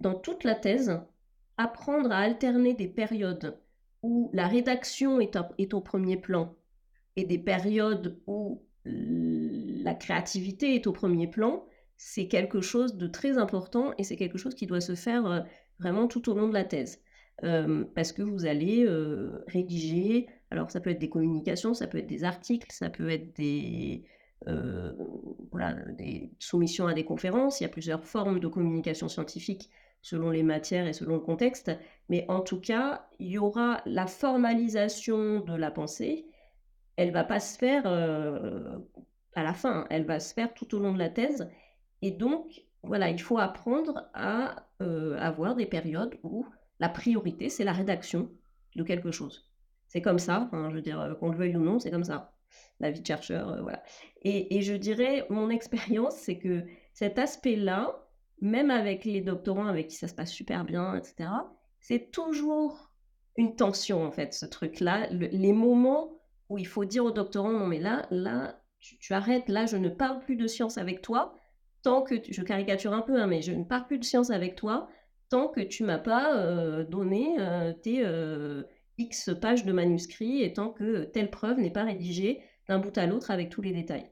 dans toute la thèse, apprendre à alterner des périodes où la rédaction est, est au premier plan et des périodes où la créativité est au premier plan, c'est quelque chose de très important et c'est quelque chose qui doit se faire euh, vraiment tout au long de la thèse. Euh, parce que vous allez euh, rédiger, alors ça peut être des communications, ça peut être des articles, ça peut être des, voilà, des soumissions à des conférences, il y a plusieurs formes de communication scientifique selon les matières et selon le contexte, mais en tout cas, il y aura la formalisation de la pensée. Elle va pas se faire euh, à la fin, elle va se faire tout au long de la thèse. Et donc, voilà, il faut apprendre à euh, avoir des périodes où la priorité, c'est la rédaction de quelque chose. C'est comme ça, je veux dire, qu'on le veuille ou non, c'est comme ça. La vie de chercheur, euh, voilà. Et, et je dirais, mon expérience, c'est que cet aspect-là, même avec les doctorants avec qui ça se passe super bien, etc., c'est toujours une tension, en fait, ce truc-là. les moments où il faut dire aux doctorants, non, mais là, là, tu, arrêtes, là, je ne parle plus de science avec toi, tant que, je caricature un peu, hein, mais je ne parle plus de science avec toi, tant que tu m'as pas euh, donné euh, tes euh, X pages de manuscrits et tant que telle preuve n'est pas rédigée d'un bout à l'autre avec tous les détails.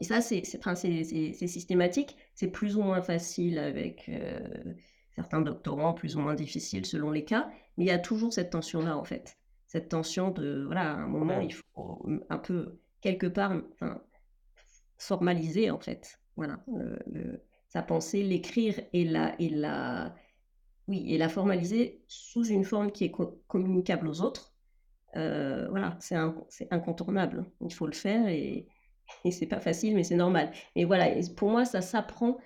Et ça, c'est systématique. C'est plus ou moins facile avec euh, certains doctorants, plus ou moins difficile selon les cas. Mais il y a toujours cette tension-là, en fait. Cette tension de, voilà, à un moment, il faut un peu, quelque part, formaliser, en fait. Voilà, sa pensée, l'écrire et la, et la, oui, et la formaliser sous une forme qui est communicable aux autres. Euh, voilà, c'est incontournable. Il faut le faire et, et c'est pas facile, mais c'est normal. Et voilà, pour moi, ça s'apprend.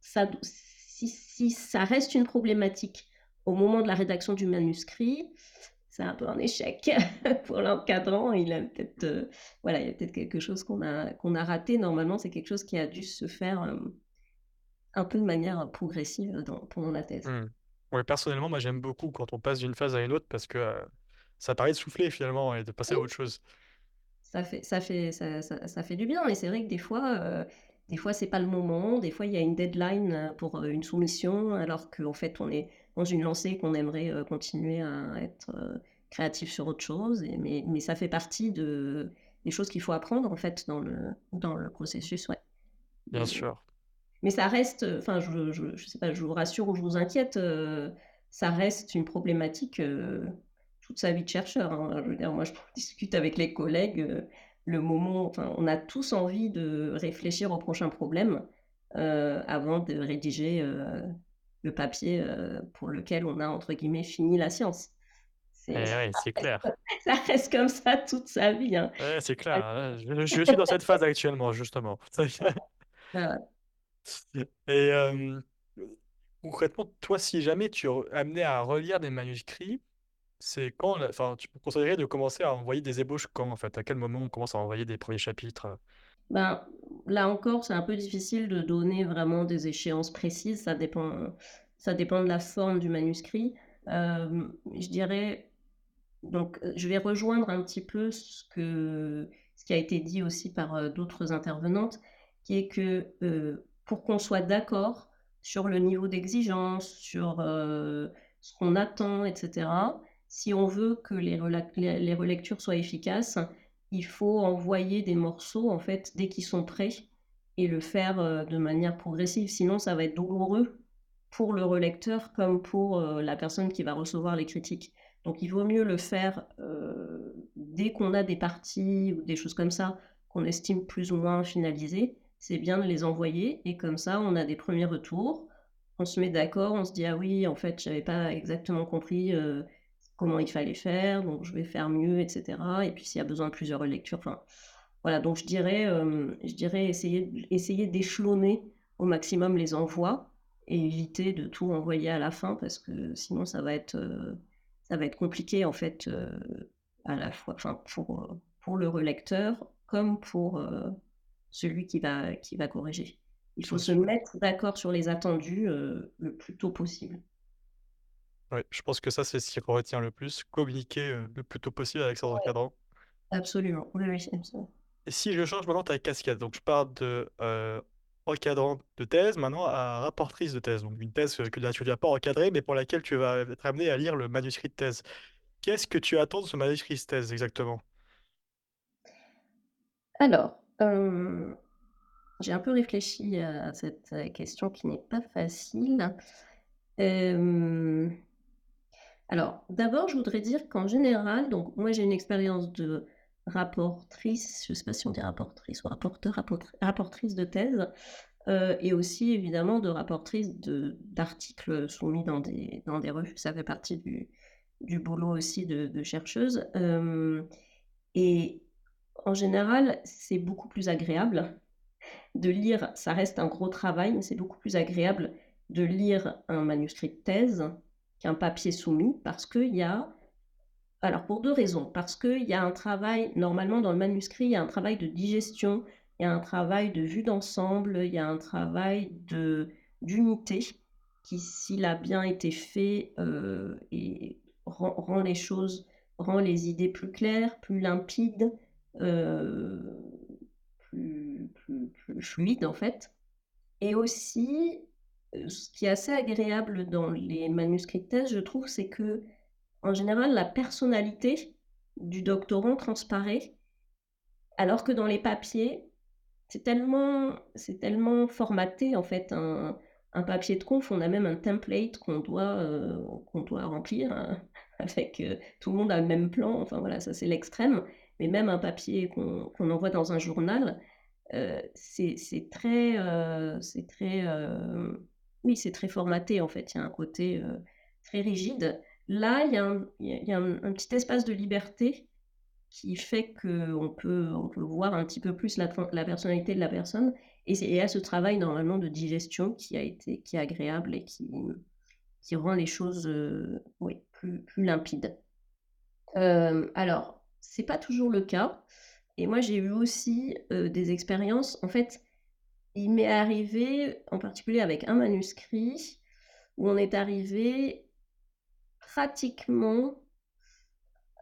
Ça, si, ça reste une problématique au moment de la rédaction du manuscrit, c'est un peu un échec pour l'encadrant. Il a peut-être, euh, voilà, il y a peut-être quelque chose qu'on a qu'on a raté. Normalement, c'est quelque chose qui a dû se faire euh, un peu de manière progressive pendant la thèse.
Mmh. Ouais, personnellement, moi, j'aime beaucoup quand on passe d'une phase à une autre parce que euh, ça permet de souffler finalement et de passer à autre chose
ça fait, ça fait, ça, ça, fait du bien. Et c'est vrai que des fois, euh, des fois c'est pas le moment. Des fois, il y a une deadline euh, pour euh, une soumission, alors qu'en fait, on est dans une lancée qu'on aimerait continuer à être créatif sur autre chose. Et, mais, mais ça fait partie de, des choses qu'il faut apprendre en fait dans le, dans le processus, ouais.
Bien sûr.
Mais ça reste, enfin, je, je, je, sais pas, je vous rassure ou je vous inquiète, ça reste une problématique toute sa vie de chercheur. Hein. Je veux dire, moi, je discute avec les collègues. Euh, le moment, enfin, on a tous envie de réfléchir au prochain problème euh, avant de rédiger euh, le papier pour lequel on a entre guillemets fini la science.
C'est eh clair.
Ça reste comme ça toute sa vie. Hein.
c'est clair. Hein. Je, suis dans cette phase actuellement, justement. Et concrètement, toi, si jamais tu es amené à relire des manuscrits, c'est quand, enfin, tu peux considérer de commencer à envoyer des ébauches quand, en fait? À quel moment on commence à envoyer des premiers chapitres?
Ben, là encore, c'est un peu difficile de donner vraiment des échéances précises. Ça dépend, ça dépend de la forme du manuscrit. je dirais, donc, je vais rejoindre un petit peu ce que, ce qui a été dit aussi par d'autres intervenantes, qui est que pour qu'on soit d'accord sur le niveau d'exigence, sur ce qu'on attend, etc., si on veut que les, relectures soient efficaces, il faut envoyer des morceaux, en fait, dès qu'ils sont prêts et le faire de manière progressive. Sinon, ça va être douloureux pour le relecteur comme pour la personne qui va recevoir les critiques. Donc, il vaut mieux le faire dès qu'on a des parties ou des choses comme ça qu'on estime plus ou moins finalisées. C'est bien de les envoyer et comme ça, on a des premiers retours. On se met d'accord, on se dit ah oui, en fait, j'avais pas exactement compris comment il fallait faire, donc je vais faire mieux, etc. Et puis s'il y a besoin de plusieurs lectures, enfin voilà, donc je dirais, je dirais essayer, essayer d'échelonner au maximum les envois et éviter de tout envoyer à la fin parce que sinon ça va être, ça va être compliqué en fait à la fois, pour, pour le relecteur comme pour celui qui va, qui va corriger. Il faut se mettre d'accord sur les attendus le plus tôt possible.
Ouais, je pense que ça, c'est ce qui retient le plus, communiquer euh, le plus tôt possible avec son encadrant.
absolument. Oui, oui,
Et si je change maintenant ta casquette, donc je pars de euh, encadrant de thèse maintenant à rapportrice de thèse, donc une thèse que tu ne vas pas encadrer, mais pour laquelle tu vas être amené à lire le manuscrit de thèse. Qu'est-ce que tu attends de ce manuscrit de thèse exactement?
Alors, j'ai un peu réfléchi à cette question qui n'est pas facile. Alors, d'abord, je voudrais dire qu'en général, donc moi j'ai une expérience de rapportrice, je ne sais pas si on dit rapportrice ou rapporteur, rapportrice de thèse, euh, et aussi évidemment de rapportrice d'articles soumis dans des, dans des revues. Ça fait partie du, du boulot aussi de, chercheuse. Euh, et en général, c'est beaucoup plus agréable de lire, ça reste un gros travail, mais c'est beaucoup plus agréable de lire un manuscrit de thèse qu'un papier soumis parce qu'il y a, alors pour deux raisons, parce qu'il y a un travail, normalement dans le manuscrit, il y a un travail de digestion, il y a un travail de vue d'ensemble, il y a un travail de d'unité qui, s'il a bien été fait, euh, et rend, les choses, rend les idées plus claires, plus limpides, euh, plus, plus, fluides en fait. Et aussi, ce qui est assez agréable dans les manuscrits de thèse, je trouve, c'est que, en général, la personnalité du doctorant transparaît, alors que dans les papiers, c'est tellement, c'est tellement formaté, en fait, un, papier de conf, on a même un template qu'on doit, euh, qu'on doit remplir, hein, avec euh, tout le monde a le même plan, enfin voilà, ça c'est l'extrême, mais même un papier qu'on envoie dans un journal, euh, c'est très, c'est très oui, c'est très formaté en fait. Il y a un côté très rigide. Là, il y a, un, petit espace de liberté qui fait qu'on peut, on peut voir un petit peu plus la, personnalité de la personne. Et il y a ce travail normalement de digestion qui a été qui est agréable et qui, qui rend les choses oui, plus, plus limpides. Euh, alors, c'est pas toujours le cas. Et moi, j'ai eu aussi des expériences. En fait, il m'est arrivé, en particulier avec un manuscrit, où on est arrivé pratiquement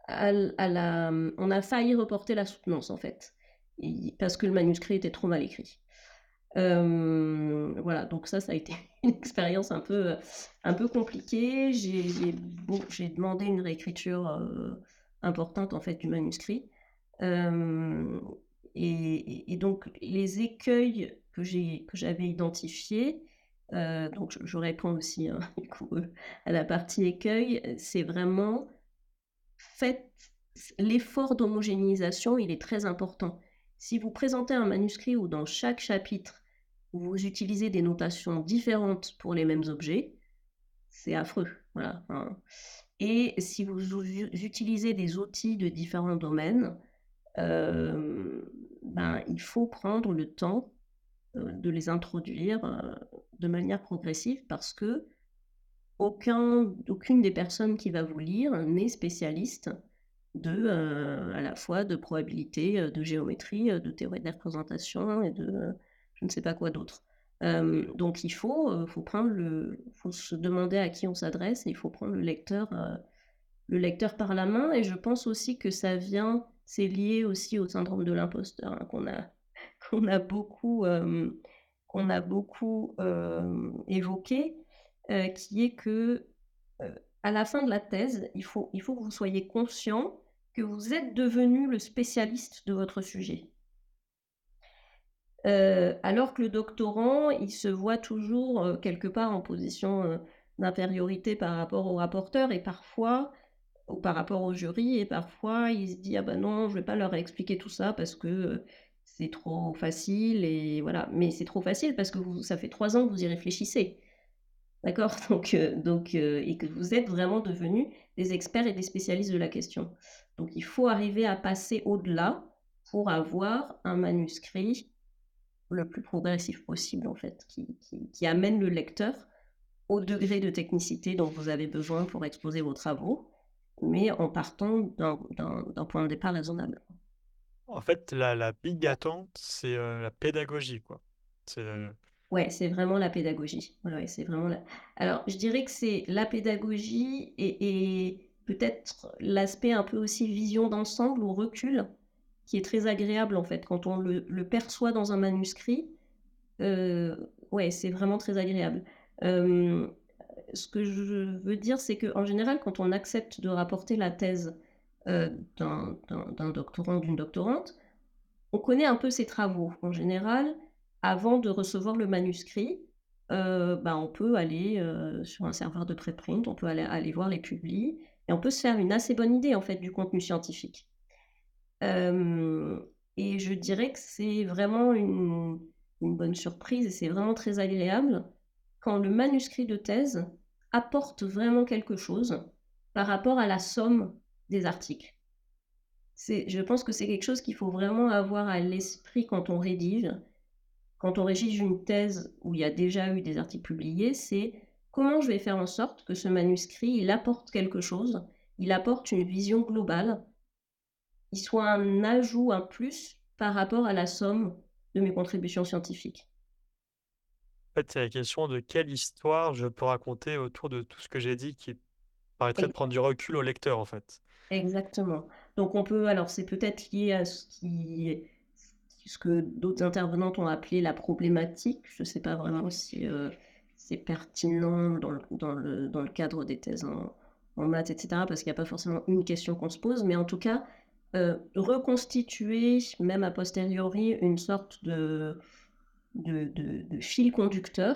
à, la... On a failli reporter la soutenance, en fait, parce que le manuscrit était trop mal écrit. Euh, voilà, donc ça, ça a été une expérience un peu, un peu compliquée. J'ai demandé une réécriture euh, importante, en fait, du manuscrit. Et, donc, les écueils que j'avais identifiés, euh, donc je, réponds aussi hein, à la partie écueil, c'est vraiment faites l'effort d'homogénéisation, il est très important. Si vous présentez un manuscrit où dans chaque chapitre, vous utilisez des notations différentes pour les mêmes objets, c'est affreux. Voilà. Et si vous utilisez des outils de différents domaines, euh, ben, il faut prendre le temps euh, de les introduire, euh, de manière progressive parce que aucun, aucune des personnes qui va vous lire n'est spécialiste de, à la fois de probabilité, de géométrie, de théorie de la représentation et de je ne sais pas quoi d'autre. Donc il faut, faut prendre le, faut se demander à qui on s'adresse et il faut prendre le lecteur, le lecteur par la main. Et je pense aussi que ça vient, c'est lié aussi au syndrome de l'imposteur hein, qu'on a, qu'on a beaucoup, qu'on a beaucoup évoqué, qui est que à la fin de la thèse, il faut, il faut que vous soyez conscient que vous êtes devenu le spécialiste de votre sujet. Euh, alors que le doctorant, il se voit toujours euh, quelque part en position euh, d'infériorité par rapport au rapporteur et parfois, ou par rapport au jury, et parfois il se dit ah ben non, je vais pas leur expliquer tout ça parce que c'est trop facile et voilà. Mais c'est trop facile parce que vous, ça fait trois ans que vous y réfléchissez, d'accord? Donc donc et que vous êtes vraiment devenus des experts et des spécialistes de la question. Donc il faut arriver à passer au-delà pour avoir un manuscrit le plus progressif possible, en fait, qui, amène le lecteur au degré de technicité dont vous avez besoin pour exposer vos travaux, mais en partant d'un point de départ raisonnable.
En fait, la, la big attente, c'est euh, la pédagogie, quoi. C'est euh,
Ouais, c'est vraiment la pédagogie. Ouais, c'est vraiment Alors, je dirais que c'est la pédagogie et, et peut-être l'aspect un peu aussi vision d'ensemble ou recul qui est très agréable en fait quand on le, perçoit dans un manuscrit. Euh, ouais, c'est vraiment très agréable. Euh, ce que je veux dire, c'est qu'en général, quand on accepte de rapporter la thèse euh, d'un doctorant, d'une doctorante, on connaît un peu ses travaux. En général, avant de recevoir le manuscrit, bah, on peut aller sur un serveur de préprint, on peut aller, aller voir les publis, et on peut se faire une assez bonne idée en fait du contenu scientifique et je dirais que c'est vraiment une, bonne surprise et c'est vraiment très agréable quand le manuscrit de thèse apporte vraiment quelque chose par rapport à la somme des articles. je pense que c'est quelque chose qu'il faut vraiment avoir à l'esprit quand on rédige. Quand on rédige une thèse où il y a déjà eu des articles publiés, c'est comment je vais faire en sorte que ce manuscrit, il apporte quelque chose, il apporte une vision globale il soit un ajout, un plus par rapport à la somme de mes contributions scientifiques.
En fait, c'est la question de quelle histoire je peux raconter autour de tout ce que j'ai dit qui paraîtrait de prendre du recul au lecteur, en fait.
Exactement. Donc on peut, alors c'est peut-être lié à ce qui, ce que d'autres intervenantes ont appelé la problématique. Je ne sais pas vraiment si euh, c'est pertinent dans le, dans, le, dans le, cadre des thèses en, en maths, etc., parce qu'il n'y a pas forcément une question qu'on se pose, mais en tout cas, euh, reconstituer, même a posteriori, une sorte de, de, fil conducteur.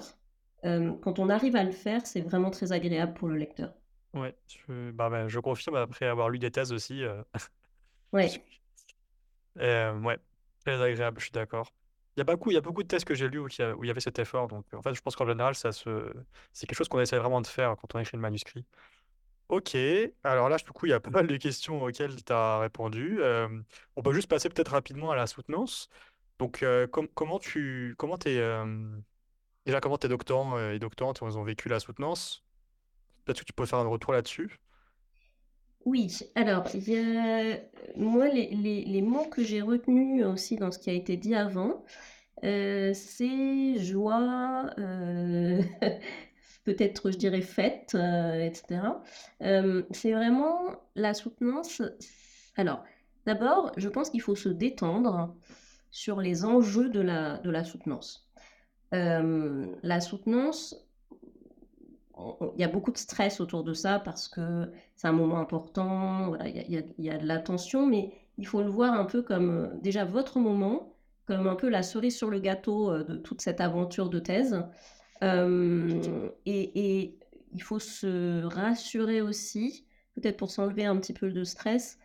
Euh, quand on arrive à le faire, c'est vraiment très agréable pour le lecteur.
Ouais, je, bah, bah, je confirme après avoir lu des thèses aussi. Euh...
Ouais.
ouais, très agréable, je suis d'accord. Il y a beaucoup, il y a beaucoup de thèses que j'ai lues où, il y avait cet effort. Donc, en fait, je pense qu'en général, ça se... c'est quelque chose qu'on essaie vraiment de faire quand on écrit le manuscrit. Ok, alors là, du coup, il y a pas mal de questions auxquelles tu as répondu. Euh, on peut juste passer peut-être rapidement à la soutenance. Donc, euh, comment tu, comment t'es, euh, déjà, comment tes doctorants et doctorantes ils ont vécu la soutenance? Peut-être que tu peux faire un retour là-dessus?
Oui, alors, moi, les, les mots que j'ai retenus aussi dans ce qui a été dit avant, c'est joie, peut-être, je dirais, fête, euh, etc. Euh, c'est vraiment la soutenance. Alors, d'abord, je pense qu'il faut se détendre sur les enjeux de la, de la soutenance. Euh, la soutenance, il y a beaucoup de stress autour de ça parce que c'est un moment important, il y, a, y, a, de l'attention, mais il faut le voir un peu comme déjà votre moment, comme un peu la cerise sur le gâteau de toute cette aventure de thèse. Euh, et, il faut se rassurer aussi, peut-être pour s'enlever un petit peu de stress.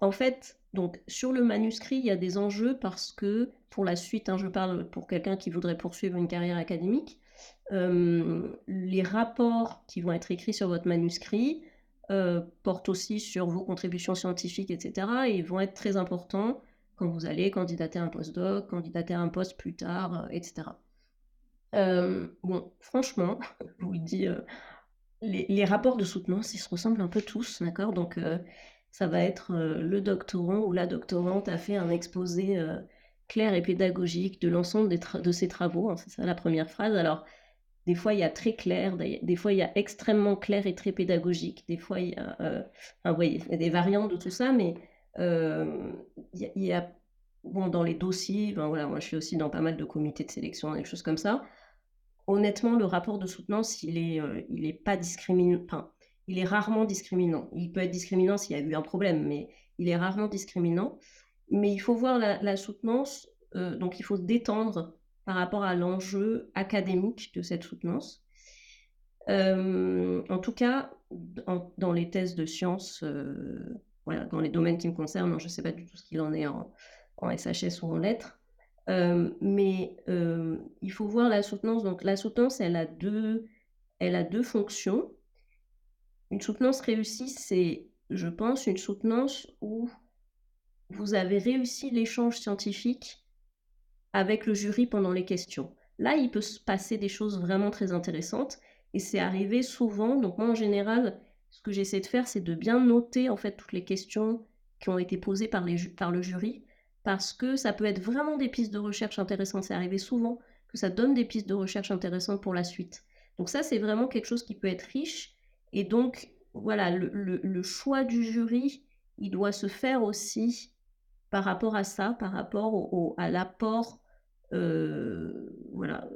En fait, donc sur le manuscrit, il y a des enjeux parce que pour la suite, hein, je parle pour quelqu'un qui voudrait poursuivre une carrière académique, euh, les rapports qui vont être écrits sur votre manuscrit euh, portent aussi sur vos contributions scientifiques, etc. Et vont être très importants quand vous allez candidater à un postdoc, candidater à un poste plus tard, etc. bon, franchement, je vous le dis, les, rapports de soutenance, ils se ressemblent un peu tous, d'accord? Donc, ça va être le doctorant ou la doctorante a fait un exposé clair et pédagogique de l'ensemble de ses travaux. Hein, c'est ça la première phrase. Alors, des fois, il y a très clair, des fois, il y a extrêmement clair et très pédagogique. Des fois, il y a, euh, il y a des variantes de tout ça, mais il, y a, bon, dans les dossiers, ben voilà, moi, je suis aussi dans pas mal de comités de sélection, des choses comme ça. Honnêtement, le rapport de soutenance, il est, euh, il est pas discriminant. Il est rarement discriminant. Il peut être discriminant s'il y a eu un problème, mais il est rarement discriminant. Mais il faut voir la, soutenance, donc il faut détendre par rapport à l'enjeu académique de cette soutenance. Euh, en tout cas, dans les thèses de sciences, euh, voilà, dans les domaines qui me concernent, je ne sais pas du tout ce qu'il en est en, SHS ou en lettres, euh, mais il faut voir la soutenance. Donc la soutenance, elle a deux, elle a deux fonctions. Une soutenance réussie, c'est, je pense, une soutenance où vous avez réussi l'échange scientifique avec le jury pendant les questions. Là, il peut se passer des choses vraiment très intéressantes et c'est arrivé souvent. Donc moi, en général, ce que j'essaie de faire, c'est de bien noter en fait toutes les questions qui ont été posées par le jury parce que ça peut être vraiment des pistes de recherche intéressantes. C'est arrivé souvent que ça donne des pistes de recherche intéressantes pour la suite. Donc ça, c'est vraiment quelque chose qui peut être riche. Et donc, voilà, le, choix du jury, il doit se faire aussi par rapport à ça, par rapport au, à l'apport euh, voilà,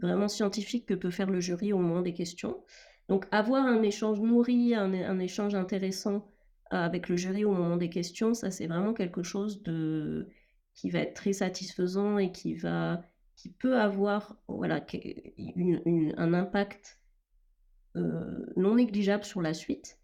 vraiment scientifique que peut faire le jury au moment des questions. Donc avoir un échange nourri, un, échange intéressant avec le jury au moment des questions, ça c'est vraiment quelque chose de qui va être très satisfaisant et qui va qui peut avoir voilà un impact euh, non négligeable sur la suite.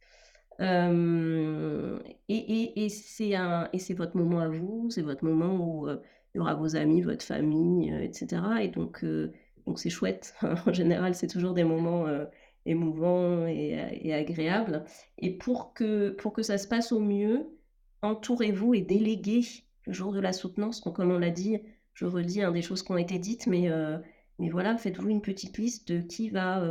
Euh, et, et, c'est votre moment à vous, c'est votre moment où il y aura vos amis, votre famille, euh, etc. Et donc, euh, donc c'est chouette. en général, c'est toujours des moments euh, émouvants et, agréables. Et pour que, pour que ça se passe au mieux, entourez-vous et déléguez le jour de la soutenance. comme on l'a dit, je redis hein, des choses qui ont été dites, mais, mais voilà, faites-vous une petite liste de qui va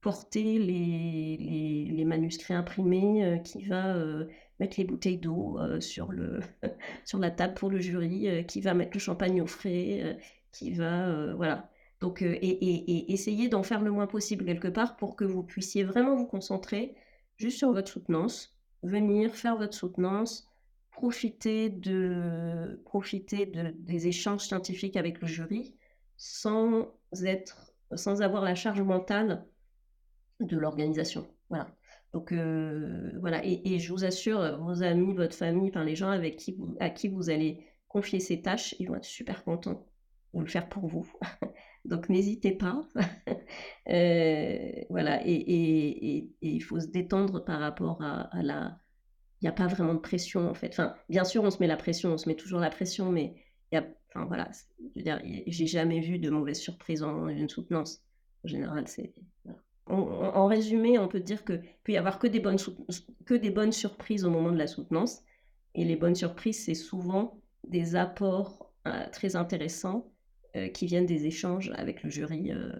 porter les, les, manuscrits imprimés, qui va mettre les bouteilles d'eau euh, sur, le sur la table pour le jury, euh, qui va mettre le champagne au frais, euh, qui va... voilà. Donc, et, et, essayer d'en faire le moins possible quelque part pour que vous puissiez vraiment vous concentrer juste sur votre soutenance, venir faire votre soutenance, profiter, de, profiter de, des échanges scientifiques avec le jury sans, être, sans avoir la charge mentale de l'organisation. Voilà. Donc euh, voilà, et, je vous assure, vos amis, votre famille, enfin, les gens avec qui vous, à qui vous allez confier ces tâches, ils vont être super contents de le faire pour vous. Donc n'hésitez pas. Euh, voilà, et, il faut se détendre par rapport à, la... Il n'y a pas vraiment de pression en fait. Enfin, bien sûr, on se met la pression, on se met toujours la pression, mais il y a... Enfin voilà, je veux dire, j'ai jamais vu de mauvaise surprise en une soutenance. En général, c'est en, résumé, on peut dire qu'il peut y avoir que des, bonnes que des bonnes surprises au moment de la soutenance. Et les bonnes surprises, c'est souvent des apports euh, très intéressants euh, qui viennent des échanges avec le jury euh,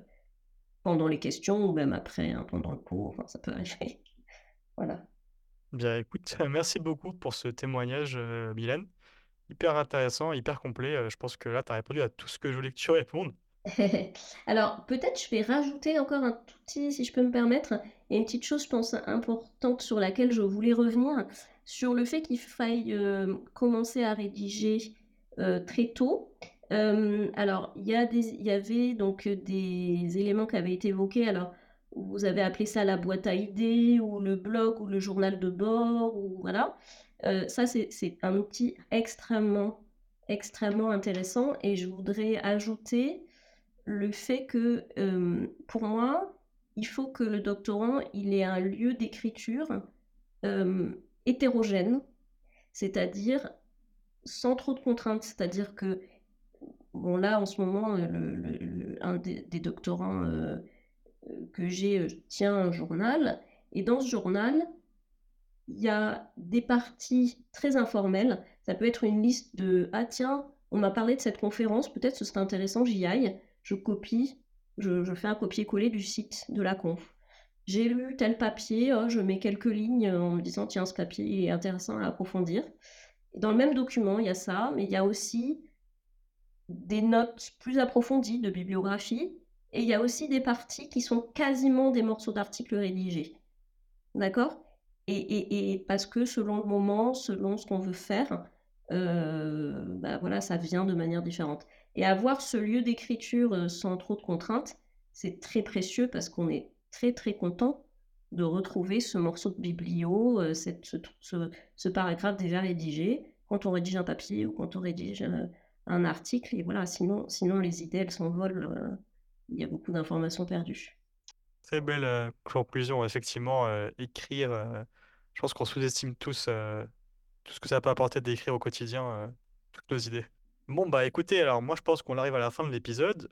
pendant les questions ou même après, hein, pendant le cours. Enfin, ça peut arriver. voilà.
Bien, écoute, merci beaucoup pour ce témoignage, Mylène. Hyper intéressant, hyper complet. je pense que là, tu as répondu à tout ce que je voulais que tu répondes.
Alors, peut-être je vais rajouter encore un tout petit, si je peux me permettre, et une petite chose, je pense, importante sur laquelle je voulais revenir, sur le fait qu'il faille euh, commencer à rédiger euh, très tôt. Alors, il y, il y avait donc des éléments qui avaient été évoqués. Alors, vous avez appelé ça la boîte à idées, ou le blog, ou le journal de bord, ou voilà. ça, c'est un outil extrêmement, extrêmement intéressant. Et je voudrais ajouter le fait que, pour moi, il faut que le doctorant, il ait un lieu d'écriture hétérogène, c'est-à-dire sans trop de contraintes. C'est-à-dire que, bon là, en ce moment, un des, doctorants que j'ai tient un journal, et dans ce journal, il y a des parties très informelles. Ça peut être une liste de, ah tiens, on m'a parlé de cette conférence, peut-être ce serait intéressant, j'y aille je copie, je, je fais un copier-coller du site de la conf. J'ai lu tel papier, oh, je mets quelques lignes en me disant tiens ce papier est intéressant à approfondir. Dans le même document, il y a ça, mais il y a aussi des notes plus approfondies de bibliographie, et il y a aussi des parties qui sont quasiment des morceaux d'articles rédigés. D'accord? Et, et, parce que selon le moment, selon ce qu'on veut faire, euh, bah voilà, ça vient de manière différente. Et avoir ce lieu d'écriture euh, sans trop de contraintes, c'est très précieux parce qu'on est très très content de retrouver ce morceau de biblio, euh, cette, ce, ce, paragraphe déjà rédigé, quand on rédige un papier ou quand on rédige un article. Et voilà, sinon, sinon les idées, elles s'envolent. il y a beaucoup d'informations perdues.
Très belle conclusion, effectivement. écrire, je pense qu'on sous-estime tous tout ce que ça peut apporter d'écrire au quotidien toutes nos idées. Bon, bah écoutez, alors moi je pense qu'on arrive à la fin de l'épisode.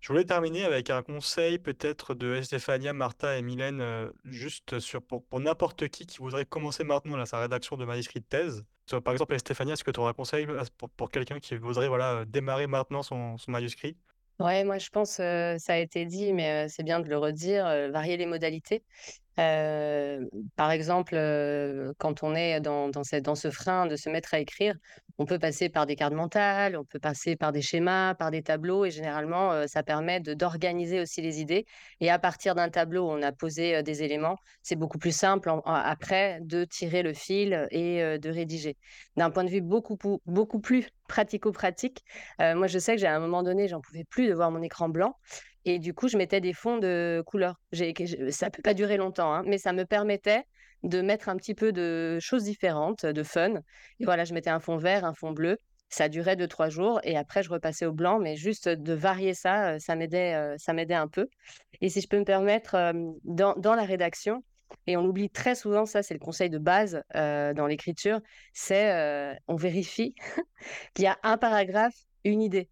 Je voulais terminer avec un conseil peut-être de Estefania, Martha et Mylène, juste sur, pour, pour n'importe qui qui voudrait commencer maintenant sa rédaction de manuscrit de thèse. Par exemple, Estefania, est-ce que tu auras un conseil pour, pour quelqu'un qui voudrait voilà, démarrer maintenant son, manuscrit?
Ouais, moi je pense, ça a été dit, mais c'est bien de le redire, varier les modalités. Par exemple, quand on est dans, ce frein de se mettre à écrire, on peut passer par des cartes mentales, on peut passer par des schémas, par des tableaux, et généralement, ça permet d'organiser aussi les idées. Et à partir d'un tableau on a posé des éléments, c'est beaucoup plus simple après de tirer le fil et de rédiger. D'un point de vue beaucoup, beaucoup plus pratico-pratique, moi je sais que j'ai à un moment donné, j'en pouvais plus de voir mon écran blanc. Et du coup, je mettais des fonds de couleur. Ça peut pas durer longtemps, hein, mais ça me permettait de mettre un petit peu de choses différentes, de fun. Et voilà, je mettais un fond vert, un fond bleu. Ça durait deux, trois jours. Et après, je repassais au blanc. Mais juste de varier ça, ça m'aidait, un peu. Et si je peux me permettre, dans, dans la rédaction, et on oublie très souvent, ça c'est le conseil de base dans l'écriture, c'est on vérifie qu'il y a un paragraphe, une idée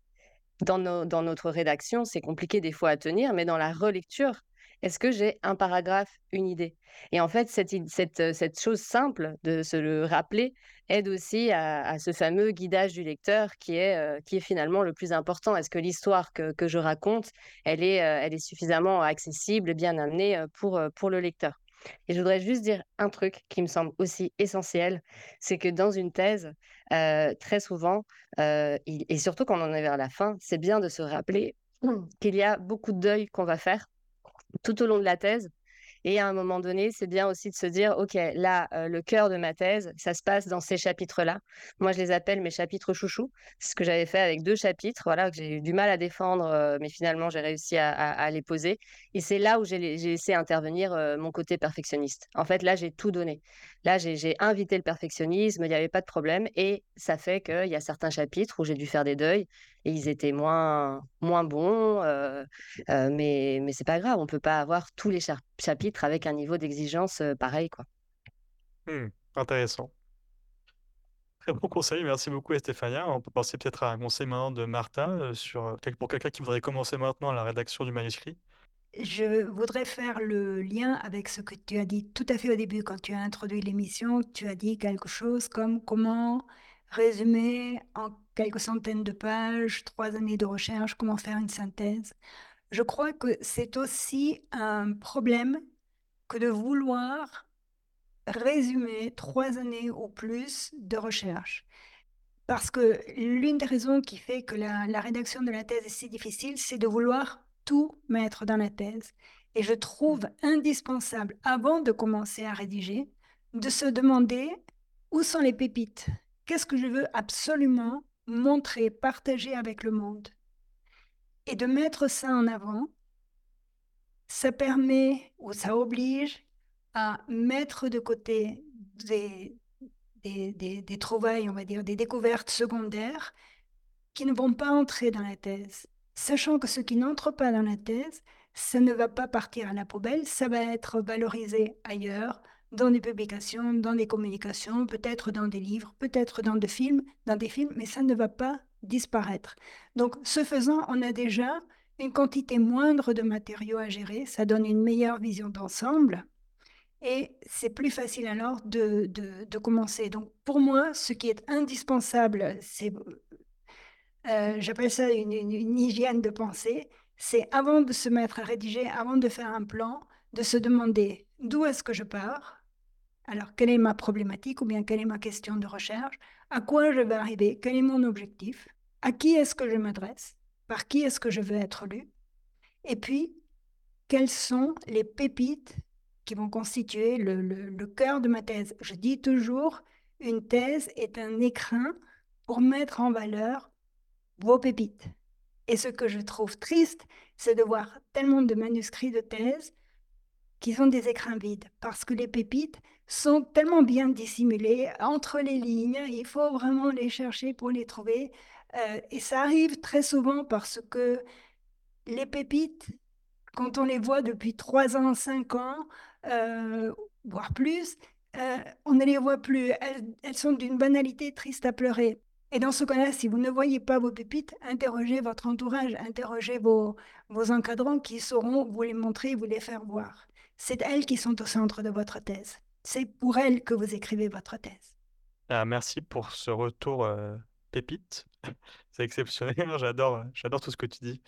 dans, notre rédaction, c'est compliqué des fois à tenir, mais dans la relecture, est-ce que j'ai un paragraphe, une idée? Et en fait, cette, cette, chose simple de se le rappeler aide aussi à, ce fameux guidage du lecteur qui est, euh, qui est finalement le plus important. Est-ce que l'histoire que, je raconte, elle est, euh, elle est suffisamment accessible bien amenée euh, pour, pour le lecteur? Et je voudrais juste dire un truc qui me semble aussi essentiel, c'est que dans une thèse, euh, très souvent, euh, et surtout quand on est vers la fin, c'est bien de se rappeler qu'il y a beaucoup de deuil qu'on va faire tout au long de la thèse et à un moment donné, c'est bien aussi de se dire, OK, là, euh, le cœur de ma thèse, ça se passe dans ces chapitres-là. Moi, je les appelle mes chapitres chouchous. C'est ce que j'avais fait avec deux chapitres, voilà, que j'ai eu du mal à défendre, euh, mais finalement, j'ai réussi à, les poser. Et c'est là où j'ai laissé intervenir euh, mon côté perfectionniste. En fait, là, j'ai tout donné. Là, j'ai invité le perfectionnisme, il n'y avait pas de problème. Et ça fait qu'il y a certains chapitres où j'ai dû faire des deuils et ils étaient moins, moins bons. mais mais c'est pas grave, on peut pas avoir tous les chapitres avec un niveau d'exigence pareil. quoi.
Mmh, intéressant. Très bon conseil, merci beaucoup Stéphania. On peut penser peut-être à un conseil maintenant de Martha sur, pour quelqu'un qui voudrait commencer maintenant la rédaction du manuscrit.
Je voudrais faire le lien avec ce que tu as dit tout à fait au début quand tu as introduit l'émission. Tu as dit quelque chose comme comment résumer en quelques centaines de pages, trois années de recherche, comment faire une synthèse. Je crois que c'est aussi un problème que de vouloir résumer trois années ou plus de recherche. Parce que l'une des raisons qui fait que la, rédaction de la thèse est si difficile, c'est de vouloir tout mettre dans la thèse. Et je trouve indispensable, avant de commencer à rédiger, de se demander où sont les pépites Qu'est-ce que je veux absolument montrer, partager avec le monde Et de mettre ça en avant, ça permet ou ça oblige à mettre de côté des, des, trouvailles, on va dire, des découvertes secondaires qui ne vont pas entrer dans la thèse. Sachant que ce qui n'entre pas dans la thèse, ça ne va pas partir à la poubelle, ça va être valorisé ailleurs, dans des publications, dans des communications, peut-être dans des livres, peut-être dans des films, dans des films, mais ça ne va pas disparaître. Donc, ce faisant, on a déjà une quantité moindre de matériaux à gérer, ça donne une meilleure vision d'ensemble et c'est plus facile alors de, de, de, commencer. Donc, pour moi, ce qui est indispensable, c'est euh, j'appelle ça une, une hygiène de pensée, c'est avant de se mettre à rédiger, avant de faire un plan, de se demander d'où est-ce que je pars, alors quelle est ma problématique ou bien quelle est ma question de recherche, à quoi je vais arriver, quel est mon objectif, à qui est-ce que je m'adresse, par qui est-ce que je veux être lu, et puis quelles sont les pépites qui vont constituer le, cœur de ma thèse? Je dis toujours, une thèse est un écrin pour mettre en valeur vos pépites. Et ce que je trouve triste, c'est de voir tellement de manuscrits de thèse qui sont des écrins vides, parce que les pépites sont tellement bien dissimulées entre les lignes, il faut vraiment les chercher pour les trouver. Euh, et ça arrive très souvent parce que les pépites, quand on les voit depuis 3 ans, 5 ans, euh, voire plus, euh, on ne les voit plus. Elles, sont d'une banalité triste à pleurer. Et dans ce cas-là, si vous ne voyez pas vos pépites, interrogez votre entourage, interrogez vos encadrants qui sauront vous les montrer, vous les faire voir. C'est elles qui sont au centre de votre thèse. C'est pour elles que vous écrivez votre thèse.
Ah, merci pour ce retour euh, pépite. C'est exceptionnel, j'adore, j'adore tout ce que tu dis.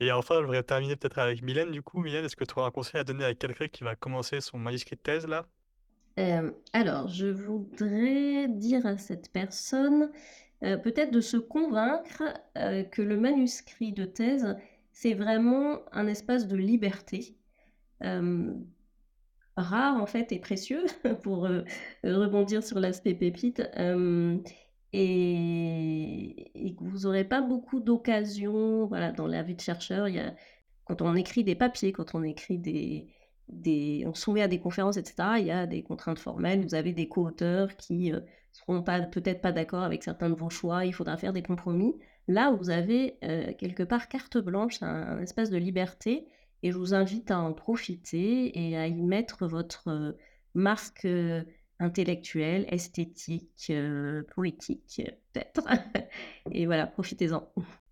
Et enfin, je voudrais terminer peut-être avec Mylène. Du coup, Mylène, est-ce que tu auras un conseil à donner à quelqu'un qui va commencer son manuscrit de thèse là?
Euh, alors, je voudrais dire à cette personne, euh, peut-être de se convaincre euh, que le manuscrit de thèse, c'est vraiment un espace de liberté, rare en fait et précieux, pour rebondir sur l'aspect pépite et, que vous n'aurez pas beaucoup d'occasions voilà, dans la vie de chercheur. Il y a, quand on écrit des papiers, quand on écrit des, des, on soumet à des conférences, etc., il y a des contraintes formelles. Vous avez des co-auteurs qui ne euh, seront pas, peut-être pas d'accord avec certains de vos choix. Il faudra faire des compromis. Là, vous avez euh, quelque part carte blanche, un, espace de liberté. Et je vous invite à en profiter et à y mettre votre euh, marque intellectuelle, esthétique, euh, poétique, peut-être. et voilà, profitez-en.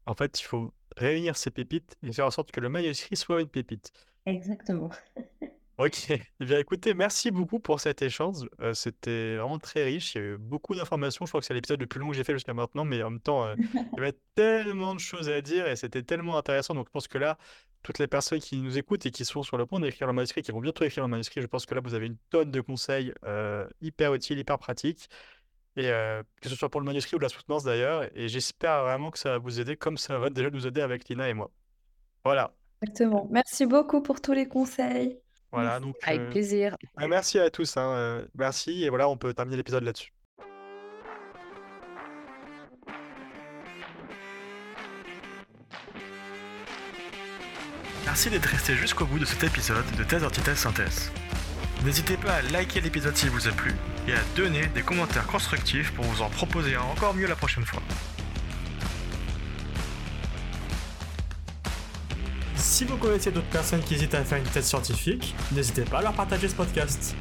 En fait, il faut réunir ces pépites et faire en sorte que le manuscrit soit une pépite.
Exactement.
Ok, eh bien écoutez, merci beaucoup pour cet échange. Euh, c'était vraiment très riche. Il y a eu beaucoup d'informations. Je crois que c'est l'épisode le plus long que j'ai fait jusqu'à maintenant, mais en même temps, euh, il y avait tellement de choses à dire et c'était tellement intéressant. Donc je pense que là, toutes les personnes qui nous écoutent et qui sont sur le point d'écrire le manuscrit, qui vont bientôt écrire le manuscrit, je pense que là, vous avez une tonne de conseils euh, hyper utiles, hyper pratiques. Et que ce soit pour le manuscrit ou la soutenance d'ailleurs. Et j'espère vraiment que ça va vous aider comme ça va déjà nous aider avec Lina et moi. Voilà.
Exactement. Merci beaucoup pour tous les conseils.
Voilà, donc,
Avec euh, plaisir.
Ah, merci à tous. Hein, euh, merci. Et voilà, on peut terminer l'épisode là-dessus. Merci d'être resté jusqu'au bout de cet épisode de Thèse, Antithèse, Synthèse. N'hésitez pas à liker l'épisode s'il vous a plu et à donner des commentaires constructifs pour vous en proposer un encore mieux la prochaine fois. Si vous connaissez d'autres personnes qui hésitent à faire une thèse scientifique, n'hésitez pas à leur partager ce podcast.